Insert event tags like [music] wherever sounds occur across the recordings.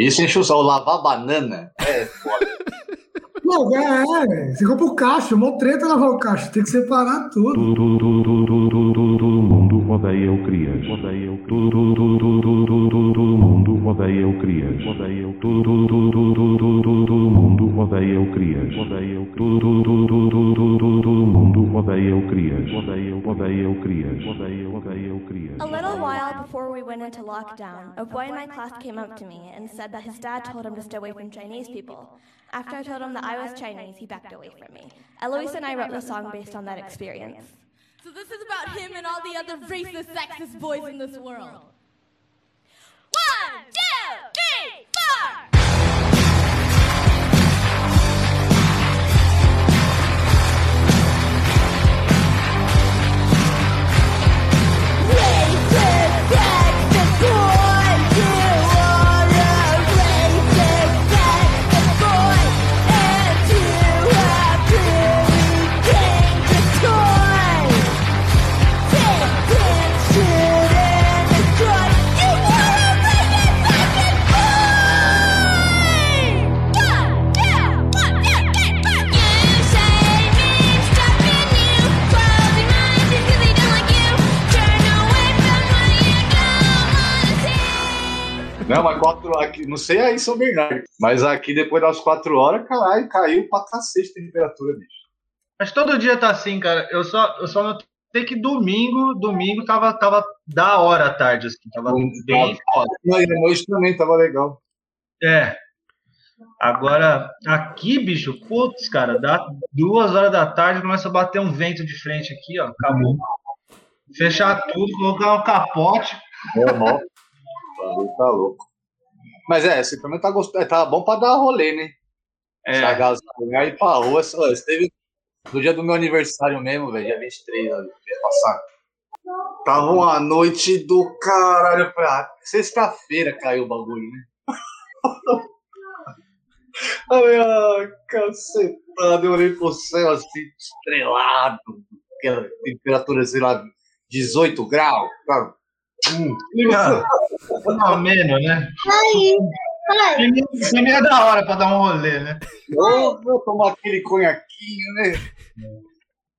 Isso enche o sol, lavar banana. É foda. Não, é, é, você compra o cacho, mó treta lavar o cacho, tem que separar tudo. Todo, todo, todo, todo, todo, todo, todo mundo odeia o Crias. Odeia o todo, todo, todo, todo, todo, todo, todo mundo odeia o Crias. Odeia o todo, todo, todo, todo, todo, todo, todo, todo mundo odeia o Crias. Odeia o todo, todo, todo, todo, todo, todo, todo, todo mundo odeia o Crias. Odeia o odeia o Crias. Odeia odeia o Crias. A little while before we went into lockdown, a boy in my class came up to me and said that his dad told him to stay away from Chinese people. After I told him that I was Chinese, he backed away from me. Eloise and I wrote the song based on that experience. So this is about him and all the other racist, sexist boys in this world. One, two, three, four! Não, mas quatro aqui, não sei aí São Bernardo, mas aqui depois das quatro horas, caralho, caiu pra cacete a temperatura, bicho. Mas todo dia tá assim, cara. Eu só, eu só notei que domingo, domingo tava, tava da hora à tarde, assim. Tava bem foda. E na noite também tava legal. É. Agora, aqui, bicho, putz, cara, dá duas horas da tarde, começa a bater um vento de frente aqui, ó. Acabou. Fechar tudo, colocar um capote. Tá louco. Mas é, você também tá gostando. Tá bom pra dar rolê, né? É. Essa gasolina aí pra rua. Só, teve no dia do meu aniversário mesmo, velho, dia 23, ali, mês passado. Tava uma noite do caralho. Falei, ah, sexta-feira caiu o bagulho, né? [laughs] Aí, ah, cacetado, eu olhei pro céu assim, estrelado, aquela temperatura, sei lá, 18 graus, cara. Hum. Não, menos, né? Primeiro é da hora pra dar um rolê, né? Vou, vou tomar aquele conhaquinho, né?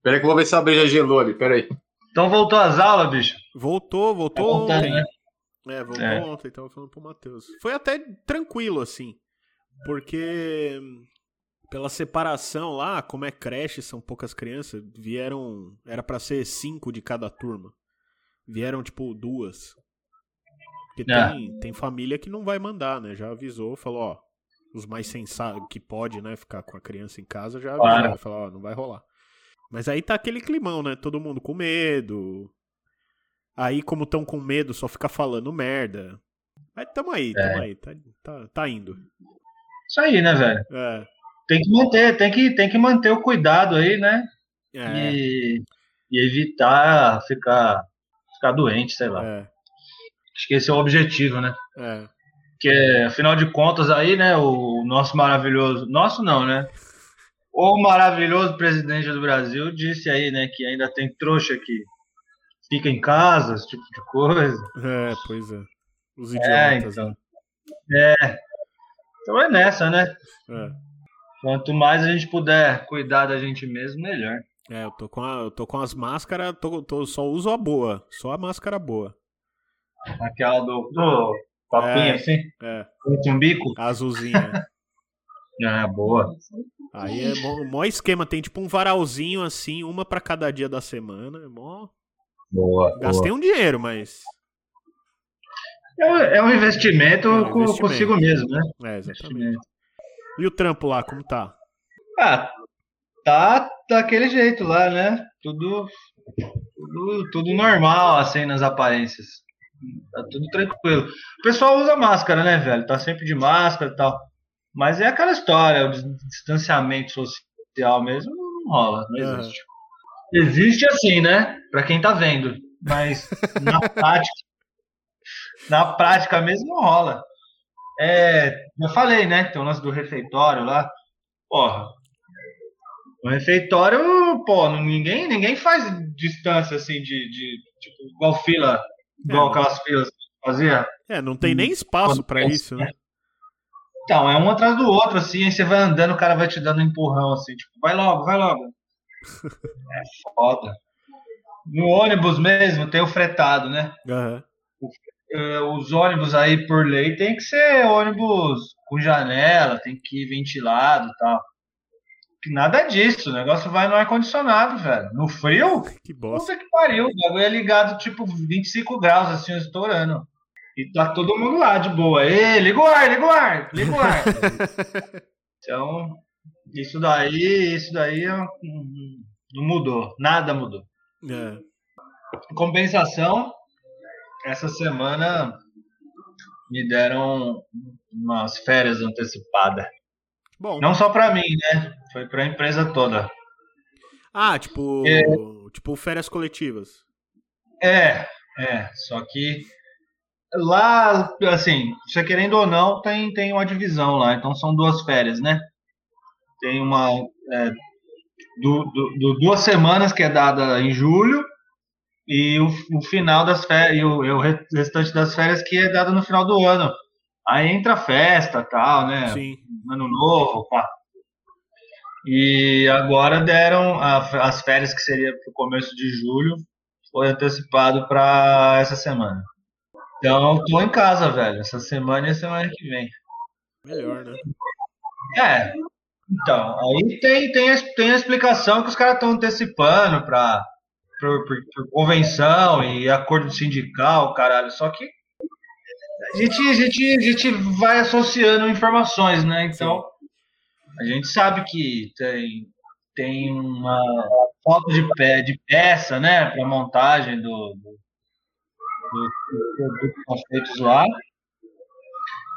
Peraí que eu vou ver se a breja gelou ali, peraí. Então voltou às aulas, bicho? Voltou, voltou Tá ontem. né? É, voltou É. ontem, tava falando pro Matheus. Foi até tranquilo, assim. Porque pela separação lá, como é creche, são poucas crianças, vieram. Era pra ser cinco de cada turma. Vieram, tipo, duas. Porque É. tem, tem família que não vai mandar, né? Já avisou, falou, ó. Os mais sensatos, que pode, né, ficar com a criança em casa, já avisou. Claro. Falou, ó, não vai rolar. Mas aí tá aquele climão, né? Todo mundo com medo. Aí, como tão com medo, só fica falando merda. Mas tamo aí, tamo É. aí. Tá, tá, tá indo. Isso aí, né, velho? É. Tem que manter, tem que, tem que manter o cuidado aí, né? É. E, e evitar ficar, ficar doente, sei lá. É. Acho que esse é o objetivo, né? É. Porque, afinal de contas, aí, né, o nosso maravilhoso. Nosso não, né? O maravilhoso presidente do Brasil disse aí, né, que ainda tem trouxa que fica em casa, esse tipo de coisa. É, pois é. Os É, idiotas, então. né? É. Então é nessa, né? É. Quanto mais a gente puder cuidar da gente mesmo, melhor. É, eu tô com, a- eu tô com as máscaras, tô, tô- só uso a boa. Só a máscara boa. Aquela do, do copinho É. assim, É, com um bico. azulzinha. [laughs] Ah, boa. Aí é mó, mó esquema, tem tipo um varalzinho assim, uma pra cada dia da semana. É mó... Boa. Gastei um dinheiro, mas. É, um- é um investimento, É um investimento. consigo mesmo, né? É, exatamente. E o trampo lá, como tá? Ah, tá daquele jeito lá, né? Tudo, tudo, tudo normal, assim, nas aparências. Tá tudo tranquilo. O pessoal usa máscara, né, velho? Tá sempre de máscara e tal. Mas é aquela história, o dis- distanciamento social mesmo não rola, não Aham. existe. Existe assim, né? Pra quem tá vendo. Mas [laughs] na prática, na prática mesmo não rola. É, eu falei, né? Tem o lance do refeitório lá. Porra. O refeitório, pô, ninguém, ninguém faz distância assim de, de tipo, igual fila, igual É, aquelas filas que fazia. É, não tem nem espaço pra isso, né? Então, é um atrás do outro, assim, aí você vai andando, o cara vai te dando um empurrão, assim, tipo, vai logo, vai logo. [laughs] É foda. No ônibus mesmo tem o fretado, né? Eh, Os ônibus aí, por lei, tem que ser ônibus com janela, tem que ir ventilado e tal. Nada disso, o negócio vai no ar-condicionado, velho. No frio, Que bosta. puta que pariu, o bagulho é ligado tipo 25 graus, assim, estourando. E tá todo mundo lá de boa. Ê, liga o ar, liga o ar, liga o ar. [laughs] então, isso daí, isso daí é não mudou, nada mudou. É. Em compensação, essa semana me deram umas férias antecipadas. Bom. Não só pra mim, né? Foi pra empresa toda. Ah, tipo. É. Tipo férias coletivas. É, é, só que lá, assim, você querendo ou não, tem, tem uma divisão lá, então são duas férias, né? Tem uma. é, du- du- du- duas semanas que é dada em julho e o, o final das férias, e o, e o re- restante das férias que é dado no final do ano. Aí entra festa tal, né? Sim. ano novo, pá. E agora deram a- as férias que seria pro começo de julho, foi antecipado para essa semana. Então eu tô em casa, velho, essa semana e a semana que vem. Melhor, né? É. Então, aí tem, tem, a, tem a explicação que os caras estão antecipando para por, por- por convenção e acordo sindical, caralho. Só que a gente, a gente, a gente vai associando informações, né? Então, a gente sabe que tem, tem uma falta de, pe, de peça, né, para montagem do, do, do, do produto que são feitos lá.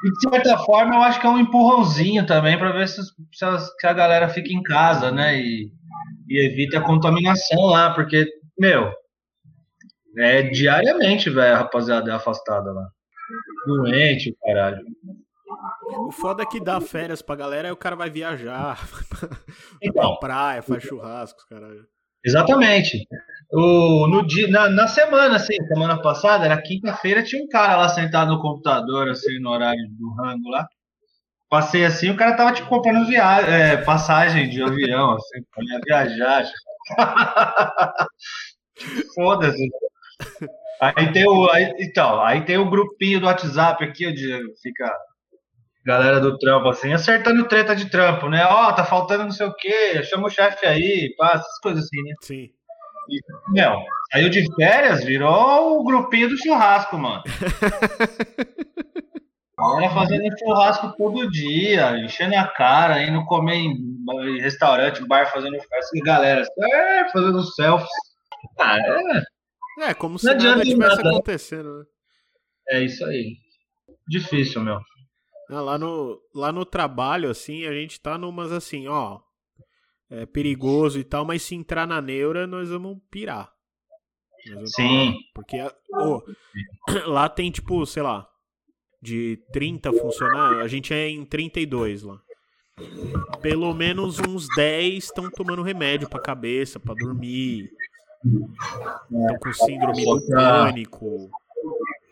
E de certa forma, eu acho que é um empurrãozinho também para ver se, se, a galera fica em casa, né? E, e evita a contaminação lá, porque, meu, é diariamente, velho, rapaziada é afastada lá. Doente, caralho. O foda é que dá férias pra galera, aí o cara vai viajar, [laughs] vai pra, vai Então. pra praia, faz churrascos, caralho. Exatamente. O, no dia, na, na semana, assim, semana passada, era quinta-feira, tinha um cara lá sentado no computador, assim, no horário do rango lá. Passei assim, o cara tava, tipo, comprando via é, passagem de avião, assim, pra ia viajar. [laughs] Foda-se. Aí tem o. Aí, então, aí tem o grupinho do WhatsApp aqui, onde fica galera do trampo, assim, acertando treta de trampo, né? Ó, tá faltando não sei o quê, chama o chefe aí, passa, essas coisas assim, né? Sim. Meu, saiu de férias, virou o grupinho do churrasco, mano. [laughs] Agora fazendo churrasco todo dia, enchendo a cara, indo comer em restaurante, bar, fazendo festa. E galera, é, fazendo selfies. Ah, é, É, como se Não nada tivesse nada. acontecendo, né? é isso aí. Difícil, meu. Ah, lá, no, lá no trabalho, assim, a gente tá numas assim, ó. É perigoso e tal, mas se entrar na neura, nós vamos pirar. Nós vamos Sim. pirar. Porque ô, [clears throat] lá tem, tipo, sei lá, de 30 funcionários, a gente é em 32 lá. Pelo menos uns 10 estão tomando remédio pra cabeça, pra dormir. Estão com síndrome do Tá. pânico.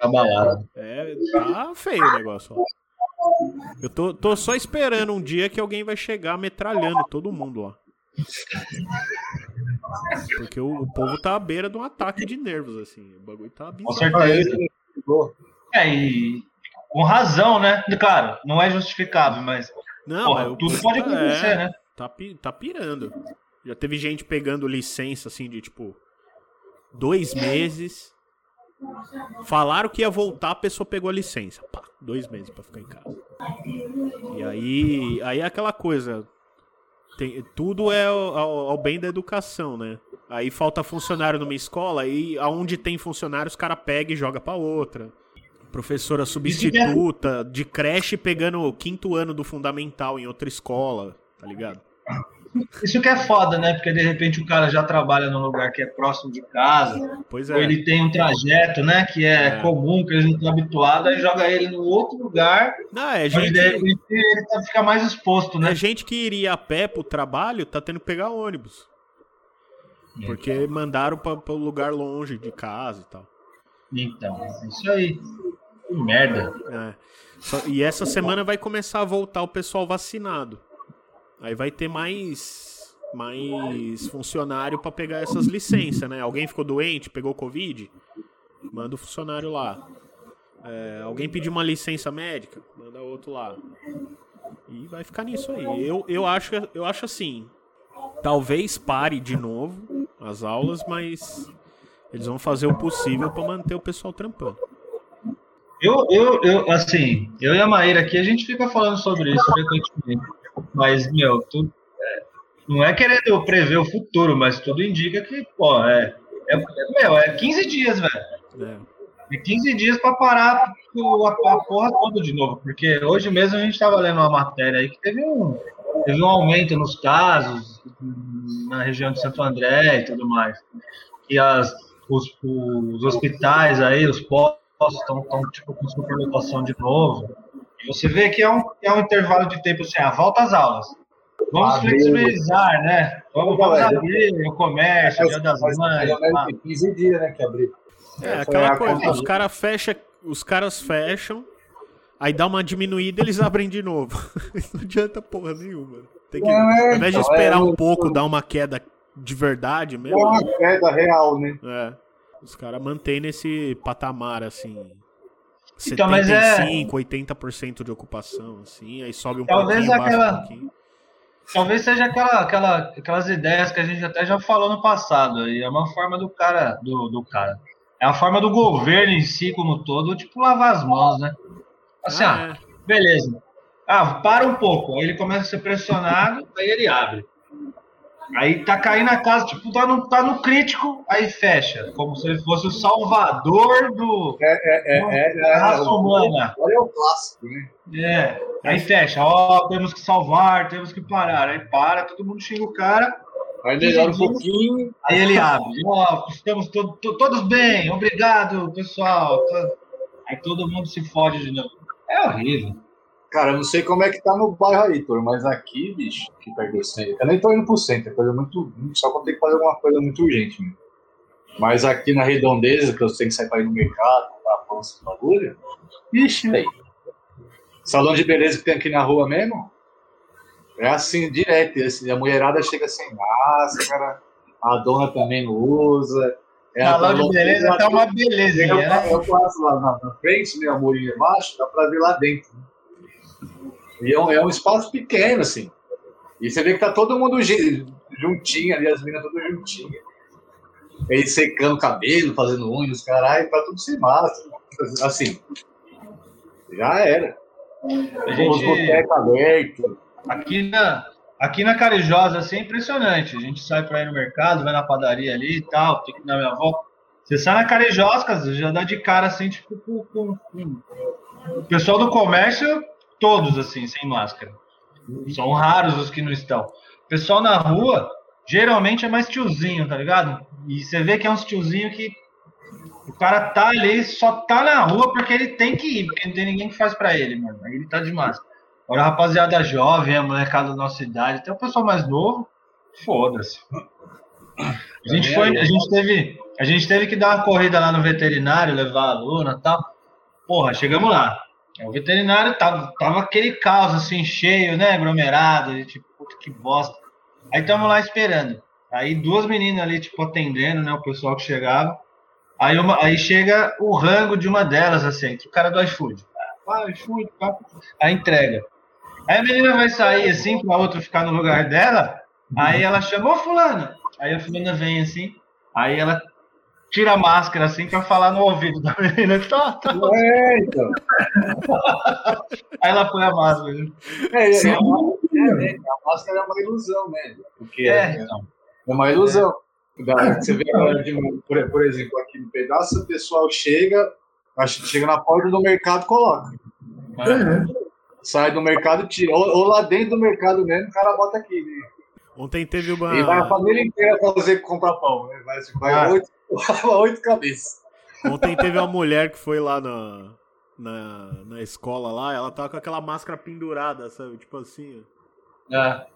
Abalado. É, tá feio o negócio. Ó. Eu tô, tô só esperando um dia que alguém vai chegar metralhando todo mundo lá. Porque o, o povo tá à beira de um ataque de nervos, assim. O bagulho tá Com bizarro. certeza. É, e com razão, né? Claro, não é justificável, mas Não, porra, mas tudo pode tá- acontecer, é, né? Tá, tá pirando. Já teve gente pegando licença, assim, de tipo. Dois meses. Falaram que ia voltar, a pessoa pegou a licença. Pá, dois meses pra ficar em casa. E aí. Aí é aquela coisa. tem- tudo é ao, ao- bem da educação, né? Aí falta funcionário numa escola, aí aonde tem funcionário, os caras pegam e joga pra outra. Professora substituta de creche pegando o quinto ano do fundamental em outra escola, tá ligado? Isso que é foda, né? Porque de repente o cara já trabalha num lugar que é próximo de casa, Pois ou é. ele tem um trajeto, né? Que é, É. comum, que eles não estão habituados, aí joga ele num outro lugar, Não, é onde gente, de repente ele tá- fica mais exposto, né? é gente que iria a pé pro trabalho, tá tendo que pegar ônibus. Porque mandaram pra, pra um lugar longe de casa e tal. Então, isso aí. Que merda. É. E essa semana vai começar a voltar o pessoal vacinado. Aí vai ter mais mais funcionário pra pegar essas licenças, né? Alguém ficou doente, pegou Covid, manda o funcionário lá. É, alguém pediu uma licença médica, manda outro lá. E vai ficar nisso aí. Eu, eu, acho, eu acho assim. Talvez pare de novo as aulas, mas eles vão fazer o possível pra manter o pessoal trampando. Eu, eu, eu, assim, eu e a Maíra aqui, a gente fica falando sobre isso frequentemente. Mas, meu, tudo, é, não é querendo prever o futuro, mas tudo indica que, pô, é, é, meu, é 15 dias, velho. né? E 15 dias para parar o- a, a porra toda de novo. Porque hoje mesmo a gente estava lendo uma matéria aí que teve um, teve um aumento nos casos na região de Santo André e tudo mais. E as, os, os hospitais aí, os postos estão tipo, com superlotação de novo. Você vê que é um, é um intervalo de tempo assim, ah, volta às aulas. Vamos flexibilizar, né? Vamos, vamos Galera, abrir o comércio, o dia das mães. tem 15 dias, né, que abriu. É, aquela coisa, os caras fecham, os caras fecham, aí dá uma diminuída eles abrem de novo. [laughs] Não adianta porra nenhuma. Tem que, é, ao invés de então, esperar é, um pouco, dar uma queda de verdade É mesmo. uma queda real, né? É. Os caras mantêm nesse patamar, assim. Então, mas é- 75, 80% de ocupação, assim, aí sobe um Talvez pouquinho, aquela- um pouquinho. Talvez seja aquela, aquela, aquelas ideias que a gente até já falou no passado. E é uma forma do cara, do, do cara. É a forma do governo em si, como todo, tipo, lavar as mãos, né? Assim, ah, Ah, beleza. Ah, para um pouco. Aí ele começa a ser pressionado, aí ele abre. Aí tá caindo a casa, tipo, tá no, tá no crítico, aí fecha. Como se ele fosse o salvador do, É, é, da é, raça humana. Olha o clássico, né? É, aí fecha, ó, temos que salvar, temos que parar. Aí para, todo mundo xinga o cara, Aí melhora um pouquinho. aí ele abre. Ó, estamos to- to- todos bem, obrigado, pessoal. To- Aí todo mundo se fode de novo. É horrível. Cara, eu não sei como é que tá no bairro aí, Tor, mas aqui, bicho, que perdeu o centro. Eu nem tô indo pro centro, é coisa muito. Só quando tem que fazer alguma coisa muito urgente mesmo. Mas aqui na redondeza, que eu tenho que sair pra ir no mercado, comprar pão, esse bagulho. Vixe, velho. Salão de beleza que tem aqui na rua mesmo. É assim, direto. Assim, a mulherada chega sem máscara, a dona também não usa. É Salão de beleza tá uma belezinha, eu, né? eu passo lá na, frente, né, a murinha embaixo, dá pra ver lá dentro. E é um, é um espaço pequeno, assim. E você vê que tá todo mundo juntinho ali, as meninas todas juntinhas. Aí secando cabelo, fazendo unha, os caralho, tá tudo sem máscara. Assim, já era. A Os gente, botecos abertos. aqui, na, aqui na Carijosa, assim, é impressionante. A gente sai pra ir no mercado, vai na padaria ali e tal, tem que dar minha volta. Você sai na Carijosca, já dá de cara, assim, tipo, com, com- com- o pessoal do comércio, todos, assim, sem máscara. São raros os que não estão. O pessoal na rua, geralmente é mais tiozinho, tá ligado? E você vê que é uns tiozinho que o cara tá ali, só tá na rua porque ele tem que ir, porque não tem ninguém que faz pra ele, mano. Aí ele tá de máscara. Agora a rapaziada jovem, a molecada da nossa idade, até o pessoal mais novo, foda-se. A gente foi, a gente teve, a gente teve que dar uma corrida lá no veterinário, levar a aluna e tal. Porra, chegamos lá. O veterinário tava, tava aquele caos assim, cheio, né, aglomerado, tipo, puta que bosta. Aí estamos lá esperando. Aí duas meninas ali, tipo, atendendo, né, o pessoal que chegava. Aí, uma, aí chega o rango de uma delas, assim, o cara do iFood. Ah, iFood, pá. Aí entrega. Aí a menina vai sair assim pra outra ficar no lugar dela. Aí ela chamou fulano. Aí a fulana vem assim. Aí ela tira a máscara assim pra falar no ouvido da menina. Tá, tá. É, então. Aí ela põe a máscara. É, é, Sim. é, é, é, a máscara é uma ilusão, né? Porque É, é, então. É uma ilusão. Da- Você vê, agora de um- por, por exemplo, aqui no pedaço, o pessoal chega, acho que chega na porta do mercado, coloca. É, Sai do mercado, tira. Ou, ou lá dentro do mercado mesmo, o cara bota aqui. Né? Ontem teve uma. E vai a família inteira fazer comprar pão. Né? Vai, vai Ah. oito, oito cabeças. Ontem teve uma mulher que foi lá na, na, na escola lá, ela tava com aquela máscara pendurada, sabe? Tipo assim, ó. É.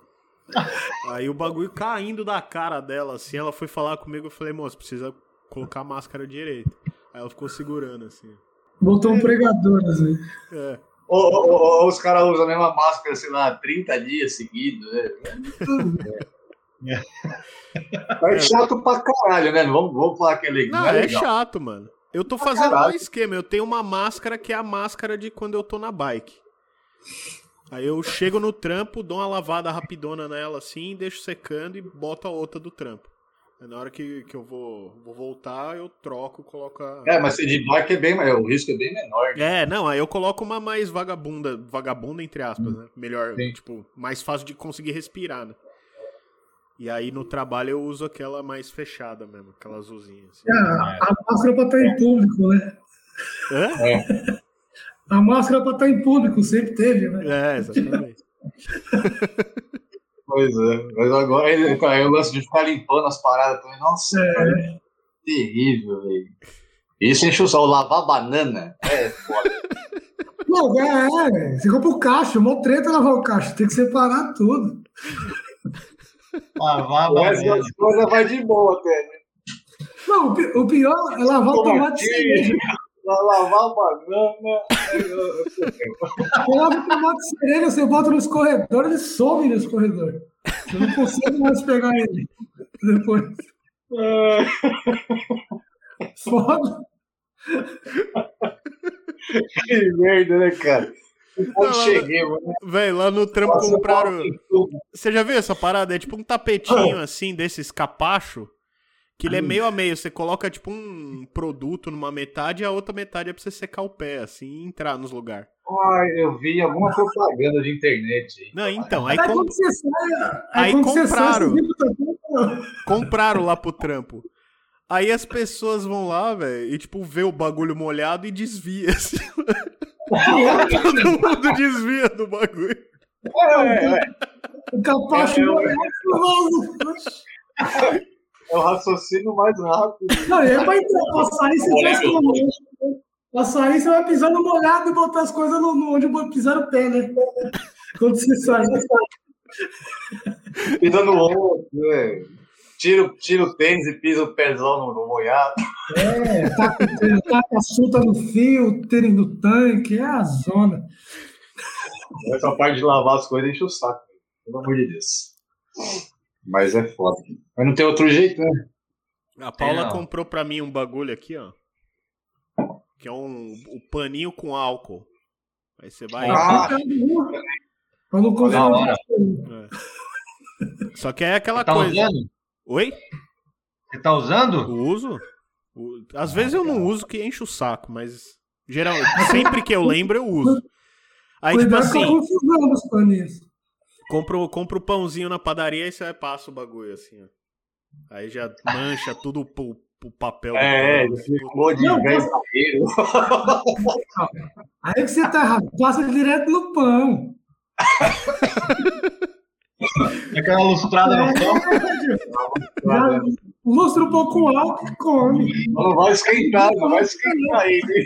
Aí o bagulho caindo da cara dela, assim, ela foi falar comigo, eu falei, moço, precisa colocar a máscara direito. Aí ela ficou segurando, assim. botou um pregador, assim. É. Ou, ou- ou- ou os caras usam a mesma máscara, sei lá, 30 dias seguidos, né? [laughs] É chato pra caralho, né? Vamos, vamos falar que é legal. Não, é é legal. chato, mano. Eu tô Pra fazendo um esquema. Eu tenho uma máscara que é a máscara de quando eu tô na bike. Aí eu chego no trampo, dou uma lavada rapidona nela assim, deixo secando e boto a outra do trampo. Aí na hora que, que eu vou, vou voltar, eu troco, coloco a. É, mas ser de bike é bem, o risco é bem menor. né? É, não, aí eu coloco uma mais vagabunda, vagabunda entre aspas, né? Melhor, Sim. tipo, mais fácil de conseguir respirar, né? E aí no trabalho eu uso aquela mais fechada mesmo, aquela azulzinha. Assim. A, a máscara para estar em público, né? Hã? A máscara para estar em público sempre teve, né? É, exatamente. [laughs] Pois é. Mas agora ele- cara, eu gosto de ficar limpando as paradas também. Nossa, cara, É, terrível, velho. Isso enche o sol. Lavar banana é foda. [laughs] não, é, é, você compra o cacho, mó treta lavar o cacho, tem que separar tudo. Lavar a Mas banana. as coisas vai de boa até. né? Não, o pi- o pior é lavar o tomate cereja. Lavar banana. Você lava o tomate cereja, você bota no escorredor, ele some no escorredor. Você não consegue mais pegar ele depois. é, Foda. que merda, né, cara? Quando Não, cheguei, mano. Véi, lá no trampo Nossa, compraram. Você já viu essa parada? É tipo um tapetinho assim, desses capacho. Que ele é meio a meio. Você coloca tipo um produto numa metade e a outra metade é pra você secar o pé, assim, e entrar nos lugares. Ai, eu vi alguma propaganda de internet aí. Não, então, aí, Aí com- quando você sai, Aí compraram. compraram lá pro trampo. Aí as pessoas vão lá, velho, e tipo, vê o bagulho molhado e desvia. Assim. [laughs] Todo mundo desvia do bagulho. É, é, O capacho É, eu- molhado, é o raciocínio mais rápido. Não, e é pra entrar, pra sair, você faz como? Pra sair, você vai pisar no molhado e botar as coisas no, no- onde pisar o pé, né? Quando você sai. Pisando no outro, né? Tira, o- tira o tênis e pisa o pezão no, no molhado. É, tá com tá com a suta no fio, tênis no tanque, é a zona. Essa parte de lavar as coisas enche o saco. Pelo amor de Deus. Mas é foda. Mas não tem outro jeito, né? A Paula não. comprou pra mim um bagulho aqui, ó. Que é um, um paninho com álcool. Aí você vai. Ah. Pra não Da confundir. hora. Só que é aquela Tá coisa. usando? Oi? Você tá usando? Eu uso? Às vezes eu não uso que enche o saco, mas geral, sempre que eu lembro eu uso. Aí, tipo Cuidado assim, confusão dos paninhos. compro, compro o pãozinho na padaria e você passa o bagulho assim, ó. Aí já mancha tudo o, o papel do É, ficou de Não, velho. Aí que você tá errado, passa direto no pão. Aquela lustrada no pão. Já lustra um pouco álcool e come. Não vai esquentar, não vai esquentar ele.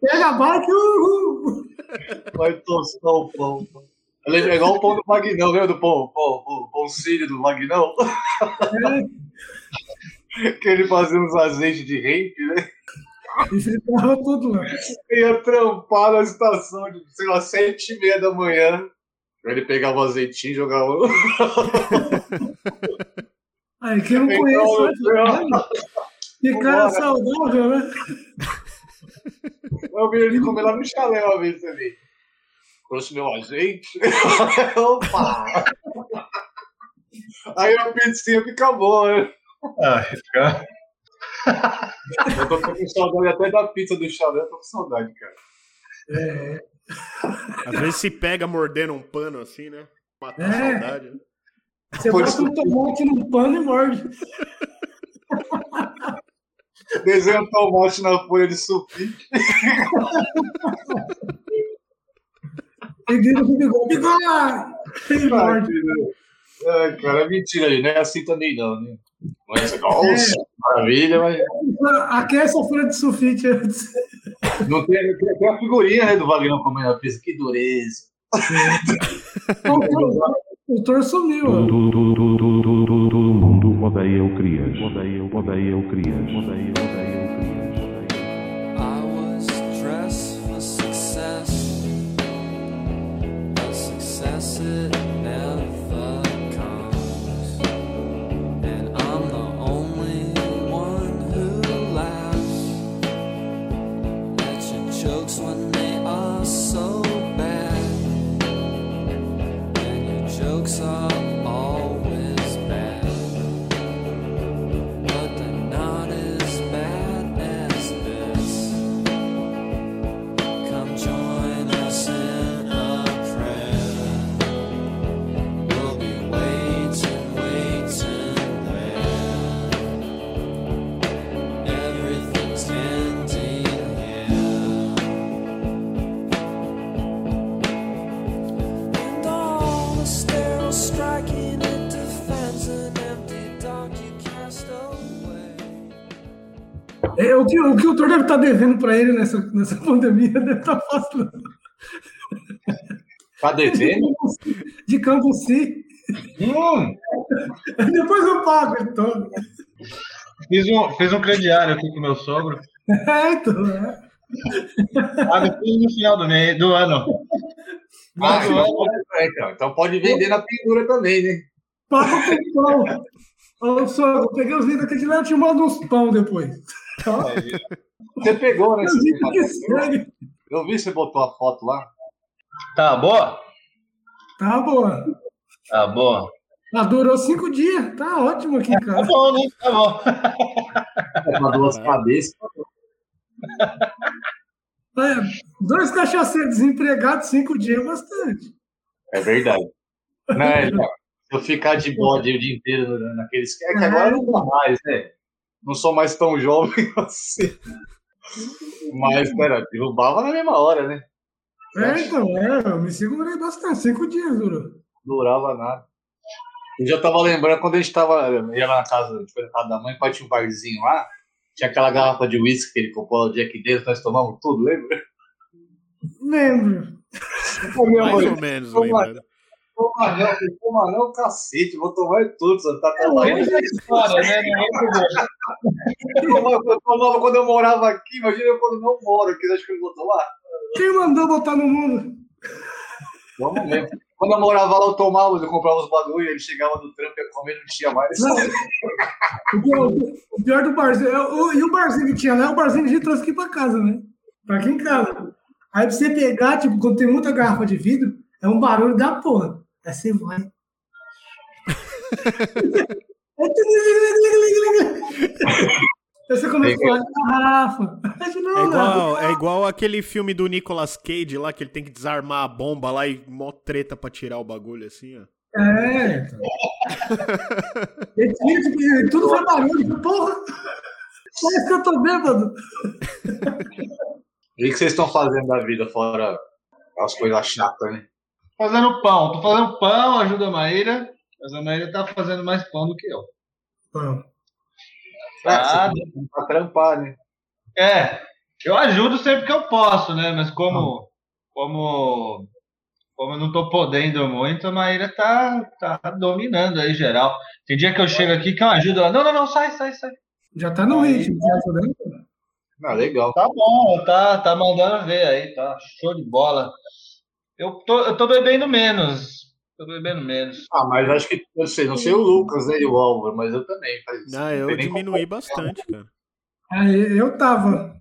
Pega a bike, uhul. Vai tostar o pão. Ele é igual o pão do Magnão, lembra do pão, pão, pão, pão sírio do Magnão? que ele fazia uns azeites de rente, né? E você tava tudo lá. Ia trampar na estação de, sei lá, sete e meia da manhã. Ele pegava o azeitinho e jogava. [laughs] Aí, quem não Então, conhece, eu- olha, que cara saudável, né? Eu vi ele comer lá no chalé uma vez também. Trouxe meu azeite. [laughs] Opa! Aí a pizzinha fica boa, né? Ah, fica- Eu tô com saudade até da pizza do chalé, eu tô com saudade, cara. Às vezes se pega mordendo um pano assim, né? Matar a É. saudade. né? Você Foi bota um tomate num pano e morde. Desenha um tomate na folha de sulfite. E grita pro bigode, bigode! Ai, cara, é mentira aí, não é assim também não, né? Mas, nossa, maravilha, mas Aquece a folha de sulfite antes. Não tem, tem a figurinha né, do Wagner comendo a pizza, que dureza. [laughs] o Thor sumiu. Né? Todo, mundo odeia o Crias. Odeia, odeia o Crias. Odeia, odeia o Crias. I que, o que o Thor deve estar devendo para ele nessa, nessa pandemia deve estar fácil. Tá devendo? De campo sim. Hum, Depois eu pago ele todo. fiz, um, fiz um crediário aqui com meu sogro. É, então, é. Pago tudo no final do, mês, do ano. Ah, então, pode- é, então, então pode vender na pendura também, né? Paga com pão. Ô, sogro, peguei os vídeos aqui de lá e te mando uns pão depois. Tá? [laughs] Você pegou, né? Que. Eu vi você botou a foto lá. Tá boa? Tá boa. Tá boa. Ah, durou cinco dias. Tá ótimo aqui, Tá cara. bom, né? Tá bom. É pra duas [laughs] cabeças. É, dois cachaceiros desempregados, cinco dias é bastante. É verdade. Não, é, não. Se eu ficar de bode o dia inteiro naqueles. É que agora não dá mais, né? Não sou mais tão jovem [laughs] assim. Mas, pera, derrubava na mesma hora, né? É, então, é, eu me segurei bastante. Cinco dias durou. Durava nada. Eu já tava lembrando quando a gente tava. Ia lá na casa, a gente foi na casa da mãe, pai tinha um barzinho lá. Tinha aquela garrafa de uísque que ele comprou o dia aqui dentro, nós tomamos tudo, lembra? Lembro. Mais ou menos, lembrando. toma não, toma não, cacete, vou tomar tudo, você tá trabalhando. Essa história, né? [laughs] Eu tomava, quando eu morava aqui, imagina eu quando não moro aqui, acho que eu vou tomar. Quem mandou botar no mundo? Vamos mesmo. Quando eu morava lá, eu tomava, eu comprava os bagulho, ele chegava do trampo, ia comer, não tinha mais. Não. O pior, do barzinho. é o- E o barzinho que tinha lá é o barzinho que a gente trouxe aqui pra casa, né? Pra aqui em casa. Aí pra você pegar, tipo, quando tem muita garrafa de vidro, é um barulho da porra. Aí você vai. Você começa a garrafa. É igual, é igual aquele filme do Nicolas Cage lá, que ele tem que desarmar a bomba lá e mó treta pra tirar o bagulho assim, ó. É. então. [laughs] Tudo foi barulho. Porra! Parece que eu tô bêbado. E o que vocês estão fazendo da vida fora as coisas chatas, né? Fazendo pão. Tô fazendo pão, ajuda a Maíra. Mas a Maíra tá fazendo mais pão do que eu. Bom, Ah, Pra trampar, né? É, eu ajudo sempre que eu posso, né? Mas como, como, como eu não tô podendo muito, a Maíra tá, tá dominando aí geral. Tem dia que eu chego aqui que eu ajudo ela. Não, não, não, sai, sai, sai. Já tá no Aí, ritmo, tá sabendo? Ah, legal. Tá bom, tá, tá mandando ver aí, tá show de bola. Eu tô, eu tô bebendo menos. Tô bebendo menos. Ah, mas acho que, eu sei, não sei o Lucas né, e o Álvaro, mas eu também. Faz, Ah, eu diminui bastante, cara. Aí eu tava.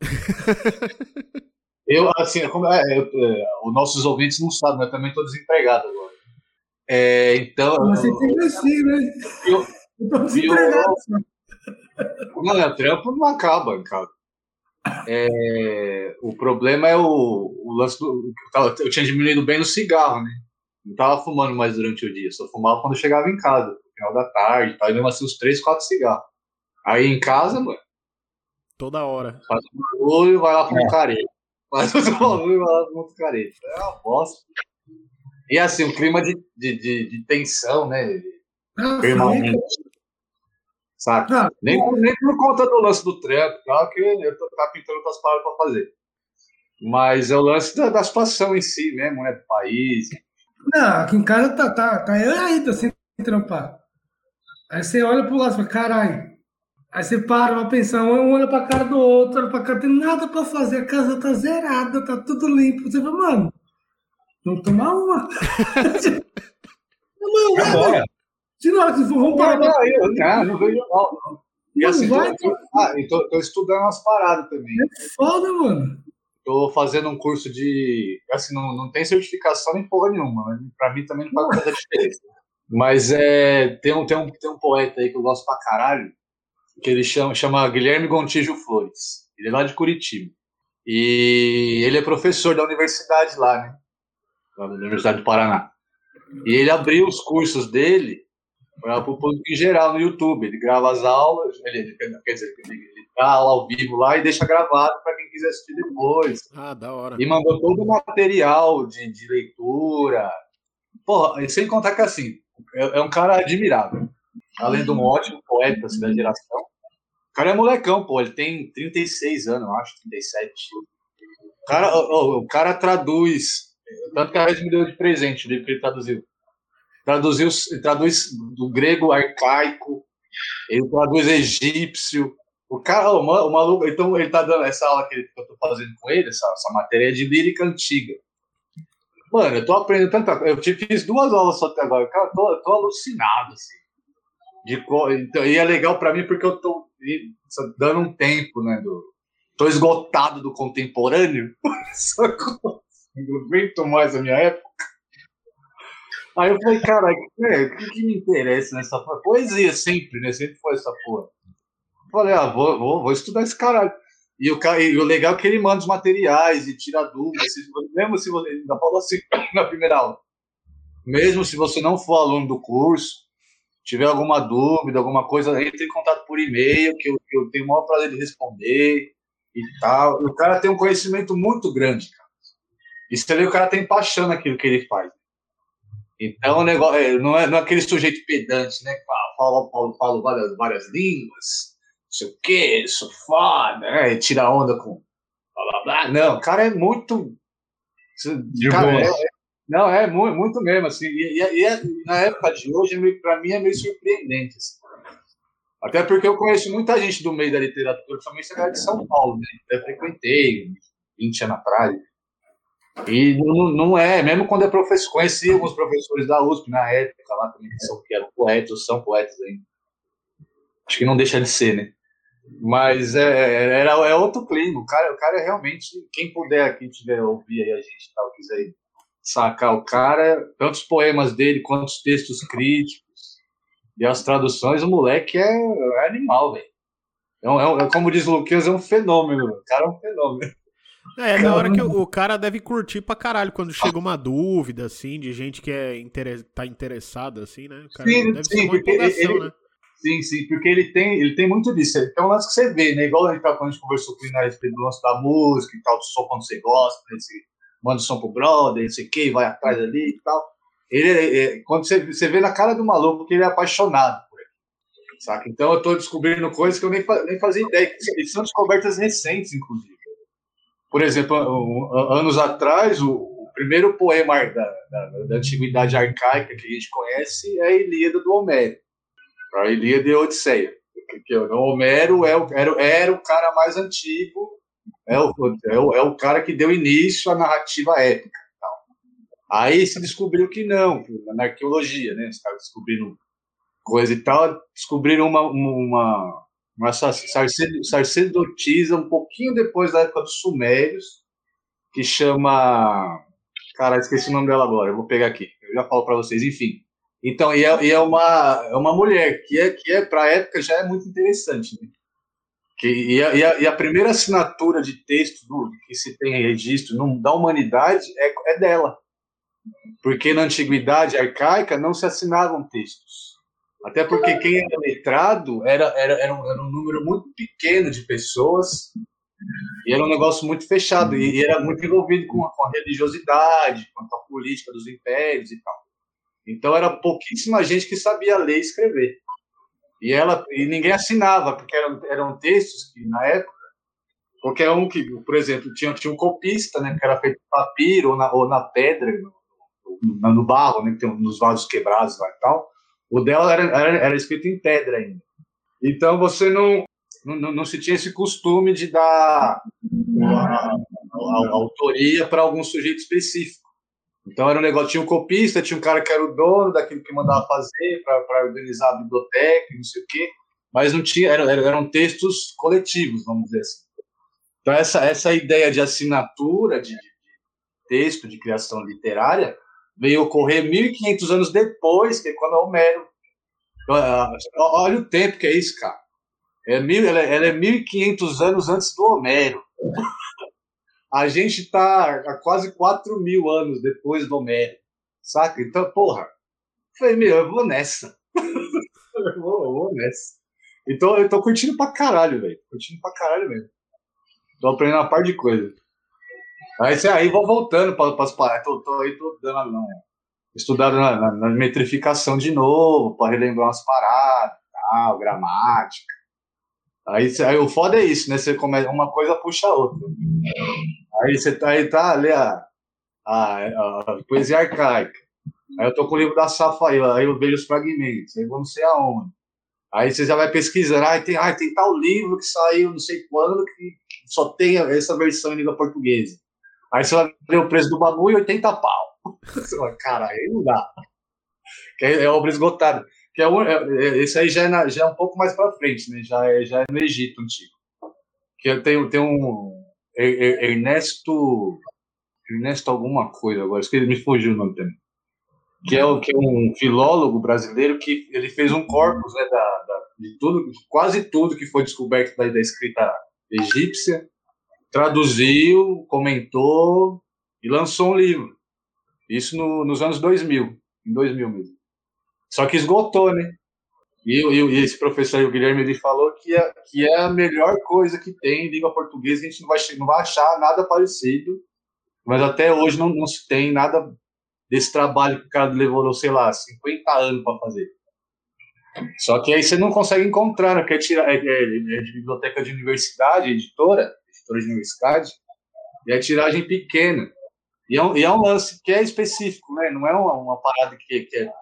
[laughs] Eu, assim, como, é, eu, é, os nossos ouvintes não sabem, mas eu também estou desempregado agora. É, então, Mas você tem que investir, né? eu, Eu tô desempregado. [laughs] não, é, o trampo não acaba, cara. É, o problema é o, o lance do. Eu, eu tinha diminuído bem no cigarro, né? Não tava fumando mais durante o dia, só fumava quando eu chegava em casa, no final da tarde, tal, e mesmo assim uns 3, 4 cigarros. Aí em casa, mano, Toda hora. faz um barulho e vai lá pro um careta. Faz outro [laughs] barulho e vai lá pro careta. É uma bosta. E assim, um clima de, de, de, de tensão, né? Ah, Permanente. Saca? Ah, Nem, por- nem por conta do lance do trampo, tá? que eu tô tá pintando outras palavras pra fazer. Mas é o lance da, da situação em si mesmo, né? Do país. Não, aqui em casa tá, tá, tá eu ainda sem trampar. Aí você olha pro lado e fala, caralho. Aí você para pra pensar, um olha pra cara do outro, olha pra cara, tem nada pra fazer, a casa tá zerada, tá tudo limpo. Você fala, mano, vamos tomar uma. [laughs] não, vai. Bora. Se na hora que vamos parar Não, pra... eu, não, não vejo mal. não. E Não assim, tô, vai, tô, ah, e tô, tô estudando umas paradas também. é foda, mano. Tô fazendo um curso de. Assim, não, não tem certificação nem porra nenhuma, mas pra mim também não faz tanta diferença. Mas é, tem, um, tem, um, tem um poeta aí que eu gosto pra caralho, que ele chama, chama Guilherme Gontijo Flores. Ele é lá de Curitiba. E ele é professor da universidade lá, né? Da Universidade do Paraná. E ele abriu os cursos dele para o público em geral no YouTube. Ele grava as aulas, ele, ele- quer dizer, ele, aula ao vivo lá e deixa gravado para quem quiser assistir depois. Ah, da hora. E mandou todo o material de, de leitura. Porra, sem contar que assim, é, é um cara admirável. Além de um ótimo poeta assim, da geração. O cara é molecão, pô. Ele tem 36 anos, eu acho, 37. O cara, ó, o cara traduz. Tanto que a Rede me deu de presente o livro que ele traduziu. Traduziu, traduz do grego arcaico, ele traduz egípcio. O cara, o, ma- o maluco, então ele tá dando essa aula que, ele- que eu tô fazendo com ele, essa, essa matéria de lírica antiga. Mano, eu tô aprendendo tanta coisa. Eu te fiz duas aulas só até agora. Cara, eu tô, eu tô alucinado, assim. De, então, e é legal pra mim porque eu tô dando um tempo, né? Do, tô esgotado do contemporâneo. [laughs] Só que eu não aguento mais a minha época. Aí eu falei, cara, é, o que, que me interessa nessa porra? Poesia sempre, né? Sempre foi essa porra. Falei, ah, vou, vou, vou estudar esse caralho. E o, e o legal é que ele manda os materiais e tira dúvidas. Mesmo se você. Ainda falou assim [laughs] na primeira aula. Mesmo se você não for aluno do curso, tiver alguma dúvida, alguma coisa, entre em contato por e-mail, que eu, que eu tenho o maior prazer de responder e tal. E o cara tem um conhecimento muito grande, cara. E você vê o cara tem paixão naquilo que ele faz. Então, o negócio, é, não, é, não é aquele sujeito pedante, né? Que fala, fala, fala, várias, várias línguas, sei o quê, sou foda, né? E tira onda com blá blá blá. Não, o cara é muito. De cara, é- é- não, é muito, muito mesmo, assim. E, e- e é- na época de hoje, é pra mim, é meio surpreendente. assim. Até porque eu conheço muita gente do meio da literatura, principalmente a galera de São Paulo, né? Eu frequentei 20 anos atrás. E não, não é, mesmo quando é professor, conheci alguns professores da USP na época lá também, que, são, que eram poetas, ou são poetas ainda. Acho que não deixa de ser, né? Mas é, era, é outro clima. O cara, o cara é realmente. Quem puder, quem tiver ouvir aí a gente tal, quiser sacar o cara, tanto os poemas dele quanto os textos críticos e as traduções, o moleque é, é animal, velho. É, um- é é como diz o Luquinhas, é um fenômeno. O cara é um fenômeno. É, é da hora que o, o cara deve curtir pra caralho quando chega uma dúvida, assim, de gente que é inter... tá interessada, assim, né? O cara Sim, deve sim, ser uma empolgação, ele- né? Sim, sim, porque ele tem, ele tem muito disso. É um lance que você vê, né? Igual a gente, quando a gente conversou com ele a respeito do lance da música e tal, do som quando você gosta, né? Você manda o som pro brother, não sei o que, vai atrás ali e tal. Ele, é- é- quando você, você vê na cara do maluco que ele é apaixonado por ele, saca? Então eu tô descobrindo coisas que eu nem, nem fazia ideia, que são descobertas recentes, inclusive. Por exemplo, anos atrás, o, o primeiro poema da, da, da antiguidade arcaica que a gente conhece é a Ilíada do Homero. A Ilíada e a Odisseia. Porque o Homero é o, era, era o cara mais antigo, é o, é, o, é o cara que deu início à narrativa épica. Aí se descobriu que não, na arqueologia, né? Os caras descobriram coisa e tal, descobriram uma, uma, uma sacerdotisa um pouquinho depois da época dos Sumérios, que chama. Cara, esqueci o nome dela agora, eu vou pegar aqui, eu já falo para vocês, enfim. Então, e é, e é uma, é uma mulher que é, que é para a época já é muito interessante. Né? Que, e, a, e, a, e a primeira assinatura de texto do, que se tem registro no, da humanidade é, é dela. Porque na antiguidade arcaica não se assinavam textos. Até porque quem era letrado era, era, era, um, era um número muito pequeno de pessoas e era um negócio muito fechado e, e era muito envolvido com a, com a religiosidade, com a política dos impérios e tal. Então era pouquíssima gente que sabia ler e escrever. E ela e ninguém assinava, porque eram, eram textos que na época qualquer um que, por exemplo, tinha, tinha um copista, né, que era feito papiro ou na, ou na pedra, no, no, no barro, né, que tem nos vasos quebrados lá e tal. O dela era, era, era escrito em pedra ainda. Então você não não, não se tinha esse costume de dar a, a, a autoria para algum sujeito específico. Então era um negócio, tinha um copista, tinha um cara que era o dono daquilo que mandava fazer para organizar a biblioteca, não sei o quê, mas não tinha, eram, eram textos coletivos, vamos dizer assim. Então, essa, essa ideia de assinatura, de, de texto, de criação literária, veio ocorrer 1.500 anos depois, que é quando Homero. Ah, Olha o tempo que é isso, cara. É mil, ela, ela é 1.500 anos antes do Homero. A gente está há quase 4 mil anos depois do Homero. Saca? Então, porra. Falei, meu, eu vou nessa. [laughs] eu, vou, eu vou nessa. Então, eu tô curtindo pra caralho, velho. Curtindo pra caralho mesmo. Tô aprendendo uma par de coisa. Aí, cê- aí vou voltando para as paradas. Tô, tô aí, tô dando uma estudado na, na- na metrificação de novo, para relembrar umas paradas, tal, gramática. Aí, aí o foda é isso, né? Você começa, uma coisa puxa a outra. Aí você tá, aí tá ali a, a, a poesia arcaica. Aí eu tô com o livro da Safa aí, aí eu vejo os fragmentos, aí eu não sei aonde. Aí você já vai pesquisando, ah, tem, ah, tem tal livro que saiu não sei quando, que só tem essa versão em língua portuguesa. Aí você vai ver o preço do bagulho, 80 pau. [laughs] Você fala, Cara, aí não dá. Que é, é obra esgotada. Que é, é- é- esse aí já é, na- já é um pouco mais pra frente, né? Já é, já é no Egito antigo. Que tenho, tem um Ernesto. Ernesto alguma coisa agora, esqueci, me fugiu o nome também. Que é, que é um filólogo brasileiro que ele fez um corpus né, da, da- de tudo, quase tudo que foi descoberto da, da escrita egípcia, traduziu, comentou e lançou um livro. Isso no- nos anos 2000, em 2000 mesmo. Só que esgotou, né? E, e- e esse professor o Guilherme, ele falou que é, que é a melhor coisa que tem em língua portuguesa, a gente não vai, não vai achar nada parecido, mas até hoje não, não se tem nada desse trabalho que o cara levou, sei lá, 50 anos para fazer. Só que aí você não consegue encontrar, né? Porque é, é- é- de biblioteca de universidade, editora, editora de universidade, e é tiragem pequena. E é um, e é um lance que é específico, né? Não é uma, uma parada que, que é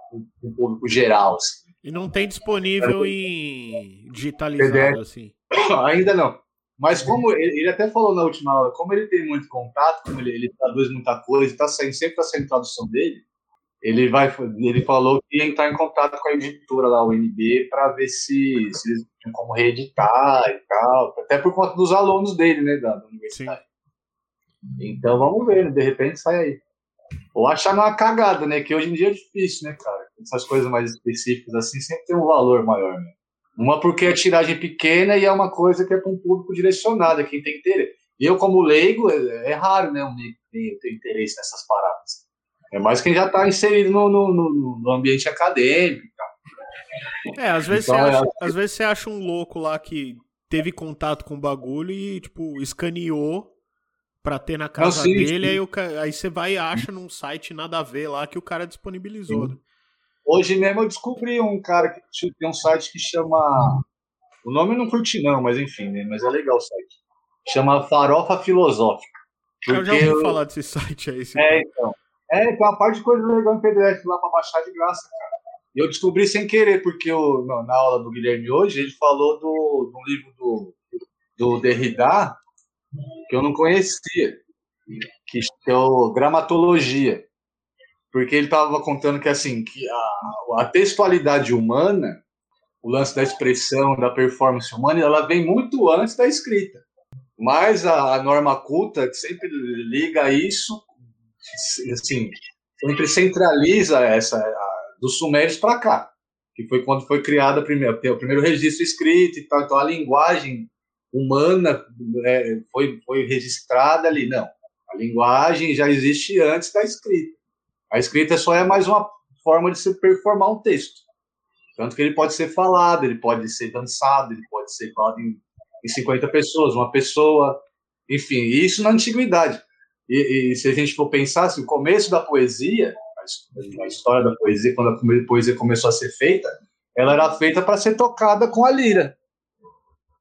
o público geral. assim. E não tem disponível em digitalizado, assim. [coughs] Ainda não. Mas como ele, até falou na última aula, como ele tem muito contato, como ele, ele traduz muita coisa, tá saindo, sempre está saindo tradução dele, ele vai, ele falou que ia entrar em contato com a editora lá, o NB, para ver se, se eles tinham como reeditar e tal, até por conta dos alunos dele, né, da, da universidade. Então vamos ver, né? de repente sai aí. Ou achar numa cagada, né? Que hoje em dia é difícil, né, cara? Essas coisas mais específicas assim sempre tem um valor maior, né? Uma porque é tiragem pequena e é uma coisa que é para um público direcionado, é quem tem interesse. Eu, como leigo, é, é raro, né, um leigo tem interesse nessas paradas. É mais quem já está inserido no, no, no- no ambiente acadêmico. É, às vezes, Então, você é- acha, às vezes você acha um louco lá que teve contato com o bagulho e, tipo, escaneou pra ter na casa sim, dele, sim. Aí, o aí você vai e acha num site nada a ver lá que o cara disponibilizou. né? Hoje mesmo eu descobri um cara que tem um site que chama. O nome eu não curti, não, mas enfim, né? Mas é legal o site. Chama Farofa Filosófica. Eu já ouvi eu- falar desse site aí. esse- É, então. É, tem uma parte de coisa legal em PDF lá pra baixar de graça, cara. E eu descobri sem querer, porque eu, na na aula do Guilherme hoje, ele falou do, do livro do, do Derrida, que eu não conhecia, que é o Gramatologia. Porque ele estava contando que, assim, que a, a textualidade humana, o lance da expressão, da performance humana, ela vem muito antes da escrita. Mas a, a norma culta que sempre liga isso assim, sempre centraliza essa a- dos sumérios para cá, que foi quando foi criada a primeira, o primeiro registro escrito e tal. Então a linguagem humana é, foi, foi registrada ali. Não, a linguagem já existe antes da escrita. A escrita só é mais uma forma de se performar um texto. Tanto que ele pode ser falado, ele pode ser dançado, ele pode ser falado em, em 50 pessoas, uma pessoa, enfim, isso na antiguidade. E, e se a gente for pensar, assim, o começo da poesia, a his- a história da poesia, quando a poesia começou a ser feita, ela era feita para ser tocada com a lira.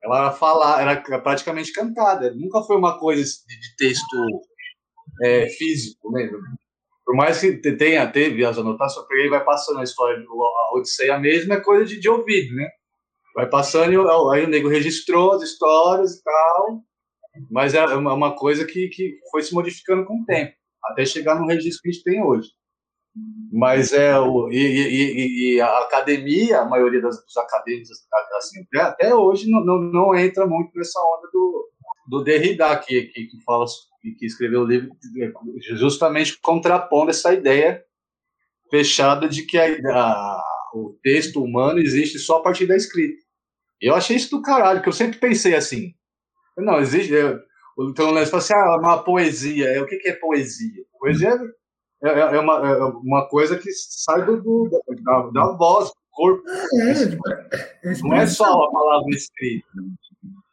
Ela era falar, era praticamente cantada. Nunca foi uma coisa de, de texto é, físico, né? Por mais que te- tenha, teve as anotações, porque aí vai passando a história, a Odisseia mesmo é coisa de, de ouvido, né? Vai passando, aí o nego registrou as histórias e tal, mas é uma uma coisa que, que foi se modificando com o tempo, até chegar no registro que a gente tem hoje. Mas é o. E- e- e a academia, a maioria das, dos acadêmicos, assim, até, até hoje, não, não, não entra muito nessa onda do, do Derrida, que, que, que fala, que, que escreveu o livro, justamente contrapondo essa ideia fechada de que a, a- o texto humano existe só a partir da escrita. Eu achei isso do caralho, que eu sempre pensei assim. Não, existe. é, Então, né, você fala assim, ah, uma poesia. É, o que, que é poesia? Poesia é, é- é uma, é uma coisa que sai do, do- da, da voz, do corpo. É, é Não é só a palavra escrita.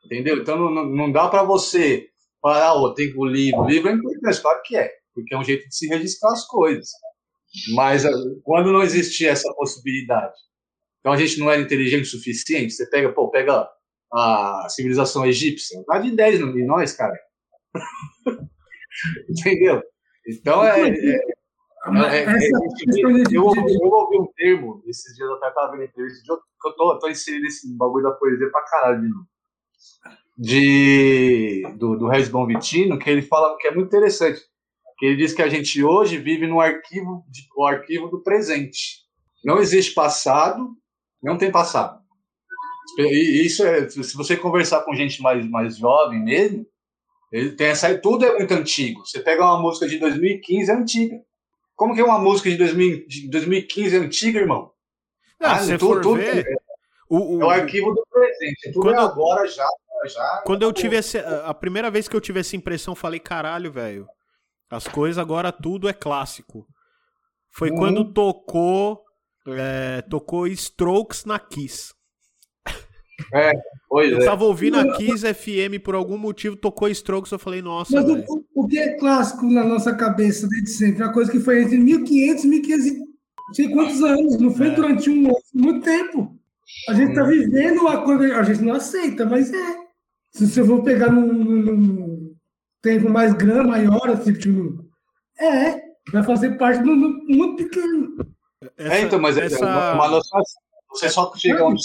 Entendeu? Então não, não dá para você falar, oh, tem o livro. O livro é importante, claro que é, porque é um jeito de se registrar as coisas. Mas ah, quando não existia essa possibilidade, então a gente não era inteligente o suficiente, você pega, pô, pega a civilização egípcia, dá de 10 em nós, cara. [laughs] Entendeu? Então é, é, é, é, é, eu, eu ouvi um termo esses dias eu até tava vendo entrevista que eu tô, tô inserindo nesse bagulho da poesia pra caralho de novo. De, do, do Regis Bonvitino, que ele fala que é muito interessante. Que ele diz que a gente hoje vive no arquivo, de, o arquivo do presente. Não existe passado, não tem passado. E isso é, se você conversar com gente mais, mais jovem mesmo, ele tem essa, tudo é muito antigo. Você pega uma música de 2015, é antiga. Como que uma música de, 2000, de 2015 é antiga, irmão? Ah, Ah, tudo- for tudo ver, é- o, o- É o arquivo do presente. Tudo Quando- é agora, já, já. quando eu tive esse, a primeira vez que eu tive essa impressão, eu falei, caralho, velho, as coisas agora tudo é clássico. Foi Uhum. quando tocou é, tocou Strokes na Kiss. Pois Eu é. tava ouvindo a Kiss FM por algum motivo, tocou Strokes, eu falei, nossa, Mas o, o que é clássico na nossa cabeça desde sempre? Uma coisa que foi entre 1500 e 1500 e não sei quantos anos. Não foi É. durante um muito tempo. A gente está vivendo uma coisa, a gente não aceita, mas é. Se você for pegar num, num- num tempo mais grande, maior, assim, tipo, é, vai fazer parte do do- muito pequeno. É, então, mas é essa- uma, uma noção. Você só chega onde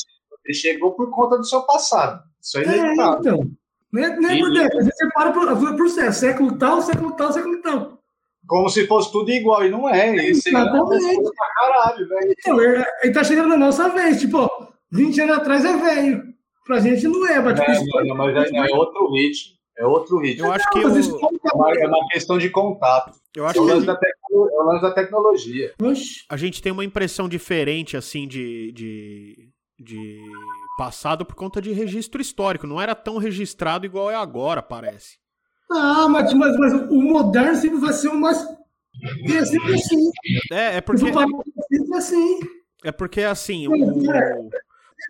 você chegou por conta do seu passado. Isso aí é É, então. Não é, não é por E- década, você separa por, por sé- século tal, século tal, século tal. Como se fosse tudo igual, e não é. Isso é Exatamente. pra caralho, velho. Então, ele ele tá chegando na nossa vez, tipo, ó, 20 anos atrás é velho. Pra gente não é, mas tipo, É, isso- não, mas é, não, é outro ritmo. É outro ritmo. Eu acho que o- conta É uma, é questão de contato. eu É acho o que a lance gente, tecno- é o lance da tecnologia. A gente tem uma impressão diferente, assim, de, de, de passado por conta de registro histórico. Não era tão registrado igual é agora, parece. Ah, mas, mas, mas o moderno sempre vai ser o mais. É sempre assim. É, é Eu porque, sempre assim. é porque assim, o,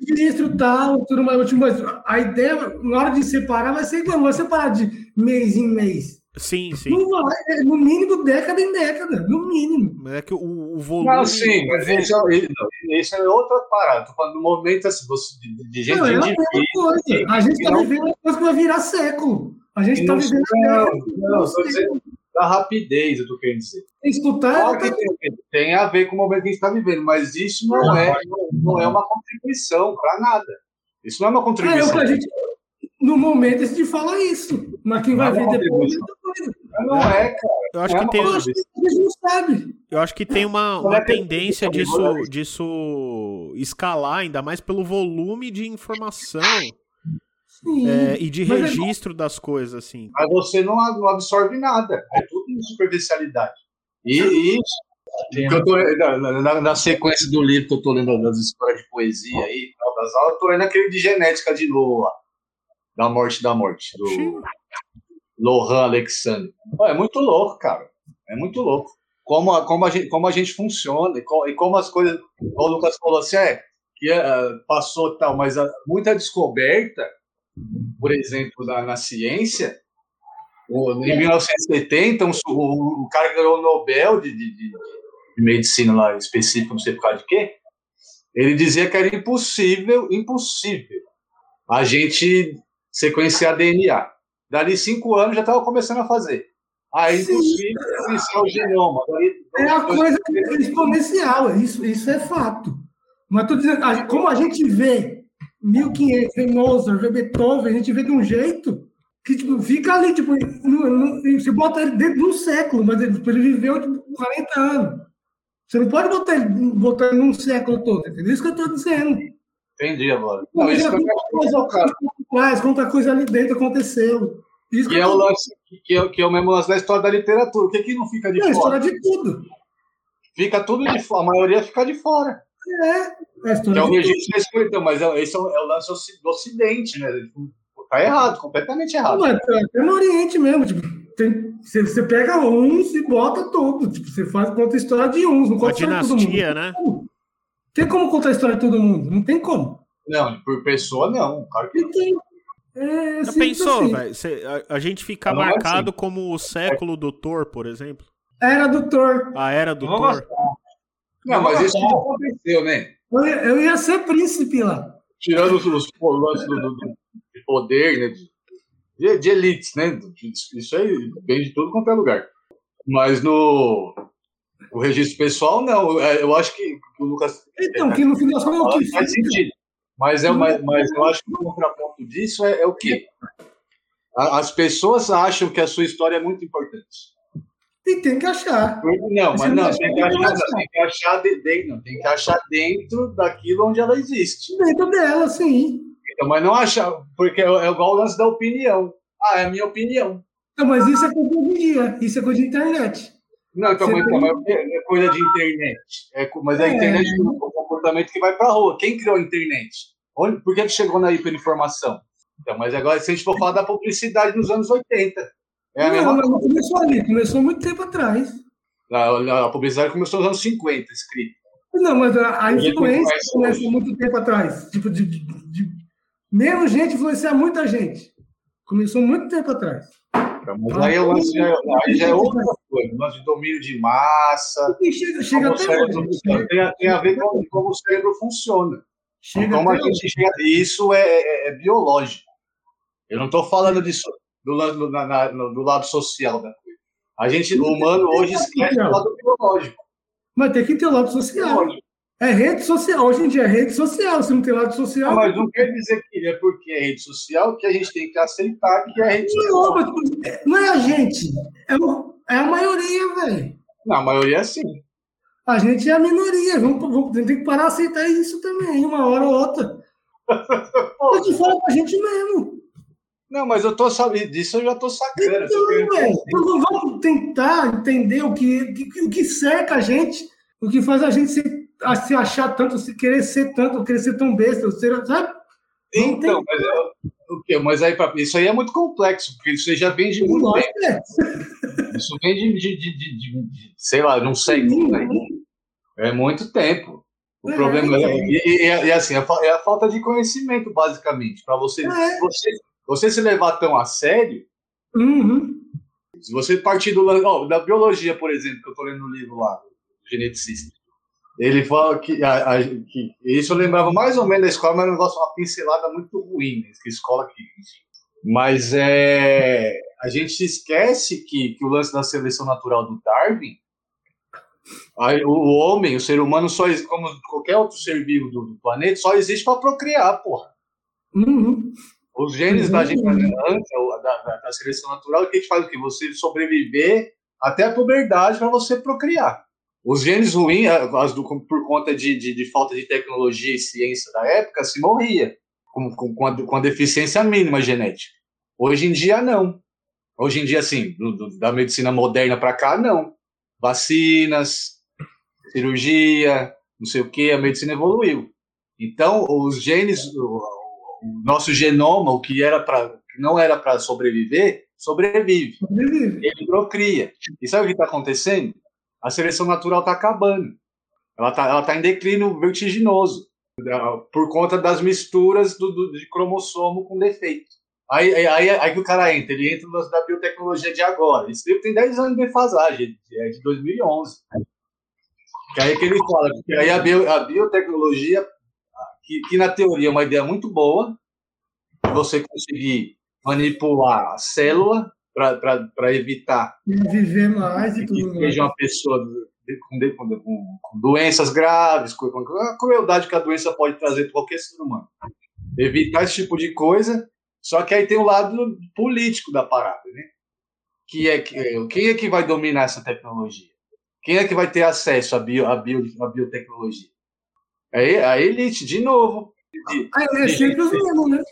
Registro tal, tudo mais. tipo, Mas a ideia, na hora de separar, vai ser igual. Não vai separar de mês em mês. sim, sim. Não vai. É, no mínimo, década em década. No mínimo. Mas é que o, o volume. Não, sim, mas isso, é- não, isso é outra parada. Tô falando do momento assim, você- de, de gente Não, é a mesma coisa. A gente tá não- vivendo uma coisa que vai virar século. A gente tá Não, vivendo. não, século. não, tô dizendo da rapidez, eu tô querendo dizer. Escutar. Claro que tem, tem a ver com o momento que a gente está vivendo, mas isso não é, não é uma contribuição para nada. Isso não é uma É, o contribuição. a gente. No momento a gente fala isso. Mas quem vai é ver depois. Não é, cara. Eu acho Não é que tem, Eu acho que eu acho tem uma, uma é que- tendência é disso, disso escalar, ainda mais pelo volume de informação Sim. é, e de Mas é- registro das coisas, assim. Mas você não, absorve nada. É tudo em superficialidade. E, e eu tô, na, na- na sequência do livro que eu tô lendo das histórias de poesia aí, das aulas, eu tô lendo aquele de genética de novo, lá, da morte da morte, do Lohan Alexandre. É muito louco, cara. É muito louco. Como a, como a, gente, como a gente funciona e co- e como as coisas. O Lucas falou assim, é, que ah, passou tal, mas ah, muita descoberta, por exemplo, na, na ciência, em 1970, um su- o, o cara ganhou o Nobel de, de, de- de medicina lá específico, não sei por causa de quê, ele dizia que era impossível, impossível, a gente sequenciar DNA. Dali cinco anos já estava começando a fazer. Aí Sim. impossível sequenciar o genoma. Dali É a coisa exponencial, isso, isso é fato. Mas tô dizendo, como a gente vê 1500, vê Mozart, vê Beethoven, a gente vê de um jeito que tipo, fica ali, tipo, no, no, você bota ele dentro de um século, mas ele, ele viveu tipo, 40 anos. Você não pode botar ele, botar ele num século todo, entendeu? Isso que eu tô dizendo. Entendi agora. Não, isso Imagina que coisa cara. atrás, quanta coisa ali dentro aconteceu. Isso Que que é o lance, que é, que é o mesmo lance da história da literatura. O que, que não fica de É a fora? história de tudo. Fica tudo de fora, a maioria fica de fora. É, é é tudo. registro da escuridão, mas é, esse é o, é o lance do Ocidente, né? Tá errado, completamente errado. Mas até no Oriente mesmo, tipo, tem- você, você pega uns e bota tudo. Tipo, você faz, conta a história de uns, não conta a história de todo mundo. dinastia, né? Tem como contar a história de todo mundo? Não tem como. Não, por pessoa não. Claro que Não tem. É, Já pensou, assim. velho? A, a gente ficar é marcado como o século do Thor, por exemplo? Era do Thor. A era do Thor? gostar. Não, mas isso não aconteceu, né? Eu ia, eu ia ser príncipe lá. Tirando os, os lances do, do- de poder, né? De, de, elites, né? Isso aí vem de tudo quanto é lugar. Mas no o registro pessoal, não. É, Eu acho que o Lucas Então, que no fim das contas é o que faz sentido. Mas, é, mas, mas eu acho que o contraponto disso é, é o quê? A- As pessoas acham que a sua história é muito importante. E tem que achar. Não, mas não tem que achar, acha? tem que achar de- de- não, tem que achar dentro daquilo onde ela existe. Dentro dela, sim. Então, mas não achar, porque é, é igual o lance da opinião. Ah, é a minha opinião. Não, mas isso é coisa de dia. Isso é coisa de internet. Não, então, mas, tem- então, mas é é coisa de internet. É, mas a É. internet é um comportamento que vai para a rua. Quem criou a internet? Onde, por que que chegou na hiperinformação? Então, mas agora, se a gente for falar da publicidade nos anos 80, é não, mas não começou ali. Começou muito tempo atrás. A, a publicidade começou nos anos 50, escrito. Não, mas a, a influência começou muito tempo atrás. Tipo, de, de, de- menos gente influenciar muita gente. Começou muito tempo atrás. Então, Mas aí, lance já, aí já é outra coisa. Lance de domínio de massa. Chega, chega até cérebro-. Chega, tem, a- tem a ver com como o cérebro funciona. chega como a gente chega. Isso é, é- é biológico. Eu não estou falando disso do, lado- do, na- na- do lado social da coisa. A gente, o humano, hoje esquece do lado biológico. Mas tem que ter lado social. É rede social. Hoje em dia é rede social. Se não tem lado social. Não, mas não quer dizer que é porque é rede social que a gente tem que aceitar que é rede Não, social. mas, tipo, é- não é a gente. É, o- é a maioria, velho. Não, a maioria é assim. A gente é a minoria. Vamos, vamos, tem que parar a aceitar isso também, uma hora ou outra. [laughs] A gente fala pra gente mesmo. Não, mas eu tô sabendo disso, eu já tô sacando. Eu Então, velho, então vamos tentar entender o que, que- o que cerca a gente, o que faz a gente se, a se achar tanto, se querer ser tanto, querer ser tão besta, ser, sabe? Então, mas, é- o quê? mas aí, isso aí é muito complexo, porque isso aí já vem de muito tempo. é. Isso vem de, de, de, de- sei lá, não sei. né? É muito tempo. O É, problema é, então. e, e- e assim, é, é a falta de conhecimento, basicamente. Para você, É. você, você se levar tão a sério, Uhum. se você partir do da biologia, por exemplo, que eu estou lendo no livro lá, do geneticista, ele fala que, a- a- que isso eu lembrava mais ou menos da escola, mas é um negócio, uma pincelada muito ruim, né? que escola que mas é, a gente esquece que, que o lance da seleção natural do Darwin, aí o, o homem, o ser humano, só como qualquer outro ser vivo do, do planeta, só existe para procriar, porra. Uhum. Os genes da gente Uhum. antes, o- da, da, da seleção natural, que a gente faz o quê? Você sobreviver até a puberdade para você procriar. Os genes ruins, as do- por conta de, de, de falta de tecnologia e ciência da época, se morria com, com, com, a, com a deficiência mínima genética. Hoje em dia, não. Hoje em dia, assim, do- do- da medicina moderna para cá, não. Vacinas, cirurgia, não sei o que, a medicina evoluiu. Então, os genes, nosso genoma, o que era para não era para sobreviver, sobrevive. Sobrevive. Ele procria. E sabe o que está acontecendo? A seleção natural está acabando. Ela está ela tá em declínio vertiginoso da- por conta das misturas do, do- de cromossomo com defeito. Aí, aí, aí, aí que o cara entra, ele entra no da biotecnologia de agora. Esse livro tem 10 anos de defasagem, é de 2011. Que aí que ele fala, que aí a, bio- a biotecnologia, que, que na teoria é uma ideia muito boa, você conseguir manipular a célula para evitar Viver mais e que tudo mais. seja uma pessoa com, com, com- doenças graves, com, com a crueldade que a doença pode trazer para qualquer ser humano. Evitar esse tipo de coisa, só que aí tem o lado político da parada, né? Que é, que, quem é que vai dominar essa tecnologia? Quem é que vai ter acesso à, bio, à, bio, à biotecnologia? É a elite, de novo. De- Ah, É sempre os mesmos, né?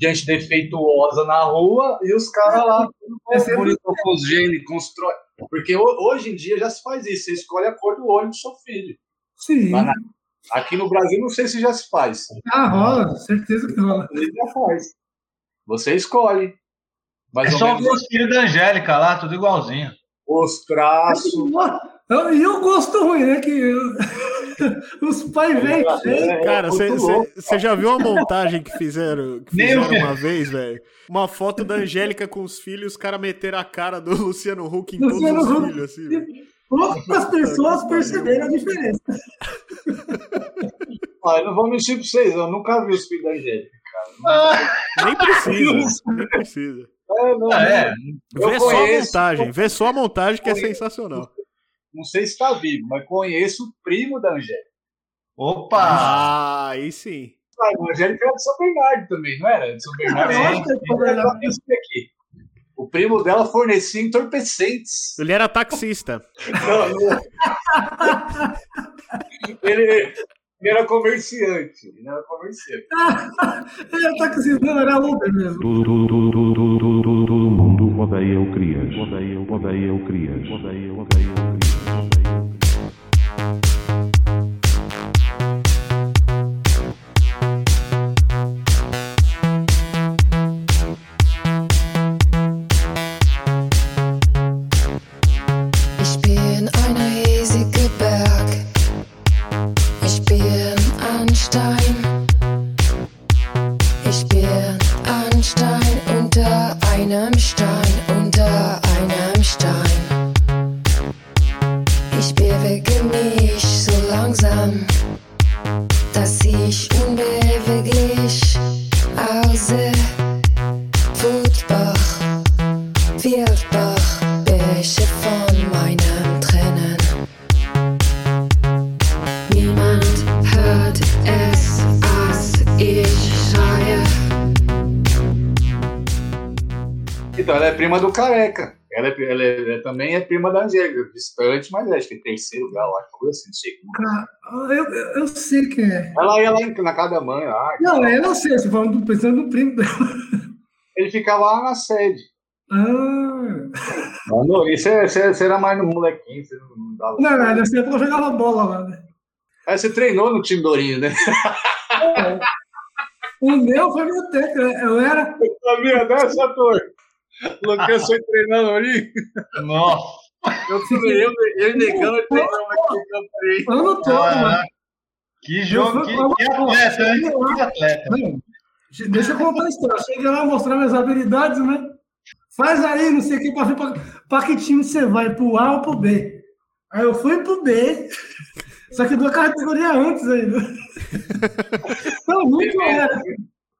gente defeituosa na rua e os caras lá, é bonito com os genes, constrói. Porque ho- hoje em dia já se faz isso, você escolhe a cor do olho do seu filho. Sim. Na- Aqui no Brasil não sei se já se faz. Ah, rola, certeza que rola. Ele já faz. Você escolhe. É Mais ou só menos ver os filhos da Angélica lá, tudo igualzinho. os traços. E o gosto ruim, né? Que [laughs] os pais vêm. É, Cara, é muito louco. você já viu a montagem que fizeram, que fizeram uma vez, velho? Uma foto da Angélica com os filhos, os caras meteram a cara do Luciano Huck em Luciano todos os Huck. filhos, assim. Poucas pessoas perceberam a diferença. [laughs] Ah, eu não vou mentir pra vocês, eu nunca vi os filhos da Angélica. Nem precisa, nem precisa. É, não, Ah, é. Eu Vê só a montagem, vê só a montagem que é sensacional. Não sei se tá vivo, mas conheço o primo da Angélica. Opa! Ah, aí sim. Ah, a Angélica era de São Bernardo também, não era? De São Bernardo. É aqui. O primo dela fornecia entorpecentes. Ele era taxista. Não, não. ele, ele era comerciante. Ele era comerciante. Ele tá com esse não, era Uber mesmo. Todo, todo, todo, todo, todo, todo, todo, todo mundo odeia o Crias. Odeia, odeia o Crias. Odeia, odeia Careca. Ela, é, ela é- ela também é prima da Angélica. Distante, mas acho que é terceiro grau, acho que assim, sei. Cara, eu, eu, eu sei quem é. Ela ia lá na casa da mãe, lá, Não, eu não sei, você falando do- pensando no primo dela. ele ficava lá na sede. Ah, Mano, isso é, você era mais no molequinho, você não dava. não, não, nessa época eu jogava bola lá, né? Aí você treinou no time Dourinho, né? O meu foi meu tempo, eu era. Sabia dessa, ator? Lucas foi treinando ali. Nossa! Eu fui eu, eu negando e treinando aqui no campo aí. Ano todo, Ah, mano. Que jogo, que, que atleta, hein? Que atleta. Não, Deixa eu contar a história. Cheguei lá mostrar minhas habilidades, né? Faz aí, não sei o que, pra ver pra, pra que time você vai, pro A ou pro B. Aí eu fui pro B, só que duas categoria antes ainda. [laughs] Não, muito era.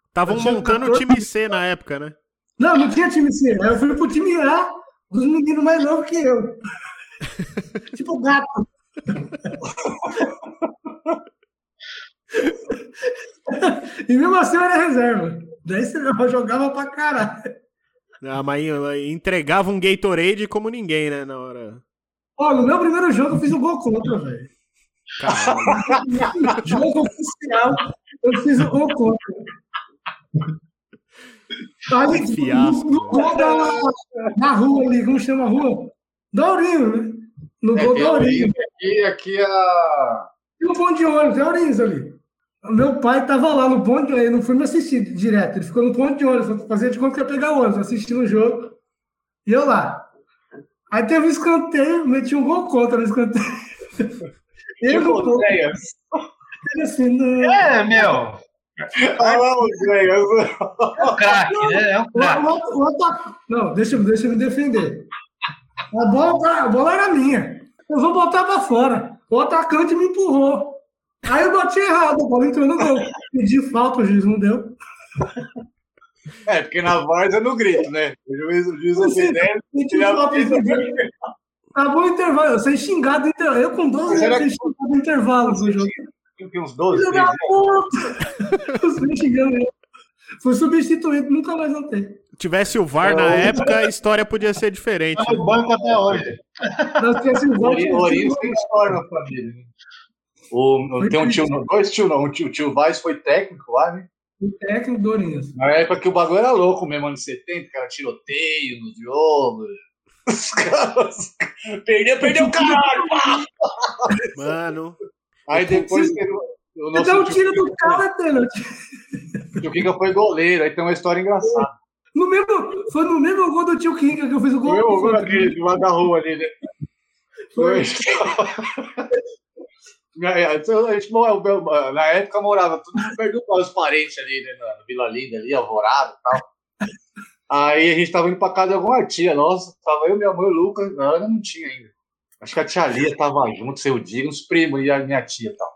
Estavam montando o 14 time C na época, né? Não, não tinha time C. Aí eu fui pro time A, dos meninos mais novos que eu. [laughs] tipo gato. e mesmo assim eu era reserva. Daí você jogava pra caralho. A mãe ela entregava um Gatorade como ninguém, né? Na hora. Ó, no meu primeiro jogo eu fiz um gol contra, velho. Caralho. [laughs] Jogo oficial, eu fiz um gol contra. Ali, Que fiasco, no, no gol da, da rua ali, como chama a rua? Daurinho, né? No É, gol tem Daurinho. Aqui, aqui a. E no ponto de ônibus, Daurinho ali. O meu pai tava lá no ponto de ônibus, ele não foi me assistir direto, ele ficou no ponto de ônibus, fazia de conta que ia pegar o ônibus, assistindo o jogo. E eu lá. Aí teve um escanteio, meti um gol contra no escanteio. [laughs] Gol, Oséias. ele assim, não. É, meu. Olha lá, Oséias. É um craque, né? É um O- craque. o- o Não, deixa, eu- deixa eu me defender. A bola, tá- a bola era minha. Eu vou botar pra fora. O atacante me empurrou. Aí eu bati errado, a bola entrou no gol. Pedi falta, o juiz não deu. É, porque na várzea no grito, né? O juiz, o juiz obedece. Acabou o intervalo. Eu sei xingado. Eu com 12 Será anos sei xingado intervalo do jogo. Tinha uns 12, Filho 13 da puta! [laughs] Os ele. Fui substituído, nunca mais voltei. Tivesse o VAR na época, a história podia ser diferente. Tá no banco até hoje. Nós tínhamos Ori- Ourinhos tem história na família. né? O, tem um tio, dois tio não, o tio, o tio Vaz foi técnico lá, né? O técnico Dorinhas. Na época que o bagulho era louco mesmo, anos 70, cara, tiroteio nos jogos. Os caras. [laughs] Perdeu, perdeu o caralho! pá! Mano, Aí depois teve o o Você dá um tio tiro do Kika- cara, Taylor. O tio Kika foi goleiro, aí tem uma história engraçada. No mesmo, foi no mesmo gol do tio Kinga que eu fiz o gol. Eu vou aqui, do lado da rua ali, né? Foi. É, então, a gente morava- na época morava tudo perto do os parentes ali, né? Na Vila Linda ali, Alvorada e tal. Aí a gente tava indo pra casa de alguma tia nossa, tava eu, minha mãe, o Lucas, na hora não tinha ainda. Acho que a tia Lia tava junto, seu dia, uns primos e a minha tia e tal.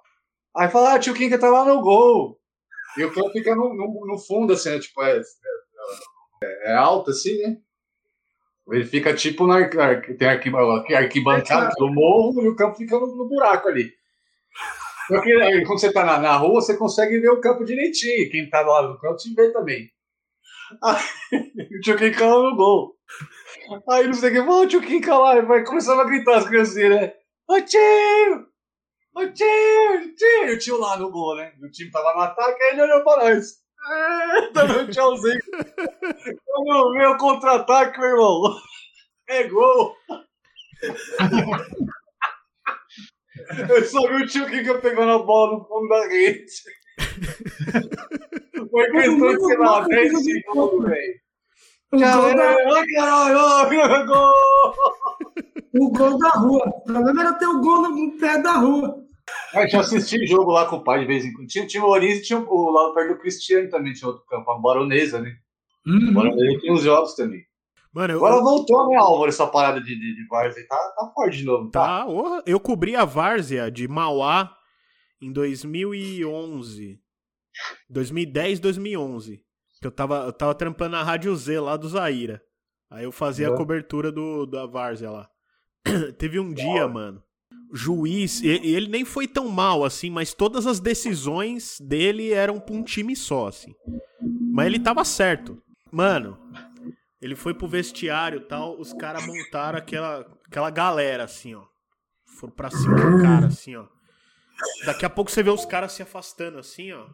Aí fala, ah, tio Kinga tá lá no gol. E o campo fica no, no, no fundo, assim, né? tipo, é, é, é alto assim, né? Ele fica tipo na tem arquiba- arquibancada do morro e o campo fica no, no buraco ali. Só que aí, quando você tá na, na rua, você consegue ver o campo direitinho. Quem tá lá no campo te vê também. Aí, [laughs] o tio Kinka lá no gol. Aí não sei o que, o tio Kinka lá, e vai começando a gritar as criancinhas, né? Ô tio! Ô tio! Tio! E o tio lá no gol, né? O time tava no ataque, aí ele olhou pra nós. É, dando um [laughs] tchauzinho. Quando vê o contra-ataque, meu irmão. É gol. [laughs] Eu só vi o tio Kika pegando a bola no fundo da rede. Foi questão de, lá, 10 segundos, velho. O Tchau, gol, da, rua. O problema era ter o gol no, pé da rua. A gente assistia jogo lá com o pai de vez em quando. Tinha, tinha o Oriz e tinha o, lá perto do Cristiano também, tinha outro campo, a Baronesa, né? Uhum. A Baronesa tinha os jogos também. mano, eu, Agora voltou, né, Álvaro, essa parada de, de, de Várzea. Tá, tá forte de novo, tá? Tá, orra. eu cobri a Várzea de Mauá em 2011. 2010, 2011. Que eu tava, eu tava trampando na Rádio Z lá do Zaira. Aí eu fazia a Uhum. cobertura do, da Várzea lá. [clears throat] Teve um dia, mano. Juiz, e, e ele nem foi tão mal assim, mas todas as decisões dele eram pra um time só, assim. Mas ele tava certo. Mano, ele foi pro vestiário e tal, os caras montaram aquela, aquela galera, assim, ó. Foram pra cima do cara, assim, ó. Daqui a pouco você vê os caras se afastando, assim, ó.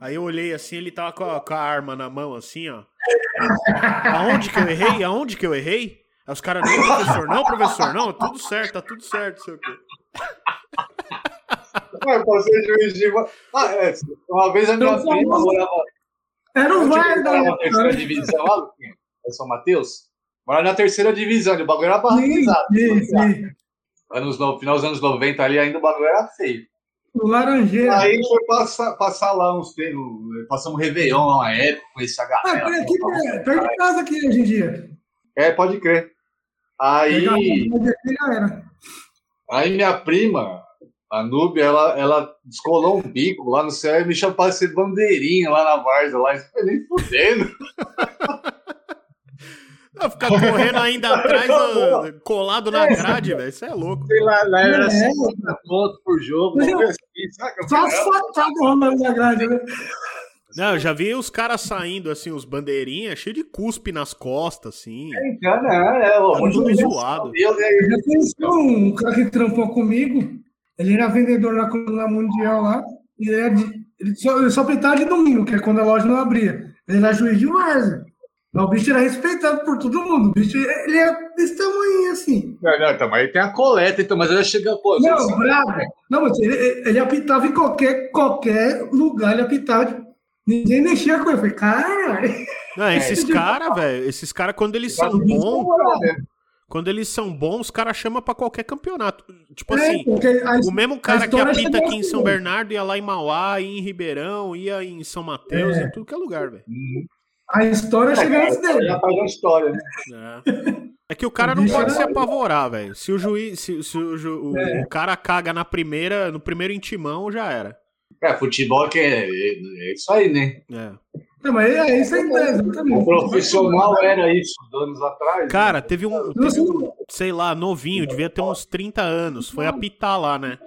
Aí eu olhei assim, ele tava com a, com a arma na mão, assim, ó. Aonde que eu errei? Aonde que eu errei? Aí os caras, não, professor, não, professor, não, tudo certo, tá tudo certo, sei o quê. Juiz de. Ah, é. Uma vez a minha Então, prima morava. Era o Eu tive da que morar na terceira divisão Luquinha, é São Mateus. Morava na terceira divisão, o bagulho era barranquizado. Anos no, final dos anos 90 ali ainda o bagulho era feio. O Laranjeira. Aí foi passar, passar lá uns tempos, passamos Réveillon lá uma época com esse Ah, galera. foi aqui, é, perto de casa aqui hoje em dia. É, pode crer. Aí, era. aí minha prima, a Núbia, ela, ela descolou um bico lá no céu e me chamou ser bandeirinha lá na Várzea, lá, foi nem fudendo. [laughs] Ah, ficar correndo ainda [laughs] atrás, ó, colado na grade, velho, isso é louco. Sei lá, lá era É. 50 pontos por jogo, assim? Só asfaltado rolando na grade, né? Não, eu já vi os caras saindo, assim, os bandeirinhas, cheio de cuspe nas costas, assim. Cara, é, é, ó, Tá tudo zoado. Deus, é, Eu já conheci um cara que trampou comigo. Ele era vendedor na Mundial lá. E ele, era de- ele só, ele só pintava de domingo, que é quando a loja não abria. Ele era juiz de várzea. Mas o bicho era respeitado por todo mundo. O bicho, ele era desse tamanho assim. Não, não, então, mas aí tem a coleta, então, mas ela chega, pô, Não, você- bravo. Não, mas ele, ele apitava em qualquer, qualquer lugar, ele apitava. Ninguém mexia com ele. Eu falei, caralho. Não, esses [laughs] É. caras, velho, esses caras, quando eles são bons, quando eles são bons, os caras chamam pra qualquer campeonato. Tipo É, assim, a- o mesmo cara que apita aqui em assim, São né? Bernardo ia lá em Mauá, ia em Ribeirão, ia em São Mateus, É. em tudo que é lugar, velho. A história chega antes dele. já faz uma história, né? É. É que o cara não pode se apavorar, velho. Se o juiz, se, se o, ju- o- É. o cara caga na primeira, no primeiro intimão, já era. É, futebol que é, é isso aí, né? É. Não, mas é isso aí, exatamente. O profissional era isso, anos atrás. Cara, né? teve um, teve um, sei lá, novinho, devia ter uns 30 anos, foi apitar lá, né?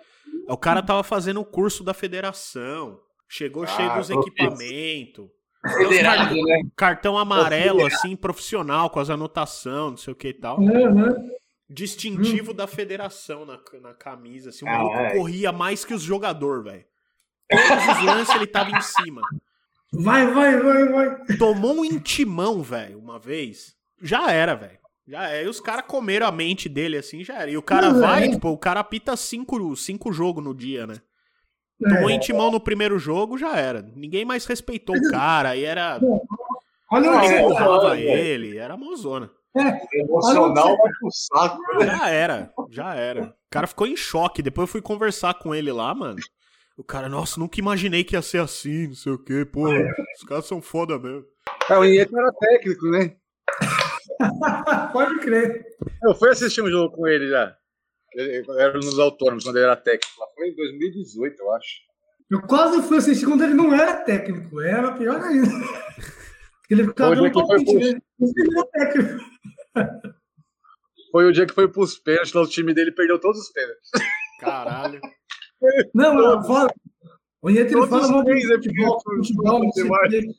O cara tava fazendo o curso da federação, chegou cheio Ah, dos profissa. equipamentos, Federado, né? cartão amarelo, assim, profissional, com as anotações, não sei o que e tal. Uhum. Distintivo da federação na, na camisa, assim, o Ah, maluco é. corria mais que os jogadores, velho. todos os lances ele tava em cima. Vai, vai, vai, vai. Tomou um intimão, velho, uma vez. Já era, velho. Já é. E os caras comeram a mente dele assim, já era. E o cara Não, vai, é. tipo, o cara apita cinco, cinco jogos no dia, né? Tomou É. intimão no primeiro jogo, já era. Ninguém mais respeitou o cara e era. Olha o é. Empurrava é, ele, era mozona. É, Emocional vai pro saco. Já era, já era. O cara ficou em choque. Depois eu fui conversar com ele lá, mano. O cara, nossa, nunca imaginei que ia ser assim, não sei o quê, porra. Os caras são foda mesmo. É, o Inheto era técnico, né? [laughs] pode crer. Eu fui assistir um jogo com ele já. Ele era nos autônomos, quando ele era técnico. lá. Foi em 2018, eu acho. Eu quase fui assistir quando ele não era técnico. Era pior ainda. Ele ficava Foi o dia dando palpite, né? Ele era técnico. Foi o dia que foi pros pênaltis, lá o time dele perdeu todos os pênaltis. Caralho. Não, não, fala. O Nieto ele fala mal é futebol, futebol, o.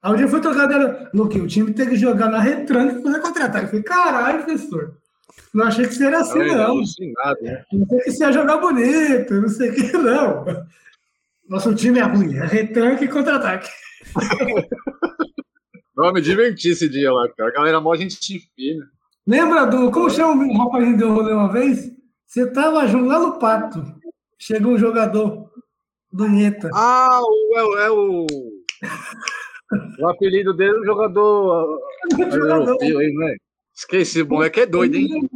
Aí um dia foi trocar dela. Luque, o time tem que jogar na retranca e fazer contra-ataque. Eu falei, caralho, professor. Não achei que seria assim, não. né? Não sei que você ia jogar bonito, não sei o que, não. Nosso time é ruim, é retranca e contra-ataque. [laughs] Eu me diverti esse dia lá, cara. A galera mó gente fina. Lembra do. Como chama o rapaz que deu rolê uma vez? Você tava junto lá no pato. Chegou um jogador do Nieta. Ah, o, é, o- é o. O apelido dele é o jogador ah, [laughs] Jogador. europeu aí, né? Esqueci, o moleque é doido, hein?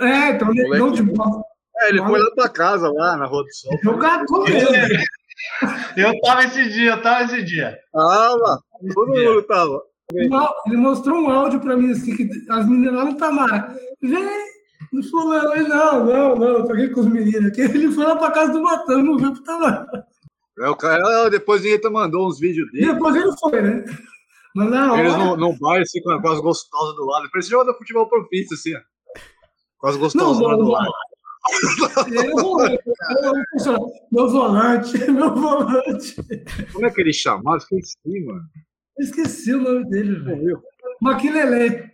É, então negão Moleque. de bola. É, ele foi lá pra casa, lá na Rua do Sol. Jogador mesmo. [laughs] Eu tava esse dia, eu tava esse dia. Ah, lá. Todo mundo tava. Ele mostrou um áudio pra mim, assim, que as meninas lá no Tamara. Vem, não fulano. Ele, não, não, não, eu tô aqui com os meninos aqui. Ele foi lá pra casa do Matão, não veio pro Tamara. É, o cara, ah, depois o Nieta mandou uns vídeos E dele. depois ele foi, né? Mas na Eles hora. no, no bar, assim, com, com as gostosas do lado. Parece jogador de futebol profício, assim, ó. Com as Não, gostosas não, do não. lado. Meu volante, meu volante. Como é que ele chamava? Esqueci, mano. Esqueci o nome dele, velho. Maquilele.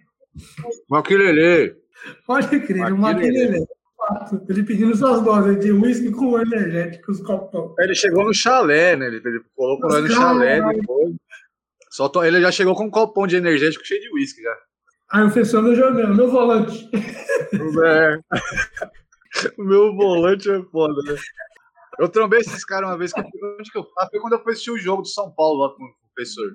Maquilele. Pode crer, o Maquilele. Ele pedindo suas doses de uísque com energéticos, copão. Ele chegou no chalé, né? Ele, colocou no Os chalé depois. Só to- Ele já chegou com um copão de energético cheio de uísque já. Aí o professor meu jogando, meu volante. [laughs] É. O meu volante é foda, né? Eu trombei esses caras uma vez que eu onde que eu ah, foi quando eu fui assistir o jogo do São Paulo lá com o professor.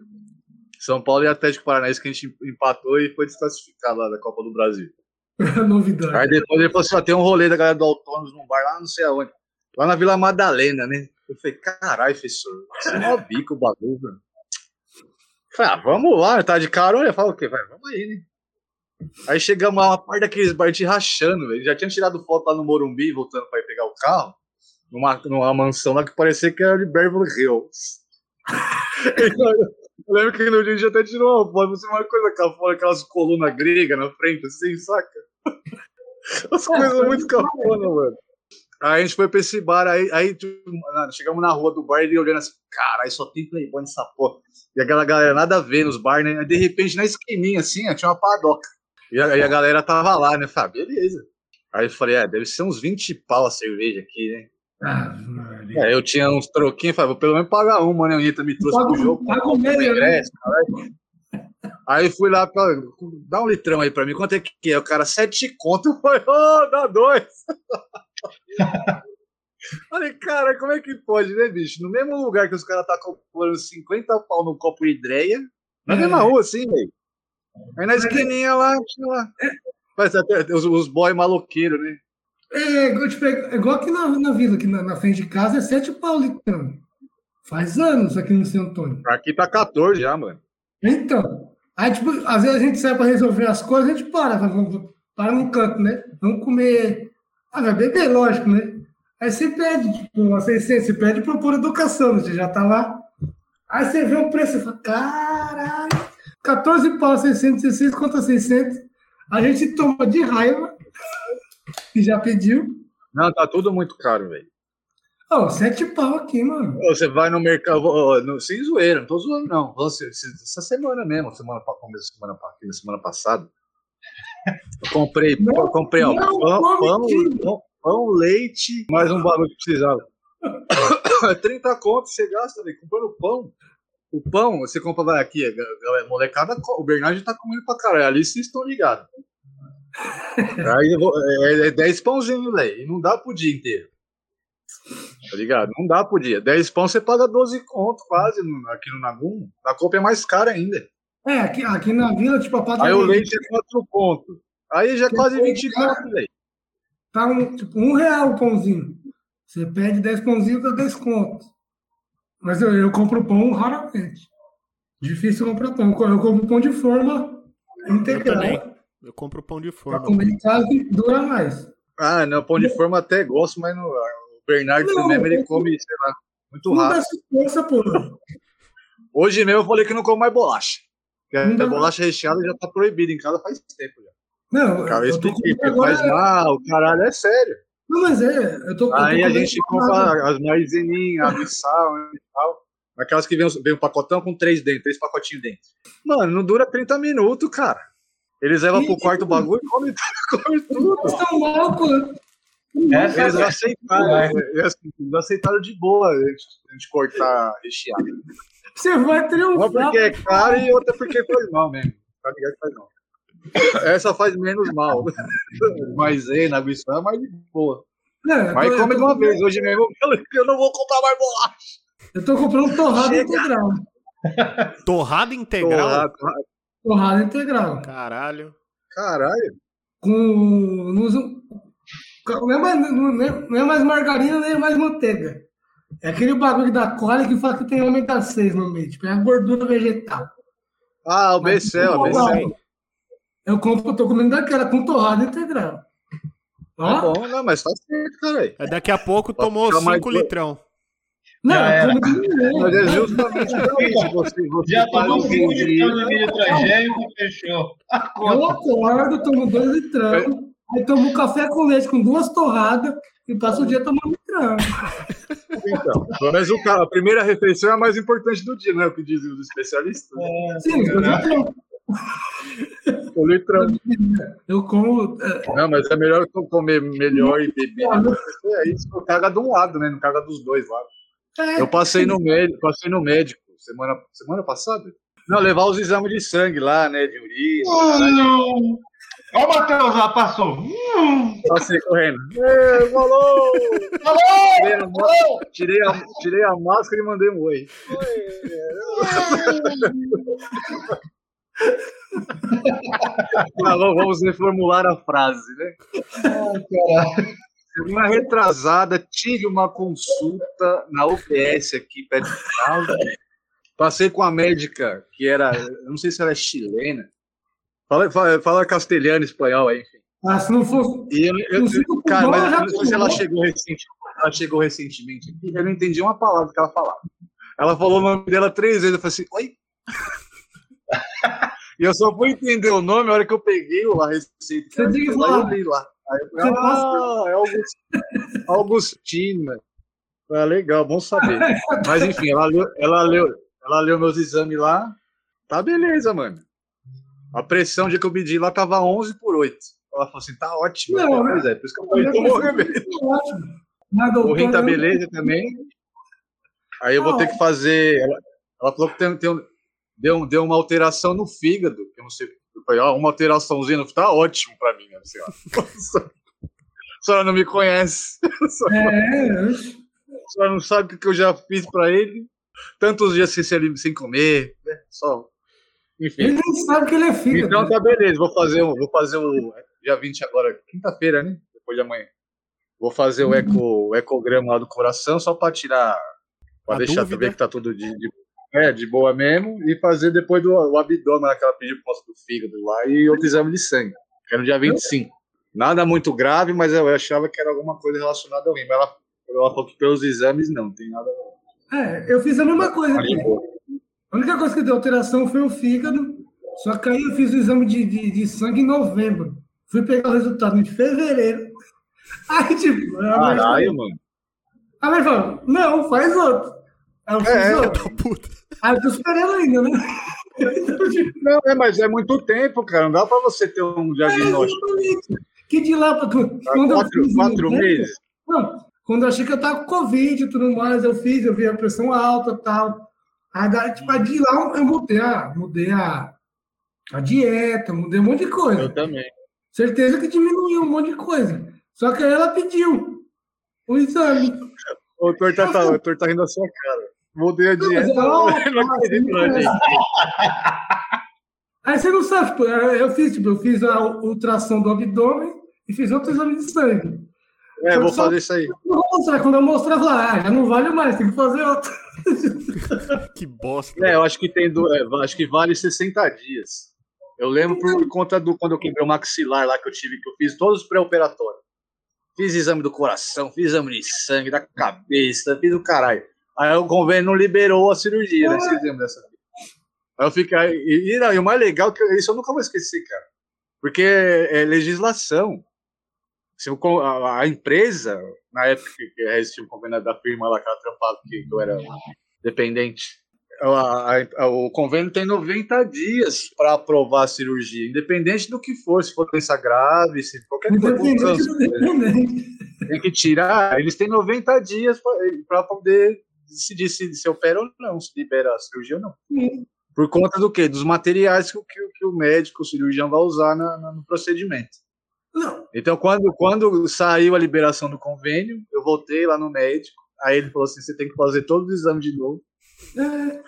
São Paulo e Atlético Paranaense que a gente empatou e foi desclassificado lá da Copa do Brasil. [laughs] Novidade. Aí depois ele falou assim: ó, tem um rolê da galera do Autônomos num bar lá não sei aonde. Lá na Vila Madalena, né? Eu falei, caralho, professor, você é mó bico o bagulho, velho. Falei, ah, vamos lá, tá de carona. Eu falo, o quê? Vai, vamos aí, né? Aí chegamos lá, uma parte daqueles bar de rachando, velho. Já tinha tirado foto lá no Morumbi, voltando pra ir pegar o carro, numa, numa mansão lá que parecia que era de Beverly Hills. [laughs] Eu lembro que no dia a gente até tirou uma foto, você uma coisa cafona, aquelas colunas gregas na frente, assim, saca? [laughs] As coisas muito cafona, mano. Aí a gente foi pra esse bar, aí, aí chegamos na rua do bar e ele olhando assim, caralho, só tem playboy nessa porra. E aquela galera nada a ver nos bar, né? Aí, de repente, na esquininha, assim, tinha uma padoca. E a, e a galera tava lá, né? Falei, ah, beleza. Aí eu falei, é, deve ser uns 20 pau a cerveja aqui, né? Ah. É, eu tinha uns troquinhos, falei, vou pelo menos pagar uma, né? O Anitta me trouxe pro jogo. Paga o meio, né? ingresso, caralho. Aí fui lá, pra, dá um litrão aí pra mim, quanto é que é? O cara, sete conto. Falei, ô, dá dois. [laughs] [laughs] Falei, cara, como é que pode, né, bicho? No mesmo lugar que os caras tá comprando 50 pau no copo de ideia, na É. mesma rua, assim, velho. Aí na esquininha lá, tinha lá. Parece até os, os boy maloqueiros, né? É, igual, tipo, é igual aqui na, na vila, aqui na, na frente de casa, é sete pau litrão. Faz anos aqui no São Antônio. Aqui tá 14 já, mano. Então, aí, tipo, às vezes a gente sai para resolver as coisas, a gente para, para num canto, né? Vamos comer. Ah, vai beber, lógico, né? Aí você pede, tipo, uma 600, você pede por educação, você já tá lá. Aí você vê o preço e fala, caralho, 14 pau, 616 contra 600. A gente toma de raiva, [laughs] que já pediu. Não, tá tudo muito caro, velho. Ó, 7 pau aqui, mano. Você vai no mercado, ó, no- sem zoeira, não tô zoando, não. Você- Essa semana mesmo, semana, começo da semana, semana passada. Eu comprei, Não, eu comprei, ó, não, pão, pão, pão, pão, leite, mais um bagulho que precisava. É 30 conto você gasta, velho, comprando pão. O pão, você compra, vai aqui, a galera, molecada, o Bernardo tá comendo pra caralho. Ali vocês estão ligados. Aí vou- é, é 10 pãozinhos, velho. E não dá pro dia inteiro. Tá ligado? Não dá pro dia. 10 pão você paga 12 conto quase no- aqui no Nagum. Na compra é mais cara ainda. É, aqui, aqui na vila, tipo, a Aí padaria o leite é 4 conto. Aí já é quase 20 conto, velho. tá um, tipo, um real o pãozinho. Você pede 10 pãozinhos, dá 10 conto. Mas eu, eu compro pão raramente. Difícil comprar pão. Eu compro pão de forma Eu integral. também. Eu compro pão de Pra forma. comer em casa dura mais. Ah, não, pão de forma até gosto, mas não, o Bernardo Não, mesmo, ele eu- come, sei lá, muito Não dá rápido. sequência, pô. Hoje mesmo eu falei que não como mais bolacha. Porque Não a dá- bolacha recheada já tá proibida em casa faz tempo já. Não, Cara, tô porque comprando faz mal, caralho, é sério. Não, mas é, eu tô. eu tô Aí a gente compra as maizeninhas, a missal e tal. Aquelas que vem, vem um pacotão com três dentro, três pacotinhos dentro. Mano, não dura 30 minutos, cara. Eles levam pro quarto o bagulho e comem [laughs] come tudo. Vocês estão loucos. Essa Eles é aceitaram, é, eles aceitaram de boa a gente, a gente cortar recheado. Você vai Uma triunfar. porque é caro e outra porque faz mal mesmo. Tá ligado que faz mal. Essa faz menos mal. [laughs] Maisena, água é mais de boa. Não, eu Mas tô- come de uma vez. Hoje mesmo eu não vou comprar mais bolacha. Eu tô comprando torrada Chega. integral. Torrada integral? Torrada, torrada. Torrada integral. Caralho. Caralho. Com. Não, não, é mais, não, é, não é mais margarina, nem é mais manteiga. É aquele bagulho da cola que fala que tem ômega 6 no meio. Tipo, é a gordura vegetal. Ah, o Becel, o Becel. Eu compro, eu tô comendo daquela com torrada integral. Tá Ó, bom, não, mas tá certo, caralho. Daqui a pouco Pode tomou ficar mais 5 doido. litrão. não, de Mas é justamente isso. Você, você Já faz tomou um 5 dia- litrão de estrangeiro e fechou. Eu acordo, tomo dois litrão, aí tomo café com leite com duas torradas e passo o dia tomando litrão. Então, pelo menos o cara, a primeira refeição é a mais importante do dia, não é o que dizem os especialistas? Sim, dois litrão. O litrão. Eu como. é, Não, mas é melhor comer melhor e beber. É isso, tu caga de um lado, né? Não caga dos dois lados. é, Eu passei no médico, passei no médico semana, semana passada. Não, levar os exames de sangue lá, né? De urina. Hum. Ó o Matheus lá, passou. Hum. Passei correndo. Ê, falou! Tirei a, tirei, a, tirei a máscara e mandei um oi. Ah, vamos vamos reformular a frase, né? Semana retrasada, tive uma consulta na UPS aqui perto de casa. Passei com a médica, que era, eu não sei se ela é chilena. Fala, fala, fala castelhano, espanhol aí, enfim. Ah, se não fosse. E eu, cara, mas eu não sei se ela chegou recentemente. Ela chegou recentemente aqui, eu não entendi uma palavra que ela falava. Ela falou o nome dela três vezes, eu falei assim, oi? [laughs] e eu só fui entender o nome a hora que eu peguei lá, receita. Você tem que Aí falar. eu li lá. Aí eu falei, ah, é August- [laughs] Augustina. Ah, legal, bom saber. [laughs] Mas enfim, ela leu, ela leu, ela leu meus exames lá. Tá beleza, mano. A pressão de que eu pedi lá tava 11 por 8. Ela falou assim, tá ótimo. Não, Eu falei, Pois é, por isso que eu falei, tomou remédio. Ótimo. Mas, O doutor, rim tá eu- beleza também. Aí eu vou ter que fazer. Ela, ela falou que tem, tem um- deu, deu uma alteração no fígado. que Eu não sei. Eu falei, ó, uma alteraçãozinha. Tá ótimo pra mim, né? A [laughs] senhora não me conhece. [laughs] A senhora, É, eu- a senhora não sabe o que eu já fiz pra ele. Tantos dias sem, sem, sem comer. Né? Só. Enfim. ele nem sabe que ele é filho. Então tá beleza, vou fazer o, vou fazer o dia 20 agora, quinta-feira, né? Depois de amanhã. Vou fazer o, eco, o ecograma lá do coração só pra tirar, pra A deixar dúvida. ver que tá tudo de, de- é, de boa mesmo e fazer depois do o abdômen, lá que ela pediu por conta do fígado lá e outro exame de sangue, que é no dia 25. Nada muito grave, mas eu achava que era alguma coisa relacionada ao rim, mas ela, ela falou que pelos exames não, tem nada. É, eu fiz a mesma coisa. Tá. A única coisa que deu alteração foi o fígado. Só que aí eu fiz o exame de, de, de sangue em novembro. Fui pegar o resultado em fevereiro. [laughs] Aí, tipo, Caralho, mano. a médica falou, não, faz outro. Aí eu fiz É, outro. Puta. Aí eu tô esperando ainda, né? [laughs] Não, é, mas é muito tempo, cara. Não dá pra você ter um diagnóstico. Que de lá pra. Quando eu quatro fiz em quatro novembro- meses. Não, Quando eu achei que eu tava com Covid e tudo mais, eu fiz, eu vi a pressão alta e tal. Daí, tipo, de lá eu mudei a, mudei a, a dieta, mudei um monte de coisa. Eu também. Certeza que diminuiu um monte de coisa. Só que aí ela pediu o exame. O Heitor tá, o tá rindo da sua cara. Mudei a Não, dieta. mas ela- [laughs] não acredito, não. Aí você não sabe, tipo, eu fiz, tipo, eu fiz a ultrassom do abdômen e fiz outro exame de sangue. É, vou fazer isso aí. Vou mostrar, quando eu mostrar, eu falar, ah, já não vale mais, tem que fazer outro. [laughs] Que bosta. É, eu acho que tem do, é, acho que vale 60 dias. Eu lembro por conta do quando eu quebrei o maxilar lá que eu tive, que eu fiz todos os pré-operatórios. Fiz exame do coração, fiz exame de sangue, da cabeça, fiz o caralho. Aí o convênio não liberou a cirurgia, né? Vocês lembram dessa? Aí eu fiquei. E, e, não, e o mais legal, é que eu- isso eu nunca vou esquecer, cara. Porque é legislação. Se a, a empresa, na época que existia o convênio da firma lá que ela trampava, que eu era dependente, a- a- o convênio tem 90 dias para aprovar a cirurgia, independente do que for, se for doença grave, se qualquer coisa, dependente. tem que tirar, eles têm 90 dias para poder decidir se, se opera ou não, se libera a cirurgia ou não. Por conta do quê? Dos materiais que, o- que, que o médico, o cirurgião vai usar na- na- no procedimento. Não. Então, quando, quando saiu a liberação do convênio, eu voltei lá no médico, aí ele falou assim, você tem que fazer todos os exames de novo. É,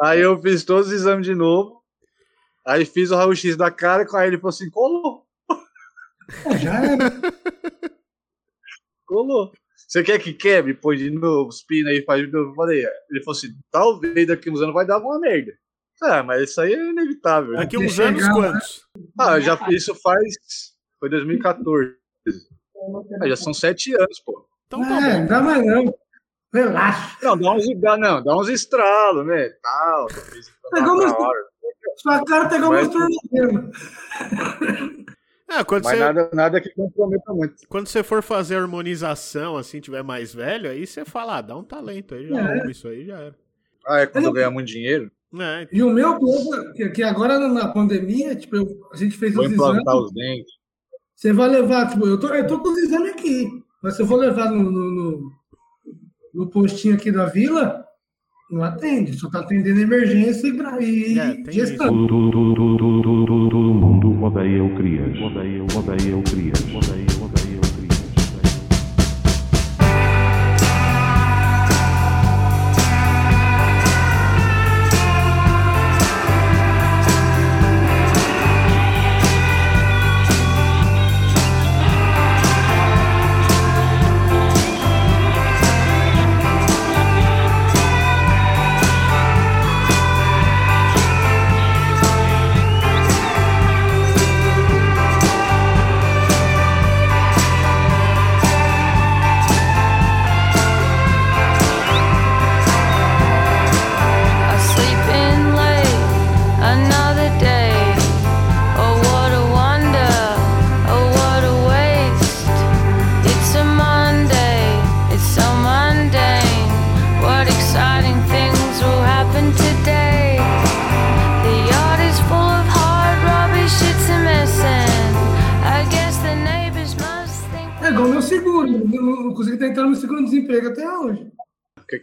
Aí eu fiz todos os exames de novo, aí fiz o raio-x da cara, aí ele falou assim, colou. é, já era. [laughs] Colou. Você quer que quebre? Põe de novo, os pina aí, faz de novo. Falei, é. ele falou assim, talvez daqui uns anos vai dar alguma merda. Ah, mas isso aí é inevitável. Daqui Vai uns anos, né? quantos? Ah, já, isso faz. Foi 2014. Ah, já são sete anos, pô. Então tá É, dá mais não. Relaxa. Não, dá uns, dá, não, dá uns estralos, né? Tal, meus- hora. Sua cara igual Mas- meus tornozelos. É, quando Mas você, nada, nada que comprometa muito. quando você for fazer harmonização, assim, tiver mais velho, aí você fala, ah, dá um talento aí, já É. isso aí, já era. Ah, é quando eu ganhar muito dinheiro, É, E o meu plano, que, agora na pandemia, tipo, eu- a gente fez vou os exames. implantar os dentes. Você vai levar, tipo, eu tô, eu tô com os exames aqui. Mas se eu for levar no, no, no, no postinho aqui da vila, não atende. Só tá atendendo emergência e, e É, gestão. Mundo odeia o Crias.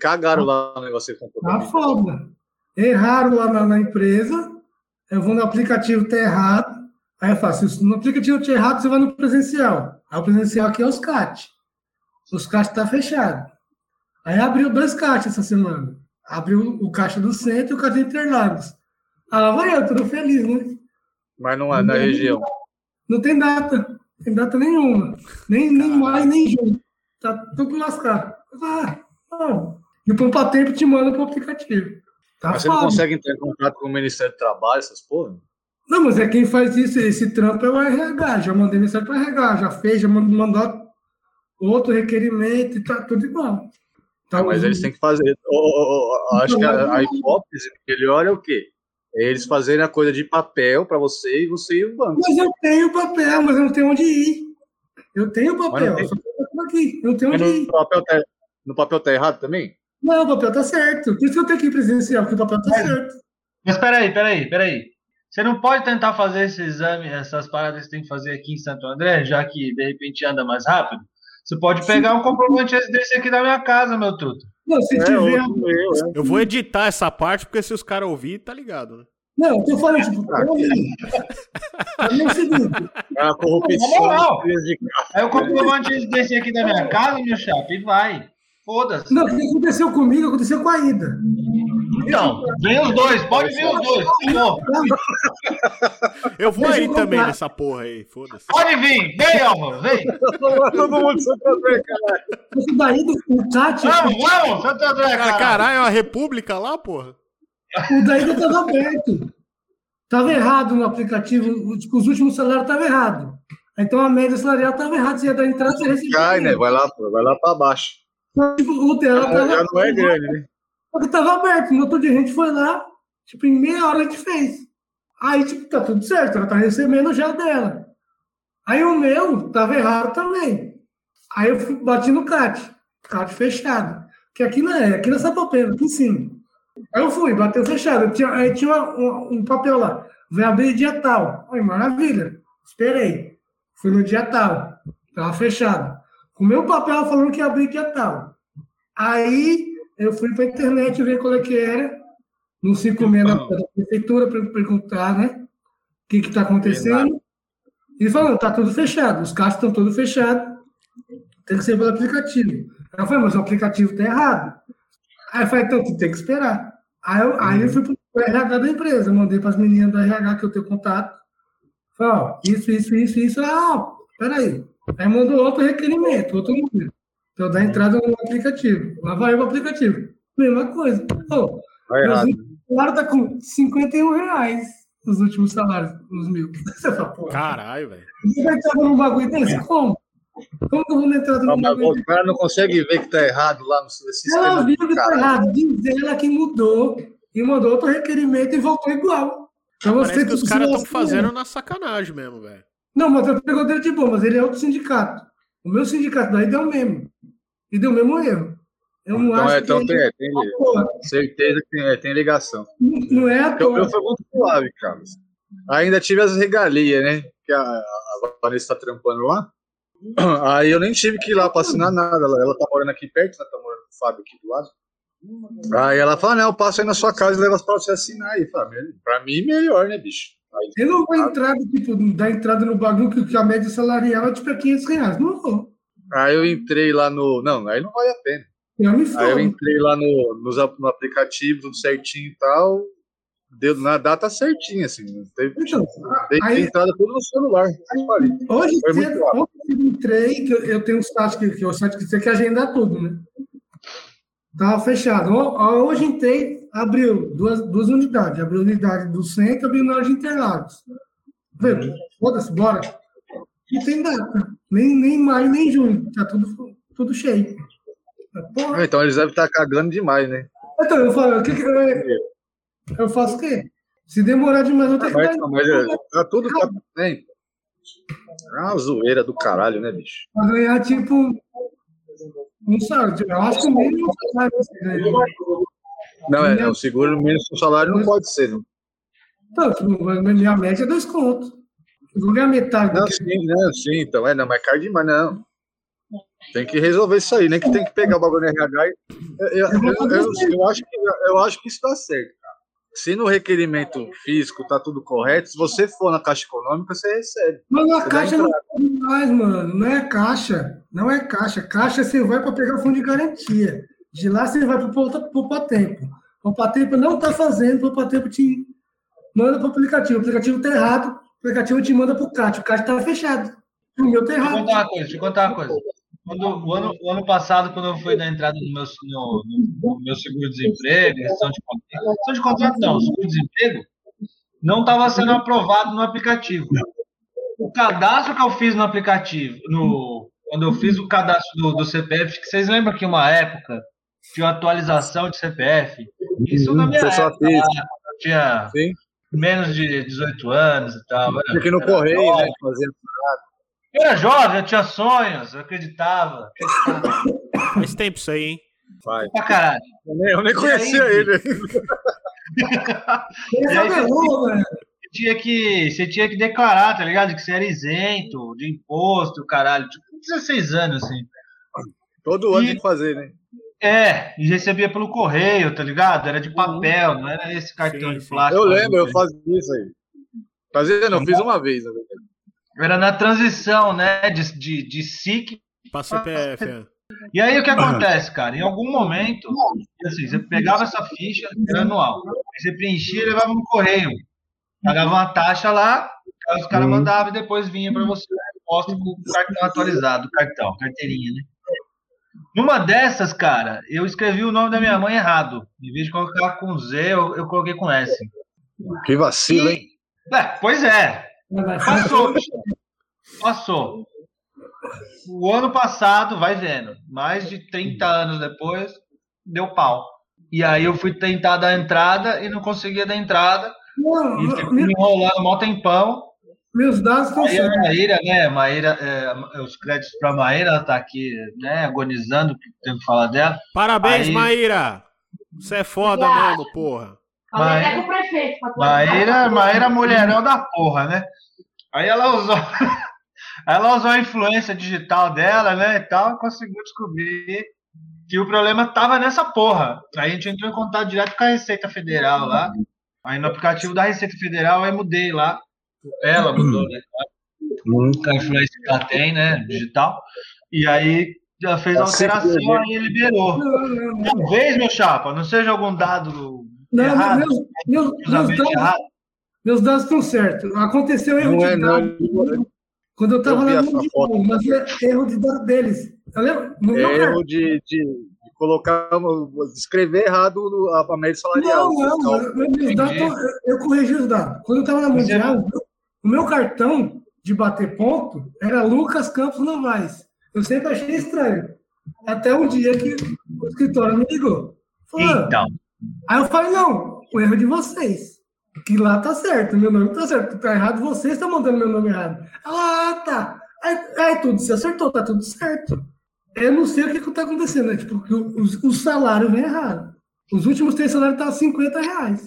Cagaram lá no negócio que você comprou. Tá foda. Erraram lá na, na empresa. Eu vou no aplicativo, tá errado. Aí eu faço, se no aplicativo tá errado, você vai no presencial. Aí o presencial aqui é os CAT. Os CAT tá fechado. Aí abriu dois CAT essa semana. Abriu o caixa do centro e o caixa de Interlagos. Ah, lá vai eu, tudo feliz, né? Mas não é na região. Não tem data. Não tem data nenhuma. Nem, nem mais, nem junho. Tá tudo lascado. Ah, não. E o Pampa Tempo te manda pro aplicativo. Tá Mas você não consegue entrar em contato com o Ministério do Trabalho, essas porra? Não, mas é quem faz isso, esse trampo é o RH. Já mandei mensagem para RH, já fez, já mandou outro requerimento e tá tudo igual. Tá, Mas eles têm que fazer. Ô, ô, ô, acho que a, a hipótese melhor é o quê? É eles fazerem a coisa de papel para você e você e o banco. Mas eu tenho papel, mas eu não tenho onde ir. Eu tenho Mas papel, não tem- só que eu tô aqui. Eu não tenho Mas onde no ir. papel, tá, no papel tá errado também? Não, o papel tá certo. Por isso que eu tenho que ir presencial, porque o papel tá certo. Mas peraí, peraí, peraí. Você não pode tentar fazer esse exame, essas paradas que você tem que fazer aqui em Santo André, já que de repente anda mais rápido? Você pode pegar um comprovante de residência aqui da minha casa, meu truto. Não, se É, tiver. eu, é. Eu vou editar essa parte, porque se os caras ouvir, tá ligado, né? Não, eu tô falando, tipo, porém. Pra mim é o seguinte. É a corrupção. Aí o comprovante de residência aqui da minha casa, meu chapa, e vai. Foda-se. Não, o que aconteceu comigo aconteceu com a Ida. Então, vem os dois, pode vir os dois. Eu vou aí também nessa porra aí, foda-se. Pode vir, vem, Álvaro, vem. Todo mundo Santo André, cara. Esse daí do o Tati, Vamos, vamos, Santo André, Cara, cara. caralho, é uma república lá, porra? o daí não tava aberto. Tava errado no aplicativo, tipo, os últimos salários estavam errados. Então a média salarial tava errada, você ia dar entrada, você recebia. Cai, né? Vai lá, pô, vai lá pra baixo. Tipo, o Já tava, não é grande, né? Só que tava aberto. No outro dia a gente foi lá, tipo, em meia hora a gente fez. Aí, tipo, tá tudo certo, ela tá recebendo já dela. Aí o meu tava errado também. Aí eu fui, bati no CAT, CAT fechado. Que aqui não é, aqui na Sapopema, aqui em cima. Aí eu fui, bateu fechado. Tinha, aí tinha uma- um, um papel lá, vai abrir dia tal. Aí, maravilha, esperei. Fui no dia tal, tava fechado. Com o meu papel falando que ia abrir dia tal. Aí eu fui pra internet ver qual é que era, no 56 da, da prefeitura, para perguntar, né? O que que tá acontecendo. E falando, tá tudo fechado, os caixas estão todos fechados, tem que ser pelo aplicativo. Aí eu falei, mas o aplicativo tá errado. Aí eu falei, então tu tem que esperar. Aí eu, aí eu fui pro RH da empresa, mandei para as meninas do RH que eu tenho contato. Falei, ó, isso, isso, isso, isso. Ah, peraí. Aí mandou outro requerimento, outro número. Então dá entrada no aplicativo. Lá vai o aplicativo. Mesma coisa. Pô, Tá errado. últimos salários tá com 51 reais. Os últimos salários, os mil. [laughs] Você fala, Caralho, velho. você vai entrar num bagulho desse? Como? Como que eu vou entrar num bagulho o cara não consegue ver que tá errado lá no sistema. ela viu que tá errado. Diz ela que mudou e mandou outro requerimento e voltou igual. Então você Parece que os caras estão você- fazendo na sacanagem mesmo, velho. Não, mas eu pegou dele de boa, mas ele é outro sindicato. O meu sindicato daí deu o mesmo. E deu o mesmo erro. Eu não Então, acho é, então que. tem, tem Porra, certeza que tem, é, tem ligação. não é à Porque o meu foi muito suave, cara. Ainda tive as regalias, né? Que a, a Vanessa tá trampando lá. [clears throat] Aí eu nem tive que ir lá pra assinar nada. Ela, ela tá morando aqui perto, ela tá morando com o Fábio aqui do lado. Aí ela fala, não, eu passo aí na sua casa e levo pra você assinar aí. Fala, "Mel- pra mim, melhor, né, bicho? Aí, Eu não vou entrar, tipo, dar entrada no bagulho que, a média salarial é tipo é 500 reais. Não vou. aí eu entrei lá no. Não, aí não vale a pena. Eu me Aí eu entrei lá no, nos no aplicativo, tudo certinho e tal. Deu na data certinha, assim. Teve, Então, dei aí- entrada tudo no celular. Hoje Foi cedo, ontem eu entrei, que eu, eu tenho um site que, que é o site que você tem que agendar tudo, né? Tava fechado. Ho- ho- Hoje entrei, abriu duas, duas unidades. Abriu a unidade do centro, abriu na de Interlagos. Falei, Foda-se, bora. Não tem data. Nem, nem maio, nem junho. Tá tudo, tudo cheio. Porra. Então eles devem estar cagando demais, né? Então, eu falo, o que que eu, eu faço o quê? Se demorar demais, eu tenho que Mas, dar. não, mas é, tá tudo tá bem. É uma zoeira do caralho, né, bicho? Pra ganhar, tipo. Não sabe, eu acho que o mínimo que. Não, é, o seguro mínimo do salário não pode ser, não. Então, minha média é dois contos. Vou ganhar metade do Não, sim, não, sim, então, é, não, mas caro demais, não. Tem que resolver isso aí, nem que tem que pegar o bagulho RH e. Eu, eu, eu, eu- acho que, eu acho que isso dá certo, cara. Se no requerimento físico tá tudo correto, se você for na Caixa Econômica, você recebe. Mas a caixa não é mais, mano. Não é caixa. Não é caixa. Caixa você vai para pegar o fundo de garantia. De lá você vai para o Poupa-Tempo. O Poupa-Tempo não está fazendo, o Poupa-Tempo te manda para o aplicativo. O aplicativo está errado, o aplicativo te manda para o CAT. O CAT está fechado. O meu está Deixa eu errado. contar uma coisa, contar uma coisa. Quando, o, ano, o ano passado, quando eu fui dar entrada no meu, no, no meu seguro-desemprego, de contrato, de contrato não, seguro-desemprego, não estava sendo aprovado no aplicativo. O cadastro que eu fiz no aplicativo, no, quando eu fiz o cadastro do, do CPF, que vocês lembram que uma época tinha atualização de CPF? Isso na minha Você só época, fez. lá, eu tinha Sim. menos de 18 anos e tal. era- Fica no era correio, jovem. né? Fazendo. Eu era jovem, eu tinha sonhos, eu acreditava. Faz tempo isso aí, hein? Vai. Pra caralho. Eu nem, eu nem conhecia aí, ele. Ele [laughs] é aí, cabelão, velho. Você tinha, que, você tinha que declarar, tá ligado? Que você era isento de imposto, caralho. Tipo, com 16 anos, assim. Todo ano E- tem que fazer, né? É, e recebia pelo correio, tá ligado? Era de papel, não era esse cartão Sim, de plástico. Eu lembro, eu fazia isso aí. Fazia, não, fiz uma vez, na verdade. Era na transição, né? De, de, de SIC. Pra CPF, é. E aí o que acontece, cara? Em algum momento, assim, você pegava essa ficha, era anual. Aí você preenchia e levava no correio. Pagava uma taxa lá, aí os caras Uhum. mandavam e depois vinha pra você a resposta com o cartão atualizado, o cartão, carteirinha, né? Numa dessas, cara, eu escrevi o nome da minha mãe errado. Em vez de colocar com Z, eu, eu coloquei com S. Que vacilo, hein? É, pois é, Passou. Passou. O ano passado, vai vendo, mais de 30 anos depois, deu pau. E aí eu fui tentar dar entrada e não conseguia dar entrada. Não, E fiquei me enrolando mó tempão. Meus dados estão certos. Maíra, né? Maíra, é, os créditos pra Maíra, ela tá aqui, né, agonizando, tenho que falar dela. Parabéns, Aí- Maíra! Você é foda Obrigada. mesmo, porra. Com o prefeito. pra tu Maíra, Maíra é mulherão da porra, né? Aí ela usou, [laughs] ela usou a influência digital dela, né, e tal, e conseguiu descobrir que o problema tava nessa porra. Aí a gente entrou em contato direto com a Receita Federal lá. Aí no aplicativo da Receita Federal eu mudei lá. Ela mudou, né? Com a influência que ela tem, né, digital. E aí ela fez a Assim que alteração e liberou. Não, não, não. Talvez, meu chapa, não seja algum dado Não, errado, meus, meus, dados, meus dados estão certos. Aconteceu erro Não de é, dado não. quando eu estava lá no foto. Mundial, mas é erro de dado deles. No meu É cartão. erro de, de, de colocar, escrever errado a, a média salarial. Não, não, fiscal. mas meus dados tão- eu, eu corrigi os dados. Quando eu estava na Você- Mundial, o meu cartão de bater ponto era Lucas Campos Novaes. Eu sempre achei estranho. Até um dia que o escritório me ligou. Falou, Então. Aí eu falei, não, o erro é de vocês. Que lá tá certo, meu nome tá certo. Tá errado, vocês estão mandando meu nome errado. Ah, tá. Aí, aí tudo se acertou, tá tudo certo. Eu não sei o que, que tá acontecendo, né? Tipo, o, o- o salário vem errado. Os últimos três salários estavam 50 reais.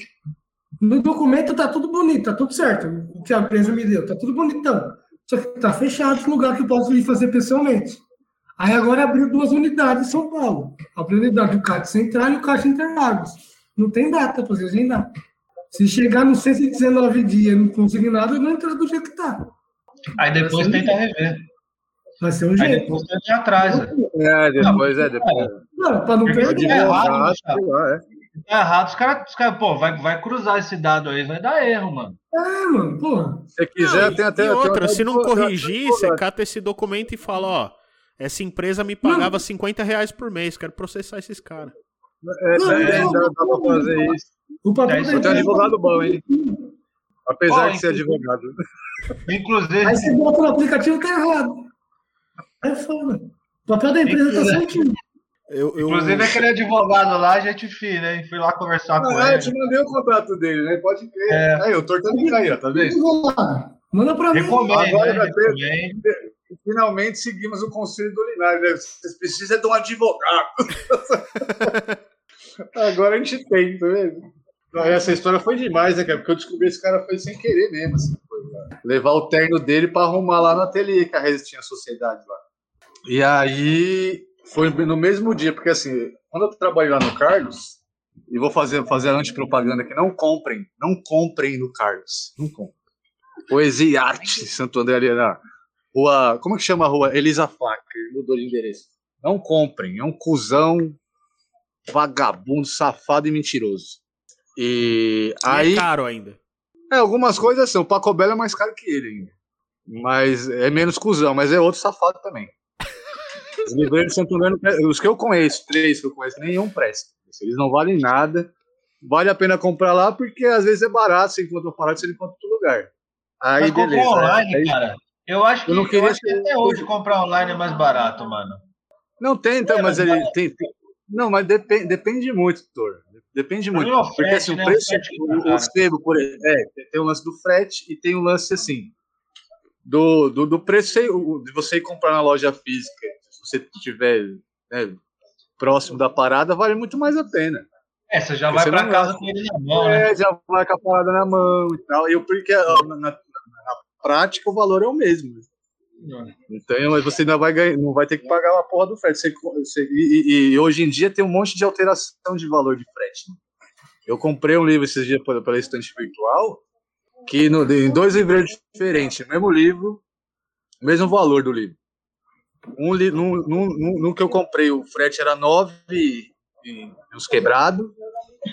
No documento tá tudo bonito, tá tudo certo. O que a empresa me deu, tá tudo bonitão. Só que tá fechado esse lugar que eu posso ir fazer pessoalmente. Aí agora abriu duas unidades em São Paulo. Abriu a unidade do CAT Central e o CAT Interlagos. Não tem data para vocês agendar. Se chegar nos 119 dias e não conseguir nada, não entra do jeito que tá. Aí depois tenta rever. Vai ser um Aí jeito. depois tenta ir atrás. né? É, depois é, depois. Não, para não perder. é lá, é. Tá errado, os caras, os cara, pô, vai, vai cruzar esse dado aí, vai dar erro, mano. É, mano, porra. Se quiser, Não, tem até. e tem outra, se não corrigir, você cata esse documento e fala, ó, essa empresa me pagava 50 reais por mês, quero processar esses caras. É, Não, tem, não, dá, dá pra fazer isso. O patrão É, tenho um advogado bom, hein? Apesar de ser advogado. Inclusive, Aí você bota no aplicativo tá errado. É foda. O papel da empresa tá certinho. Eu, eu, inclusive aquele [laughs] advogado lá, gente fina, hein? Fui lá conversar com Ah, eu ele. te mandei o contrato dele, né? Pode crer. É. Aí, eu tortando de cair, ó, tá vendo? Vamos lá. Manda pra mim. Recomendo, Agora né? Recomendo. Finalmente seguimos o conselho do Linário, né? Vocês precisam de um advogado. [laughs] Agora a gente tem, tá vendo? Não, Essa história foi demais, né, cara? Porque eu descobri esse cara foi sem querer mesmo. Assim, foi, cara. Levar o terno dele pra arrumar lá no ateliê que a Rez tinha sociedade lá. E aí foi no mesmo dia, porque assim, quando eu trabalhei lá no Carlos, e vou fazer, fazer a antipropaganda aqui, não comprem, não comprem no Carlos. Não comprem. Poesia e Arte, Santo André ali na rua. Como é que chama a rua? Elisa ele mudou de endereço. Não comprem, é um cuzão vagabundo, safado e mentiroso. E aí... aí. é caro ainda. É, algumas coisas são. O Paco Belo é mais caro que ele ainda. Mas é menos cuzão, mas é outro safado também. Os livreiros de Santo André, os que eu conheço, três que eu conheço, nenhum presta. Eles não valem nada. Vale a pena comprar lá porque às vezes é barato, você encontra barato, você encontra em outro lugar. Aí, Mas beleza. online, Aí- cara. Eu acho que, Eu não eu queria acho que até hoje comprar online é mais barato, mano. Não tem, então, É, mas mas ele tem, tem- Não, mas depende, depende muito, doutor. Depende muito. mim, o Porque frete, assim, né? o preço, O frete que tá o, sebo, por exemplo, é, tem o lance do frete e tem o lance assim. Do, do, do preço de você ir comprar na loja física, você estiver né, próximo da parada, vale muito mais a pena. É, você já Você vai não casa vai. com ele na mão, né? É, já vai com a parada na mão e tal. E eu, porque ó, na, na- na prática o valor é o mesmo. Então mas você ainda vai ganhar, não vai ter que pagar a porra do frete. Você- você- e, e- hoje em dia tem um monte de alteração de valor de frete. né? Eu comprei um livro esses dias pela, pela estante virtual, que no, em dois livros diferentes, mesmo livro, mesmo valor do livro. Um, num, num, num- num que eu comprei, o frete era 9 e, e uns quebrados,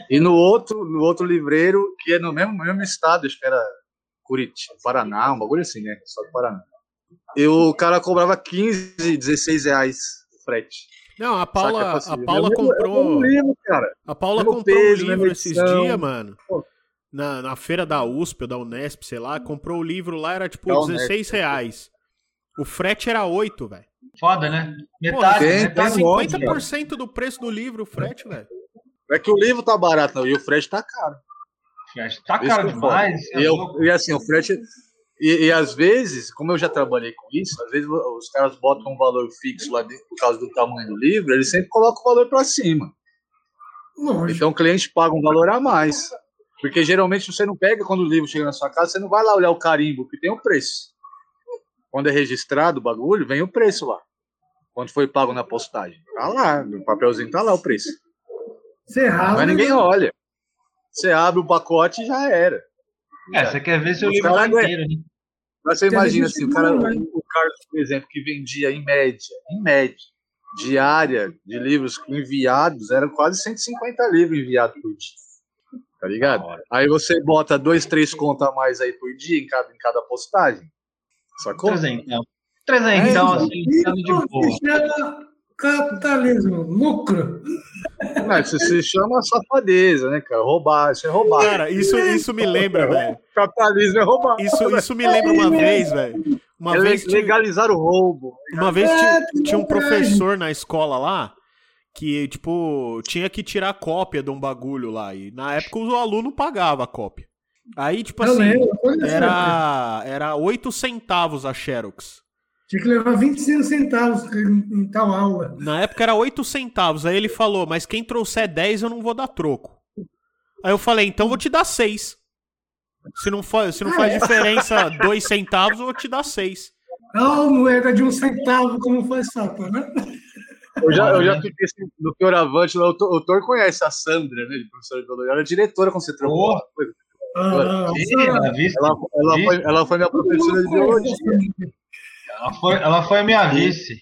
e no outro, no outro livreiro, que é no mesmo, mesmo estado, acho que era Curitiba, Paraná, um bagulho assim, né? Só do Paraná. E o cara cobrava 15, 16 reais o frete. Não, a Paula, assim, a Paula é comprou. é o mesmo livro, cara. A Paula Mesmo comprou peso, um livro esses dias, mano. Pô. Na, na feira da USP ou da Unesp, sei lá, comprou o livro lá, era tipo Da Unesp. 16 reais. O frete era 8, velho. Foda, né? Pô, Metade, tem- metade tem um monte, 50% do preço do livro, o frete, velho. É que o livro tá barato e o frete tá caro. Tá Isso caro que é demais. é E, eu- louco. e assim, o frete. E, e às vezes, como eu já trabalhei com isso, às vezes os caras botam um valor fixo lá dentro por causa do tamanho do livro, eles sempre colocam o valor para cima. Lógico. Então o cliente paga um valor a mais. Porque geralmente você não pega quando o livro chega na sua casa, você não vai lá olhar o carimbo, que tem o preço. Quando é registrado o bagulho, vem o preço lá. Quando foi pago na postagem. Tá lá, no papelzinho tá lá o preço. Você rala. Mas ninguém olha. Você abre o pacote e já era. É, você quer ver seu Os livro tá inteiro, né? Mas você imagina assim, o que cara, né? o Carlos, por exemplo, que vendia em média, em média, diária de livros enviados, eram quase 150 livros enviados por dia. Tá ligado? Aí você bota dois, três contas a mais aí por dia em cada, em cada postagem. Sacou? Trezentão. Trezentão, É, assim, ficando de Isso boa. se chama capitalismo, lucro. Não, isso se chama safadeza, né, cara? Roubar, isso é roubar. Cara, isso, isso me lembra, [laughs] velho. Capitalismo é roubar. Isso, isso me lembra uma vez, velho. Uma é vez. tinha- legalizar o roubo. Uma vez É, tinha, tudo tinha um professor na escola lá que, tipo, tinha que tirar cópia de um bagulho lá. E na época o aluno pagava a cópia. Aí, tipo Eu assim, lembro, foi era, era 8 centavos a Xerox. Tinha que levar 25 centavos em, em tal aula. Na época era 8 centavos. Aí ele falou, mas quem trouxer 10 eu não vou dar troco. Aí eu falei, então eu vou te dar 6. Se não, for, se não faz diferença 2 centavos, eu vou te dar 6. Não, moeda de um centavo, como faz falta, né? Eu já, eu já fiquei assim, no Fioravante, lá, o Thor- conhece a Sandra, né, de professora de biologia. Ela é diretora quando você trabalhou. Ah, ela, vice, Ela, ela, foi, ela foi minha professora de biologia. ela, foi, ela foi a minha vice.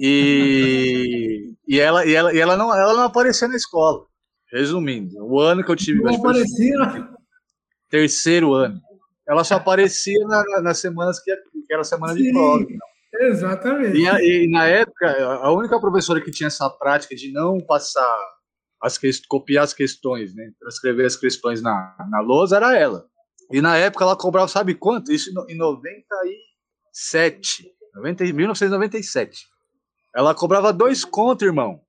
E, e, ela, e, ela, e ela, não, ela não apareceu na escola. Resumindo, o ano que eu tive Não aparecia. terceiro ano, ela só aparecia na- na- nas semanas que, que era semana de Sim. prova. Exatamente. E, e na época, a única professora que tinha essa prática de não passar, as que, copiar as questões, né, transcrever as questões na, na lousa, era ela. E na época ela cobrava, sabe quanto? Isso em no- em 97, 90, 1997. Ela cobrava dois contos, irmão,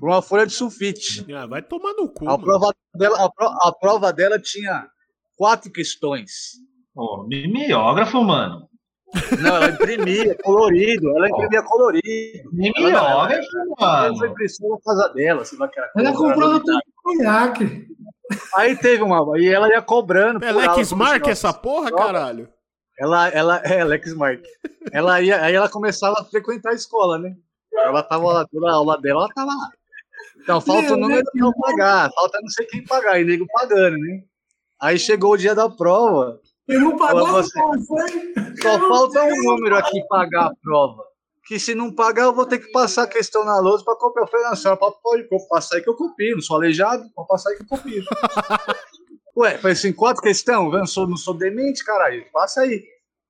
por uma folha de sulfite. Ah, vai tomar no cu. A mano. prova dela, a, pro- a prova dela tinha quatro questões. Pô, mimeógrafo, mano. Não, ela imprimia colorido, ela imprimia colorido. Mimeógrafo, Ela mano. impressão na casa dela, sei lá que era Ela coisa, comprava era tudo com conhaque. Aí teve uma. E ela ia cobrando. É por aula, Lex como Mark essa porra, caralho? Ela, ela, é, Lex Mark. Ela ia, aí ela começava a frequentar a escola, né? Ela tava lá, toda a aula dela, ela tava lá. Então, falta o número pra eu pagar, falta não sei quem pagar, e nego pagando, né? Aí chegou o dia da prova, Eu não pagou, você- só falta um número aqui pagar a prova. Que se não pagar, eu vou ter que passar a questão na lousa pra copiar. Eu falei, não, senhora pode, pode passar aí que eu copio, não sou aleijado, pode passar aí que eu copio. [laughs] Ué, falei assim, quatro questões? Eu não sou, não sou demente, caralho, passa aí.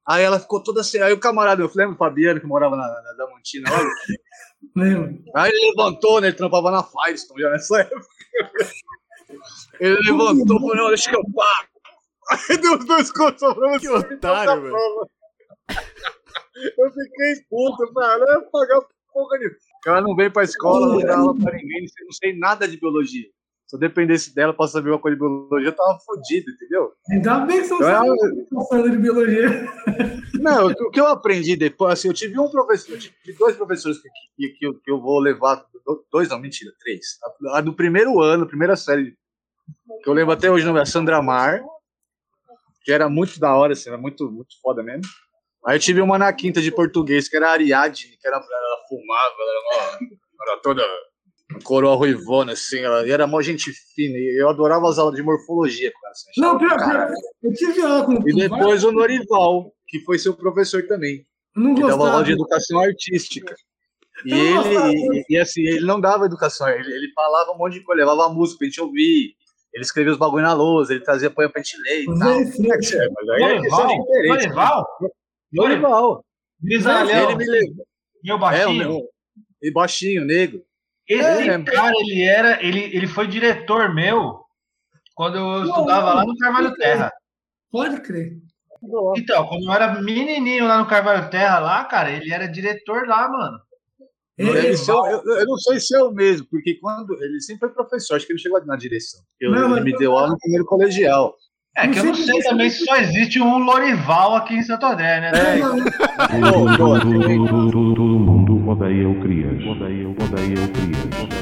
Aí ela ficou toda assim, aí o camarada, eu lembro o Fabiano, que morava na, na Damantina, olha, [laughs] Lembro. aí ele levantou, né, ele trampava na Firestone já nessa época. [laughs] Ele levantou, falou, não, deixa que eu pago. Aí deu os dois contos pra você. Que otário, velho. [laughs] Eu fiquei puto, eu falei, ah, não é pagar porra nenhuma. Ela não veio pra escola, não dá aula pra ninguém, não sei- não sei nada de biologia. Se eu dependesse dela pra saber uma coisa de biologia, eu tava fodido, entendeu? Ainda bem que são Não, só falando de biologia. [laughs] Não, o que eu aprendi depois, assim, eu tive um professor, eu tive eu dois professores que, que, que, eu, que eu vou levar, dois não, mentira, três. A, a do primeiro ano, primeira série, que eu lembro até hoje, o nome é Sandra Mar, que era muito da hora, assim, era muito, muito foda mesmo. Aí eu tive uma na quinta de português, que era a Ariadne, que era, ela fumava, ela era, uma- era toda coroa ruivona, assim, ela e era mó gente fina, e eu adorava as aulas de morfologia com ela. assim, Não, pior, pior. Eu tive aula com E depois o Norival, que foi seu professor também, não que dava gostava. aula de educação artística. E ele, e, e assim, ele não dava educação, ele, ele falava um monte de coisa, levava música pra gente ouvir, ele escrevia os bagulho na lousa, ele trazia poema pra gente ler e Mas tal. é. É, mas aí é interesse. Norival? Norival. Grisalhão. Ele me levou. Meu É, o baixinho. meu. E baixinho, negro. Esse É. cara, ele era. Ele, ele foi diretor meu quando eu estudava lá no Carvalho Terra. Pode crer. Então, quando eu era menininho lá no Carvalho Terra, lá, cara, ele era diretor lá, mano. Deve ser, eu, eu não sei se é o mesmo, porque quando ele sempre foi professor, acho que ele chegou na direção. Eu, Não, ele me deu aula no primeiro colegial. É que eu não sei também se só existe um Lorival aqui em Santo André, né? É, Todo, todo, todo, todo, todo, todo mundo odeia o Crias. Odeia, odeia o Crias.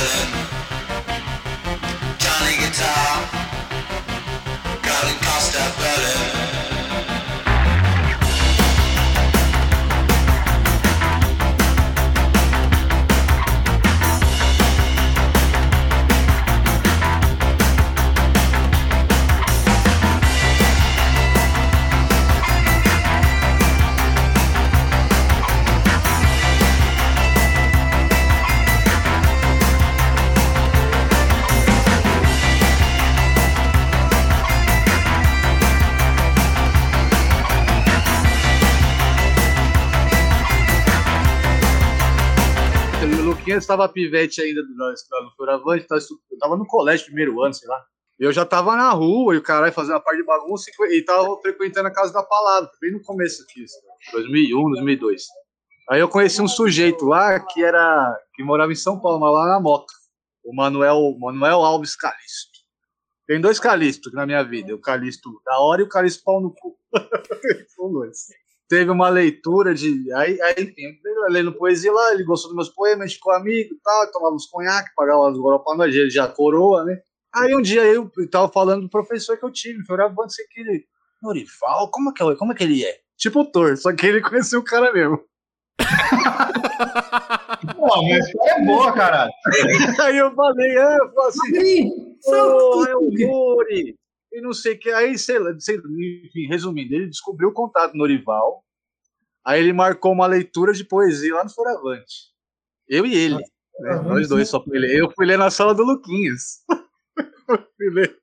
Island. Luquinhas estava pivete ainda no Fioravante, tava estu- eu tava no colégio, primeiro ano, sei lá. Eu já tava na rua e o caralho fazendo a parte de bagunça e, tava frequentando a Casa da Palavra, bem no começo aqui, isso, 2001, 2002. Aí eu conheci um sujeito lá que era que morava em São Paulo, mas lá na Moca. O Manuel, Manuel Alves Calisto. Tem dois Calistos na minha vida, o Calisto da hora e o Calisto pau no cu. [laughs] São dois teve uma leitura de. Aí, aí enfim, lendo poesia lá, ele gostou dos meus poemas, ficou amigo e tal, tomava uns conhaque, pagava as goró pra nós, ele já coroa, né? Aí um dia eu tava falando do professor que eu tive, foi gravando sei que ele. Norival, como é que, como é que ele é? Tipo o Thor, só que ele conheceu o cara mesmo. [laughs] Pô, história é boa, caralho. Aí eu falei, é, eu falei assim, Sim, Pô, é o Nori. E não sei o que. Aí, sei lá, sei, enfim, resumindo, ele descobriu o contato do Norival. Aí ele marcou uma leitura de poesia lá no Foravante. Eu e ele. né? Nós dois só fui ler. Eu fui ler na sala do Luquinhas. [laughs] fui, ler,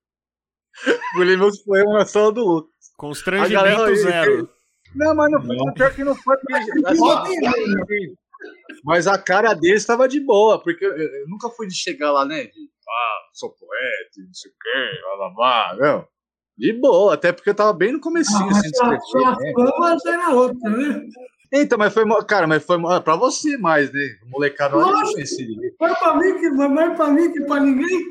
fui ler meus poemas na sala do Lucas. Constrangimento galera zero. Não, mas não foi. Pior que não foi. [laughs] assim, Mas a cara dele estava de boa, porque eu, eu nunca fui de chegar lá, né? De, ah, sou poeta, não sei o quê, blá. Não. De boa, até porque eu tava bem no comecinho, assim, de escrever, sua né? tá na outra, né? Então, mas foi, cara, mas foi mó- pra você mais, né? O molecada lá não conhecia. Mais pra mim que, mais pra mim que pra ninguém.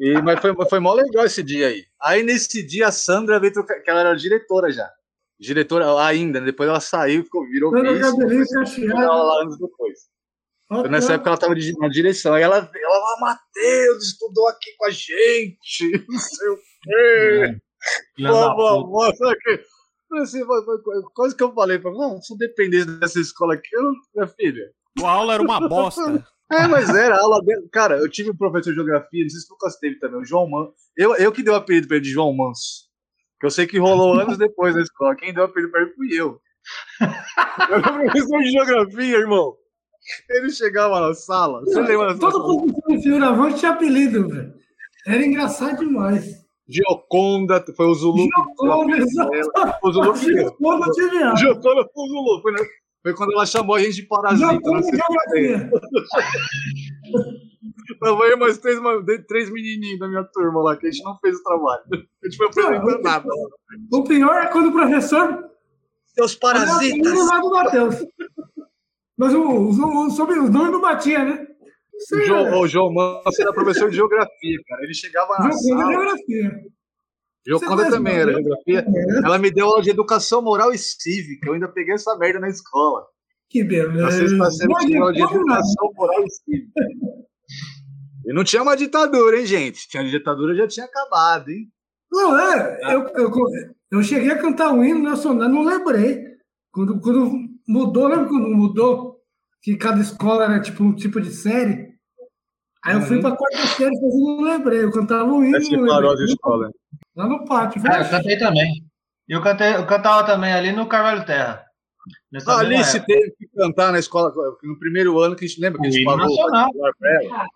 E, mas foi, foi mó legal esse dia aí. Aí nesse dia a Sandra veio trocar, que ela era diretora já. Diretora ainda, né? depois ela saiu, ficou, virou vice. Ela lá anos depois. Então, nessa época ela tava de- na direção. Aí ela, ela lá, Matheus, estudou aqui com a gente, [laughs] não sei o quê. Que- Assim, Quase que eu falei pra ela, se eu dependesse dessa escola aqui, eu não, minha filha. A aula era uma bosta. [laughs] É, mas era a aula dele. Cara, eu tive um professor de geografia, não sei se o Lucas teve também, o João Manso. Eu, eu que dei o apelido pra ele de João Manso. Que eu sei que rolou [laughs] anos depois na escola. Quem deu o apelido pra ele fui eu. Eu era professor de geografia, irmão. Ele chegava na sala. Você lembra dessa Todo professor de fioravante tinha apelido, velho. Era engraçado demais. Gioconda, foi o Zulu. Gioconda, o Zulu que. Gioconda. Gioconda foi o Zulu. Foi, na- foi quando ela chamou a gente de parasita. Gioconda se geografia. Tava eu mais três, três menininhos da minha turma lá, que a gente não fez o trabalho. A gente foi apresentando nada. O pior é quando o professor. Seus parasitas! Pro lado do Matheus. Mas o, os, os, sobre os nomes não batia, né? O João, o João Manso era professor de geografia, cara. Ele chegava sala, geografia. Joconda também era geografia. Ela me deu aula de educação moral e cívica. Eu ainda peguei essa merda na escola. Que beleza. Sexta série Mas tinha aula de educação moral e cívica. E não tinha uma ditadura, hein, gente? Tinha ditadura, já tinha acabado, hein? Não, é. Eu, eu, eu cheguei a cantar o hino nacional, não lembrei. Quando, quando mudou, lembra quando mudou? Que cada escola era tipo um tipo de série. Aí eu fui pra quarta série, mas eu não lembrei. Eu cantava o hino. Aí você parou de escola. Lá no pátio. Ah, eu cantei também. Eu, cantei, eu cantava também ali no Carvalho Terra. Nessa Alice época. teve que cantar na escola, no primeiro ano, que a gente lembra que a gente pagou nacional. particular pra ela.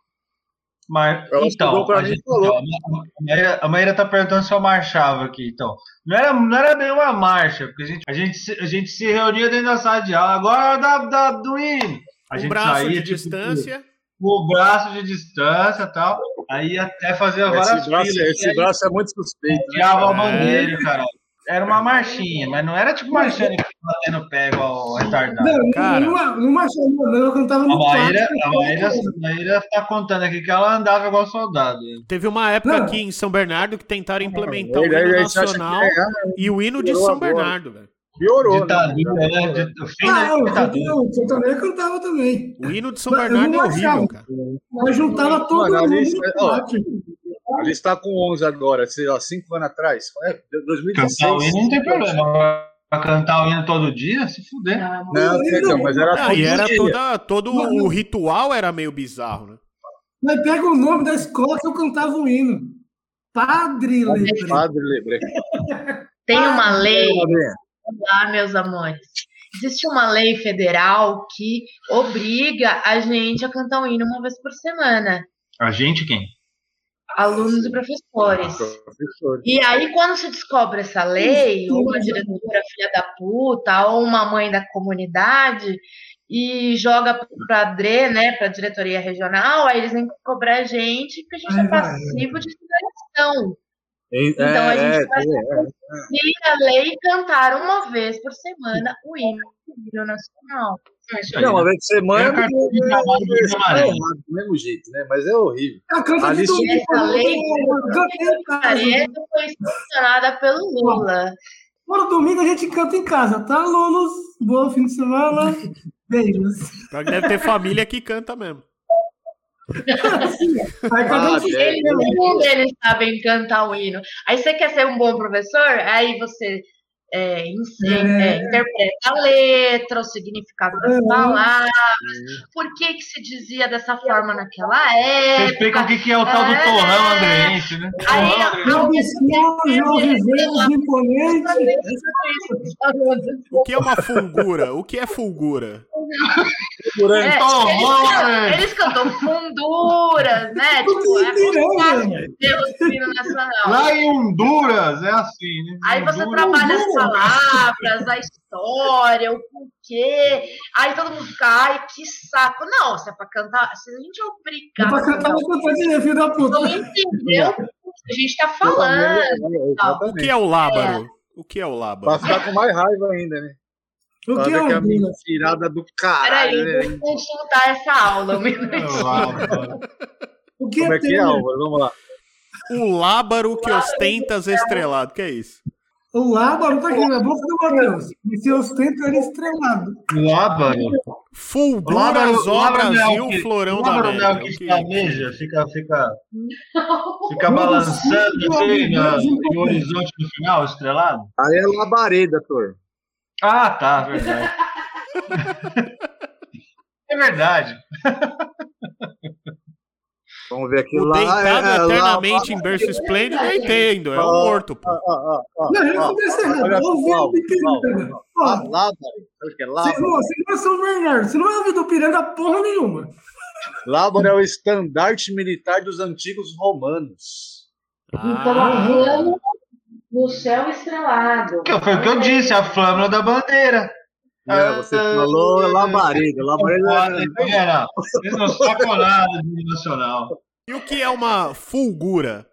Mas, Ela então, a, gente, falou. então, a Maíra- a Maíra tá perguntando se eu marchava aqui. Então, não era, não era bem uma marcha, porque a gente, a gente, se- a gente se reunia dentro da sala de aula. Agora da, da, do hino. A Um gente braço saía, de tipo, distância. com o braço de distância e tal. Aí até fazia várias Esse braço, filas. esse aí braço é muito suspeito. Né? tirava a É. bandeira, cara. Era uma marchinha, mas não era tipo marchinha que batendo pé igual retardado. Não, Cara. não, não marchava, não. Eu cantava no Maíra, a, Maíra, a Maíra tá contando aqui que ela andava igual soldado. Teve uma época Não. aqui em São Bernardo que tentaram implementar o Ele- ele- hino nacional é, e o hino de São agora. Bernardo, velho. Piorou, né? Ditadura, né? O fim Ah, da eu, ditadura. eu, eu também cantava também. O hino de São Mas Bernardo não é horrível, cara. Nós juntava todo mundo Alice- no ó, pátio. A Alice tá com 11 agora, sei lá, 5 anos atrás. É, 2016. Cantar o hino não tem problema. Pra cantar o hino todo dia, se fuder. Não, não, mas era Não, e todo era toda, todo o ritual era meio bizarro, né? Mas pega o nome da escola que eu cantava o hino. Padre Lebre. Padre, lembrei. [laughs] Tem uma lei, Padre. lá, meus amores. Existe uma lei federal que obriga a gente a cantar o hino uma vez por semana. A gente quem? Alunos e professores. Professor. E aí, quando se descobre essa lei, ou uma diretora filha da puta, ou uma mãe da comunidade, e joga para a DRE, né, para a diretoria regional, aí eles vêm cobrar a gente, porque a gente é vai. passivo de federação. É, Então a gente é, vai é, a lei e cantar uma vez por semana o hino, o hino nacional. É isso aí. Não, uma né? vez por semana. É de trabalho do é, Guimarães. é errado, do mesmo jeito, né? Mas é horrível. Eu canto Ali de domingo, Essa lei foi sancionada pelo Lula. Todo domingo a gente canta em casa, tá, alunos? Bom fim de semana. Beijos. Deve ter família que canta mesmo. [laughs] Cada um Ah, se- deve. Eles, sabem cantar o hino. Aí você quer ser um bom professor? Aí você é, ensina, É. é, interpreta a letra, o significado das É. palavras, por que, que se dizia dessa forma naquela Você época. explica o que que é o tal do É. torrão andreense, né? Aí, Torrão. O que é uma fulgura? O que é fulgura? É, Torrão, eles, né? eles cantam funduras, né? Tipo, é hino nacional. Lá em Honduras é assim, né? Aí você trabalha palavras, a história, o porquê. Aí todo mundo fica, ai, que saco. Não, se é pra cantar, se a gente é É obrigado pra a cantar, cantar, vou cantar de filho da puta. não entendeu o que a gente tá falando. O que é o lábaro? O que é o Pra lábaro? ficar com mais raiva ainda, né? O Pra que é que é a mentirada do caralho, Peraí, né? vou consultar essa aula. um minutinho. O que Como é é que é, ter? Álvaro? Vamos lá. O lábaro que ostentas estrelado. Que é isso? O lábaro tá aqui na boca do Matheus. E se ostenta ele estrelado. Lábaro. Lábaro- ó lábaro não é o Brasil, que- florão da Lábaro é o América. que O que- flameja, fica, fica, fica balançando assim no horizonte do final, estrelado? Aí é labareda, Tor. Ah, tá, verdade. [laughs] É verdade. [laughs] Vamos ver aqui O lá. deitado é, eternamente lá- em berço esplêndido eu entendo, é o Ó, morto, pô. Não, eu não errado. ouvi o Lá- é Você não, é São Bernardo, você não é ouvido do Piranga porra nenhuma. Lábaro é o estandarte militar dos antigos romanos. Então, Ah, vamos no céu estrelado. Que foi o que eu disse, a flâmula da bandeira. É, você falou labareda. Labareda é- sacam nada de nacional. E o que é uma fulgura?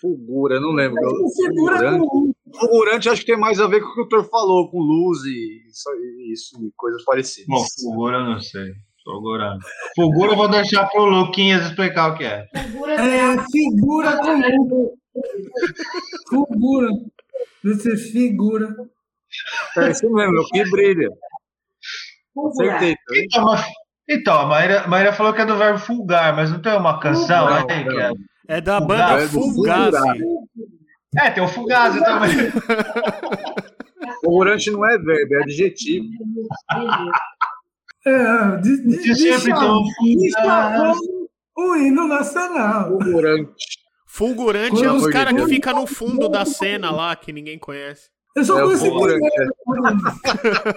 fulgura, não lembro. Segura Fulgurante. Fulgurante acho que tem mais a ver com o que o Tor falou, com luz e isso, isso e coisas parecidas. Bom, fulgura eu não sei. Fulgura. Fulgura eu vou deixar pro Luquinhas explicar o que é. é, figura comum. Fulgura. Você figura. É isso mesmo, é o que brilha. Acertei. Então, mas- então, a Maíra, Maíra falou que é do verbo fulgar, mas não tem uma canção Não, aí que é... É da Fulgar, banda é. Fulgar. É, tem o Fugazi também. [laughs] Fulgurante não é verbo, é adjetivo. É, de, de, Você sempre um o hino nacional. Fulgurante. Fulgurante é os de caras que ficam no fundo da cena lá, que ninguém conhece. Eu só É o conheço fulgurante.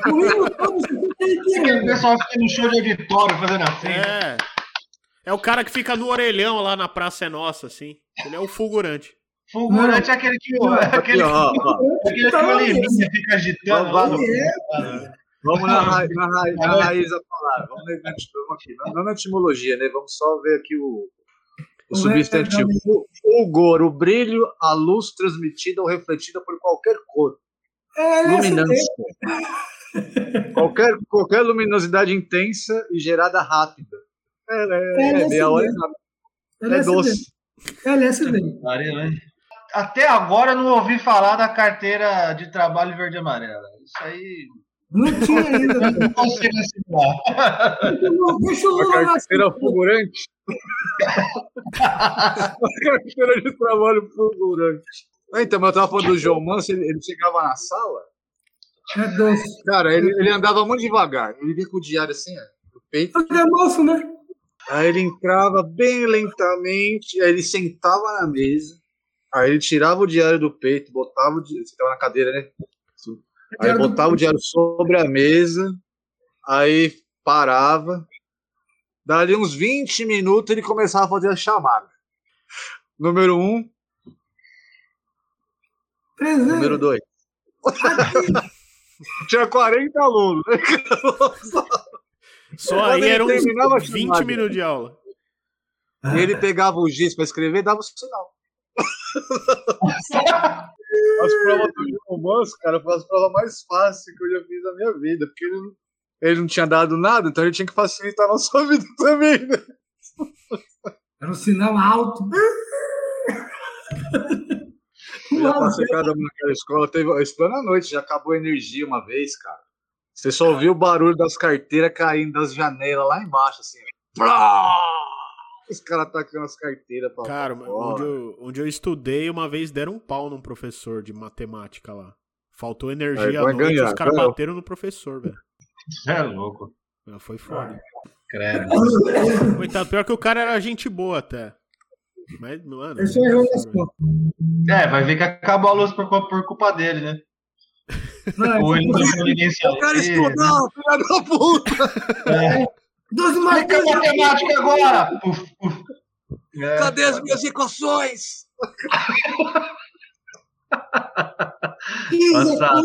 o todo, O pessoal fica no show de auditório fazendo assim. É. É o cara que fica no orelhão lá na Praça é Nossa, assim. Ele é o fulgurante. Fulgurante é aquele que, é aquele, ó, ó. aquele que o fica agitando lá no... Vamos na, ra- na, ra- na raiz da palavra. Vamos, na, vamos aqui. Não, na etimologia, né? Vamos só ver aqui o, o substantivo. Fu- Fulgor, o brilho, a luz transmitida ou refletida por qualquer cor. É, essa Luminância. [laughs] qualquer, qualquer luminosidade intensa e gerada rápida. É, é, É, é, meia hora é. Ela É é doce. LSD. Pariu, hein? Até agora eu não ouvi falar da carteira de trabalho verde e amarela. Isso aí. Não tinha ainda. Eu não consigo assimilar. Deixa o A Lula na carteira fulgurante. [laughs] a carteira de trabalho fulgurante. Ah, Então, mas eu tava falando do João Manso, ele, ele chegava na sala, É doce. cara, ele, ele andava muito devagar. Ele vinha com o diário assim, ó, no peito. Ele é moço, né? Aí ele entrava bem lentamente, aí ele sentava na mesa, aí ele tirava o diário do peito, botava o diário, você tava na cadeira, né? Aí botava o diário sobre a mesa, aí parava, dali uns 20 minutos ele começava a fazer a chamada. Número um, Presente. número dois. [laughs] Tinha 40 alunos? [laughs] Só aí eram uns terminava a 20 chamada. minutos de aula. E ele pegava o giz para escrever e dava o sinal. [laughs] As provas do Manso, cara, foram as provas mais fáceis que eu já fiz na minha vida, porque ele, não- ele não tinha dado nada, então ele tinha que facilitar a nossa vida também, né? Era um sinal alto. Eu já passei cada uma naquela escola, teve, estudando à noite, já acabou a energia uma vez, cara. Você só ouviu o barulho das carteiras caindo das janelas lá embaixo, assim. Plá! Os caras atacando as carteiras pra Cara, pra onde eu, onde eu estudei, uma vez deram um pau num professor de matemática lá. Faltou energia à noite, ganhar, os caras ganhou. bateram no professor, velho. Você é louco. Ah, Foi foda. Credo. Coitado, pior que o cara era gente boa até. Mas, mano. Esse errou nas contas. É, vai ver que acabou a luz por, por culpa dele, né? Não, Ou ele não deixou ninguém Eu quero saber. estudar, filha da puta! É. 12 mais Explica a matemática agora! Puf, puf. É. Cadê as minhas equações? [laughs] Nossa,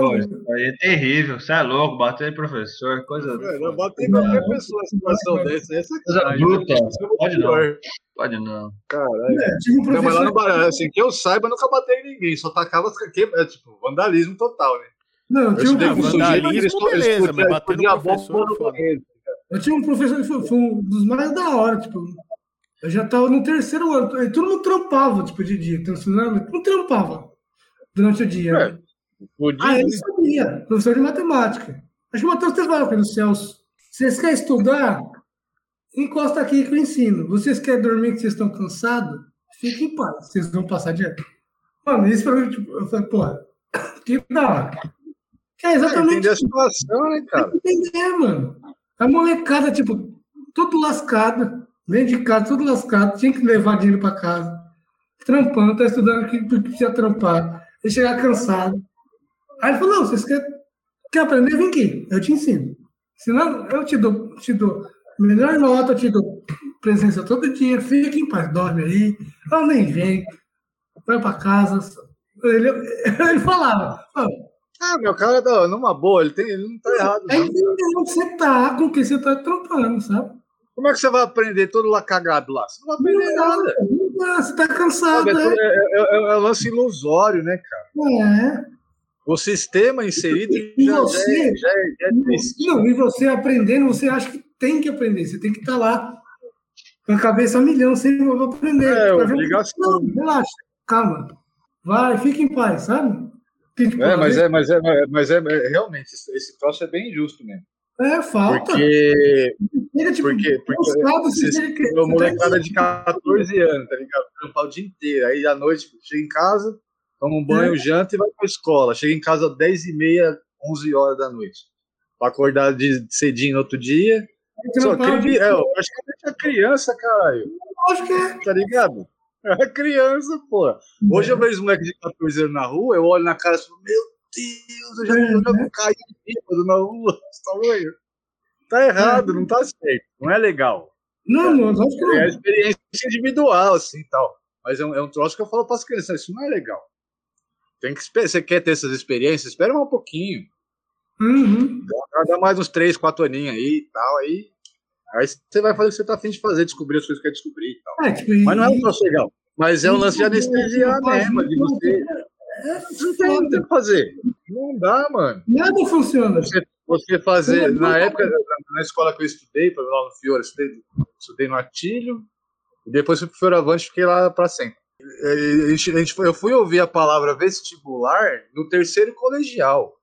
Nossa. Isso aí é terrível. Você é louco, bater em professor, coisa. Eu botei qualquer pessoa em situação dessa. Essa é Coisa bruta. Pode não. Pode não. Caralho. Tive um Não, mas lá professor. no Barão, assim, que eu saiba, eu nunca batei em ninguém. Só tacava é, tipo, vandalismo total, né? Não, eu tinha um professor. vandalismo, ele beleza, mas bater no professor, banheiro. Eu tinha um professor que foi, foi um dos mais da hora, tipo. Eu já tava no terceiro ano. aí Todo mundo trampava, tipo, de dia. Então, não, não trampava durante o dia. É? Podia, Ah, ele sabia, professor de matemática. Acho que o Matheus teve com o Celso. Vocês querem estudar? Encosta aqui que eu ensino. Vocês querem dormir que vocês estão cansados? Fiquem em paz, vocês vão passar direto. Mano, isso pra mim, tipo, eu falei, porra, que da hora. É Ah, exatamente entender a situação, né, cara? entender, mano. A molecada, tipo, tudo lascada, dentro de casa, tudo lascado, tinha que levar dinheiro pra casa, trampando, tá estudando aqui porque precisa trampar, e chegar cansado. Aí ele falou: não, vocês querem, quer aprender? Vem aqui, eu te ensino. Senão, eu te dou, te dou melhor nota, eu te dou presença todo dia, fica em paz, dorme aí, eu nem vem, vai pra casa. Ele, [laughs] ele falava, falava Ah, meu cara, tá numa boa, ele, tem, ele não tá errado. é Não. entender onde você tá, com o que você tá trampando, sabe? Como é que você vai aprender todo lá cagado lá? Você não vai aprender nada. Ah, Você tá cansado, é, né? tudo- é, é, é, é um lance ilusório, né, cara? É. O sistema inserido E já, você? é, já, é, já é. Não, e você aprendendo, você acha que tem que aprender. Você tem que estar lá com a cabeça a milhão, sem aprender. É, ver- obrigação. Não, relaxa, calma. Vai, fica em paz, sabe? Tipo, É, mas é, mas é, mas é, é- realmente, esse troço é bem injusto mesmo. É, falta. Porque, Ele, tipo, porque, porque cansado, quer- uma molecada de 14 anos, tá ligado? Trampar o dia inteiro. Aí à noite chega em casa, toma um banho, É. janta e vai pra escola. Chega em casa às 10 e meia, 11 horas da noite. Pra acordar de cedinho no outro dia. Só trampar o cri... é, praticamente a criança, caralho. Acho que é. Tá ligado? É criança, pô. Hoje eu vejo os moleques de 14 anos na rua, eu olho na cara e falo, meu Deus, eu já, eu já caí bêbado na rua, tamanho. Tá errado, não tá certo, não é legal. Não, não, acho que É não. experiência individual, assim e tal. Mas é um, é um troço que eu falo pras crianças, isso não é legal. Tem que. Você quer ter essas experiências? Espera um pouquinho. Uhum. Dá- Dá mais uns 3, 4 aninhos aí e tal. Aí, aí você vai fazer o que você tá afim de fazer, descobrir as coisas que quer descobrir e tal. É, tipo, Mas não é um troço legal. Mas é um lance de anestesiar mesmo, de você. Não tem, não tem o que fazer. Não dá, mano. Nada funciona. Você, você fazer. Na época, na, na escola que eu estudei, lá no Fiore, estudei, estudei no Atílio, e depois fui pro Fioravante e fiquei lá pra sempre. A gente- a gente foi- eu fui ouvir a palavra vestibular no terceiro colegial.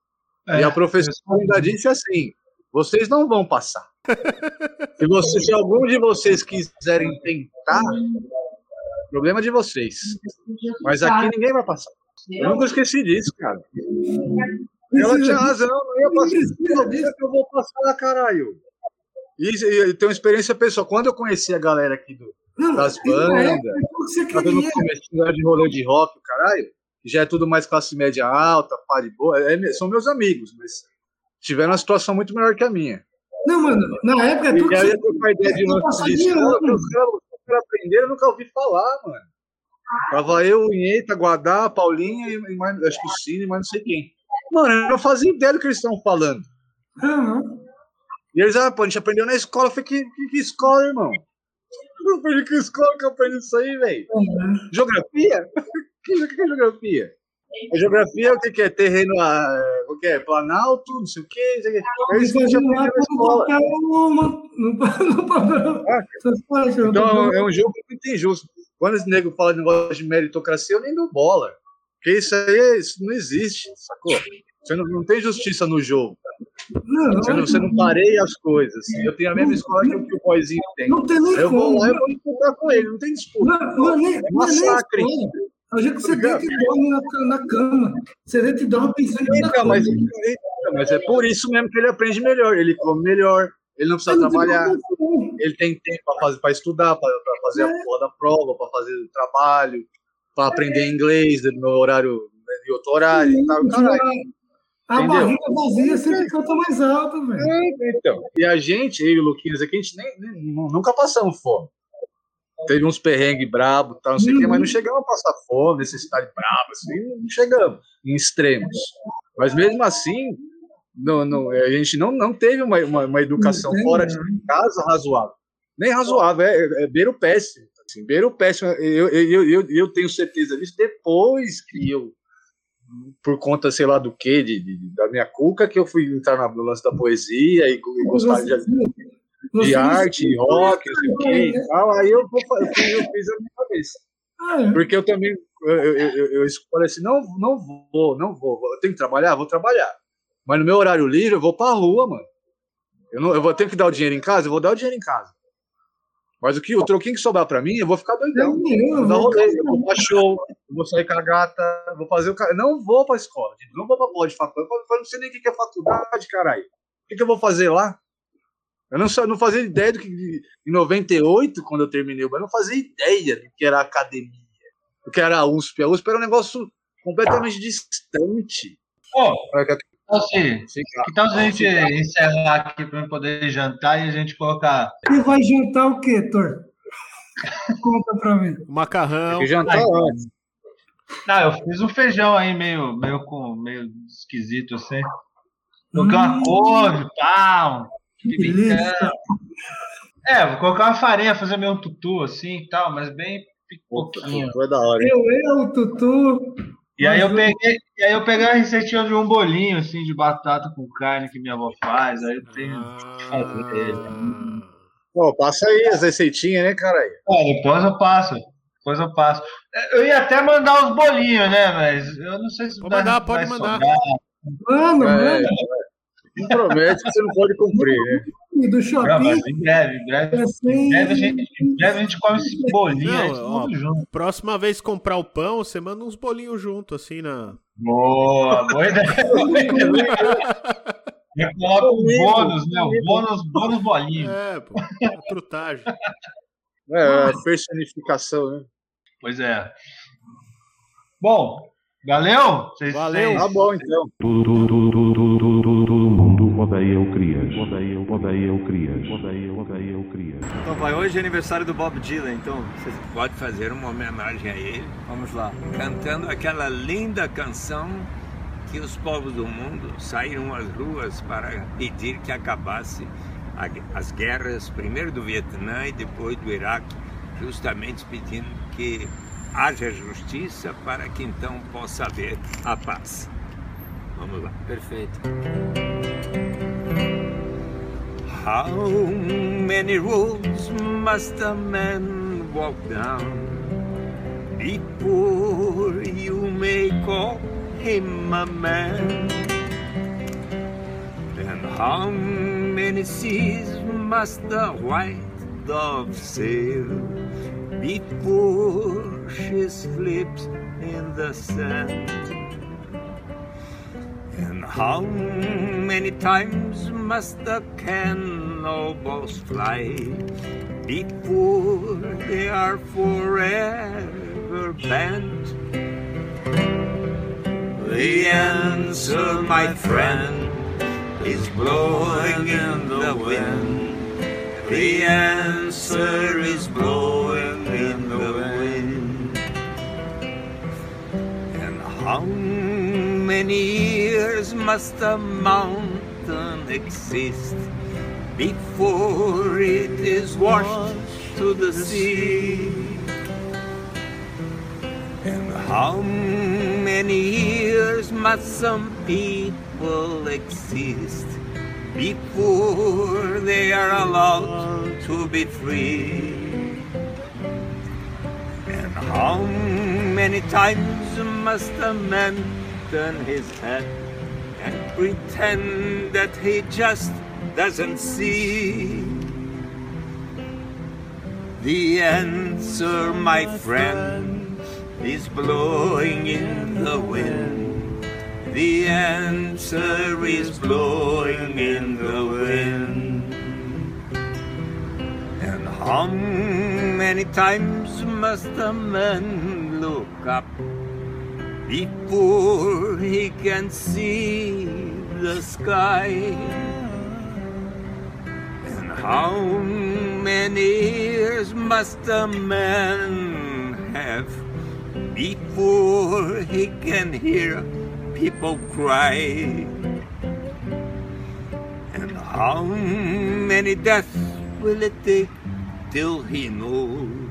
É, e a professora ainda disse assim: vocês não vão passar. [laughs] Se, você, se algum de vocês quiserem tentar, problema de vocês. Mas aqui ninguém vai passar. Eu nunca esqueci disso, cara. Ela tinha razão, não ia passar. Precisa que eu vou passar, caralho. E, e, e tem uma experiência pessoal. Quando eu conheci a galera aqui do, Não, das e na bandas, época, o que você tava no queria. começo de rolê de rock, caralho, já é tudo mais classe média alta, pá de boa. é- são meus amigos, mas tiveram uma situação muito melhor que a minha. Não, mano, na época é tudo E aí eu a ideia de lance de escola, ano. os caras os caras aprenderam, eu nunca ouvi falar, mano. Tava eu, o Inheta, Guadá, a Paulinha e e mais, acho que o Cine, mas não sei quem. Mano, eu não fazia ideia do que eles estavam falando. Aham. E eles, ah, pô, a gente aprendeu na escola. Eu falei, que, que, que escola, irmão? Eu aprendi que escola que eu aprendi isso aí, velho? Geografia? O que, que é geografia? A geografia é o que, que é? Terreno, ah, o que é? Planalto, não sei o que. É que a gente Fazendo lá aprendeu na escola. no, no, no no Então é um jogo muito injusto. Quando esse nego fala de negócio de meritocracia, eu nem dou bola. Porque isso aí é- isso não existe, sacou? Você não, não tem justiça no jogo. Não, Você não, você não pareia as coisas. Eu tenho a mesma escola que o que o Boizinho tem. Não tem nem Eu vou como. lá e vou disputar com ele, não tem disputa. Não, não, nem, É não é nem massacre. escola. É o jeito que você deita e dorme na, na cama. Você deita e dorme pensando na cama. mas, mas é por isso mesmo que ele aprende melhor. Ele come melhor, ele não precisa trabalhar. Ele tem tempo para fazer, para estudar, para fazer a porra da prova, para fazer o trabalho, para aprender inglês no meu horário, né, de outro horário e tal. Caralho. A Entendeu? barriga vazia sempre canta mais alto, velho. É, então. E a gente, eu e o Luquinhas aqui, a gente nem, nem- nu- nunca passamos fome. Teve uns perrengues brabos, tal, não sei o quê, mas não chegamos a passar fome, necessidade braba, assim, não chegamos em extremos. Mas mesmo assim, não, não, a gente não, não teve uma, uma, uma educação tem, fora de casa razoável. Nem razoável, é, é beira o péssimo. Assim, beira o péssimo. Eu, eu, eu, eu, tenho certeza disso depois que eu, por conta, sei lá do que, de, de- da minha cuca, que eu fui entrar na- no lance da poesia e, e gostar de, de arte, rock, não sei o que e tal. Aí eu, vou, eu, fiz- a minha cabeça. Ah, Porque eu também, eu, eu, eu, eu escolho assim, não, não vou, não vou. Eu tenho que trabalhar? Vou trabalhar. Mas no meu horário livre, eu vou pra rua, mano. Eu, não, eu vou ter que dar o dinheiro em casa? Eu vou dar o dinheiro em casa. Mas o, que, o troquinho que sobrar pra mim, eu vou ficar doidão. eu Vou dar vou- rolê, eu vou pra show, eu vou sair com a gata, eu vou fazer o cara. Não vou pra escola, gente, não vou pra pó de faculdade. Eu não sei nem o que é faculdade, caralho. O que, que eu vou fazer lá? Eu não, não fazia ideia do que. Em 98, quando eu terminei eu não fazia ideia do que era a academia, do que era a USP. A USP era um negócio completamente distante. Pô, Olha que- assim, Sim, que tal se a gente encerrar aqui para poder jantar e a gente colocar. Você vai jantar o quê, Thor? Conta pra mim. Macarrão. que jantar antes. Não, eu fiz um feijão aí meio, meio, com, meio esquisito assim. Coloquei uma couve, tal. Delícia. É, vou colocar uma farinha, fazer meio um tutu assim e tal, mas bem pouquinho. Foi da hora. hein? Eu, eu, Tutu. E aí eu peguei, e aí eu peguei a receitinha de um bolinho assim de batata com carne que minha avó faz, aí eu tenho que fazer ele. Pô, passa aí as receitinhas, né, caralho? É, depois eu passo. Depois eu passo. Eu ia até mandar os bolinhos, né? Mas eu não sei se Pode vai- mandar, pode mandar. sobrar. Mano, É, mano. Não promete que você não pode cumprir, né? E do Não, shopping. mas em breve, em breve. Assim, Em breve a gente, em breve a gente come esse bolinho aí, Não, ó, tudo junto. próxima vez comprar o pão, você manda uns bolinhos junto, assim, na. Boa, boa ideia. [laughs] Eu coloco um bônus, né? O bônus, bônus bolinho. É, pô. A trutagem. É, a personificação, né? Pois é. Bom, valeu? Vocês, Valeu. vocês- Tá bom, então. Odeia, o Crias. Odeia, odeia o Crias. Então vai, hoje é aniversário do Bob Dylan, então vocês Pode fazer uma homenagem a ele, vamos lá. cantando aquela linda canção que os povos do mundo saíram às ruas para pedir que acabasse as guerras, primeiro do Vietnã e depois do Iraque, justamente pedindo que haja justiça para que então possa haver a paz. Vamos lá. Perfeito. How many roads must a man walk down before you may call him a man? And how many seas must the white dove sail before she slips in the sand? How many times must the cannonballs fly before they are forever banned? The answer, my friend, is blowing in the wind. The answer is blowing in the wind. And how many years must a mountain exist before it is washed to the sea? And how many years must some people exist before they are allowed to be free? And how many times must a man turn his head and pretend that he just doesn't see? The answer, my friend, is blowing in the wind. The answer is blowing in the wind. And how many times must a man look up before he can see the sky? And how many years must a man have before he can hear people cry? And how many deaths will it take till he knows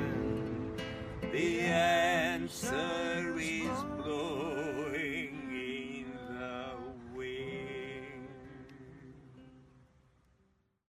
the answer is blue.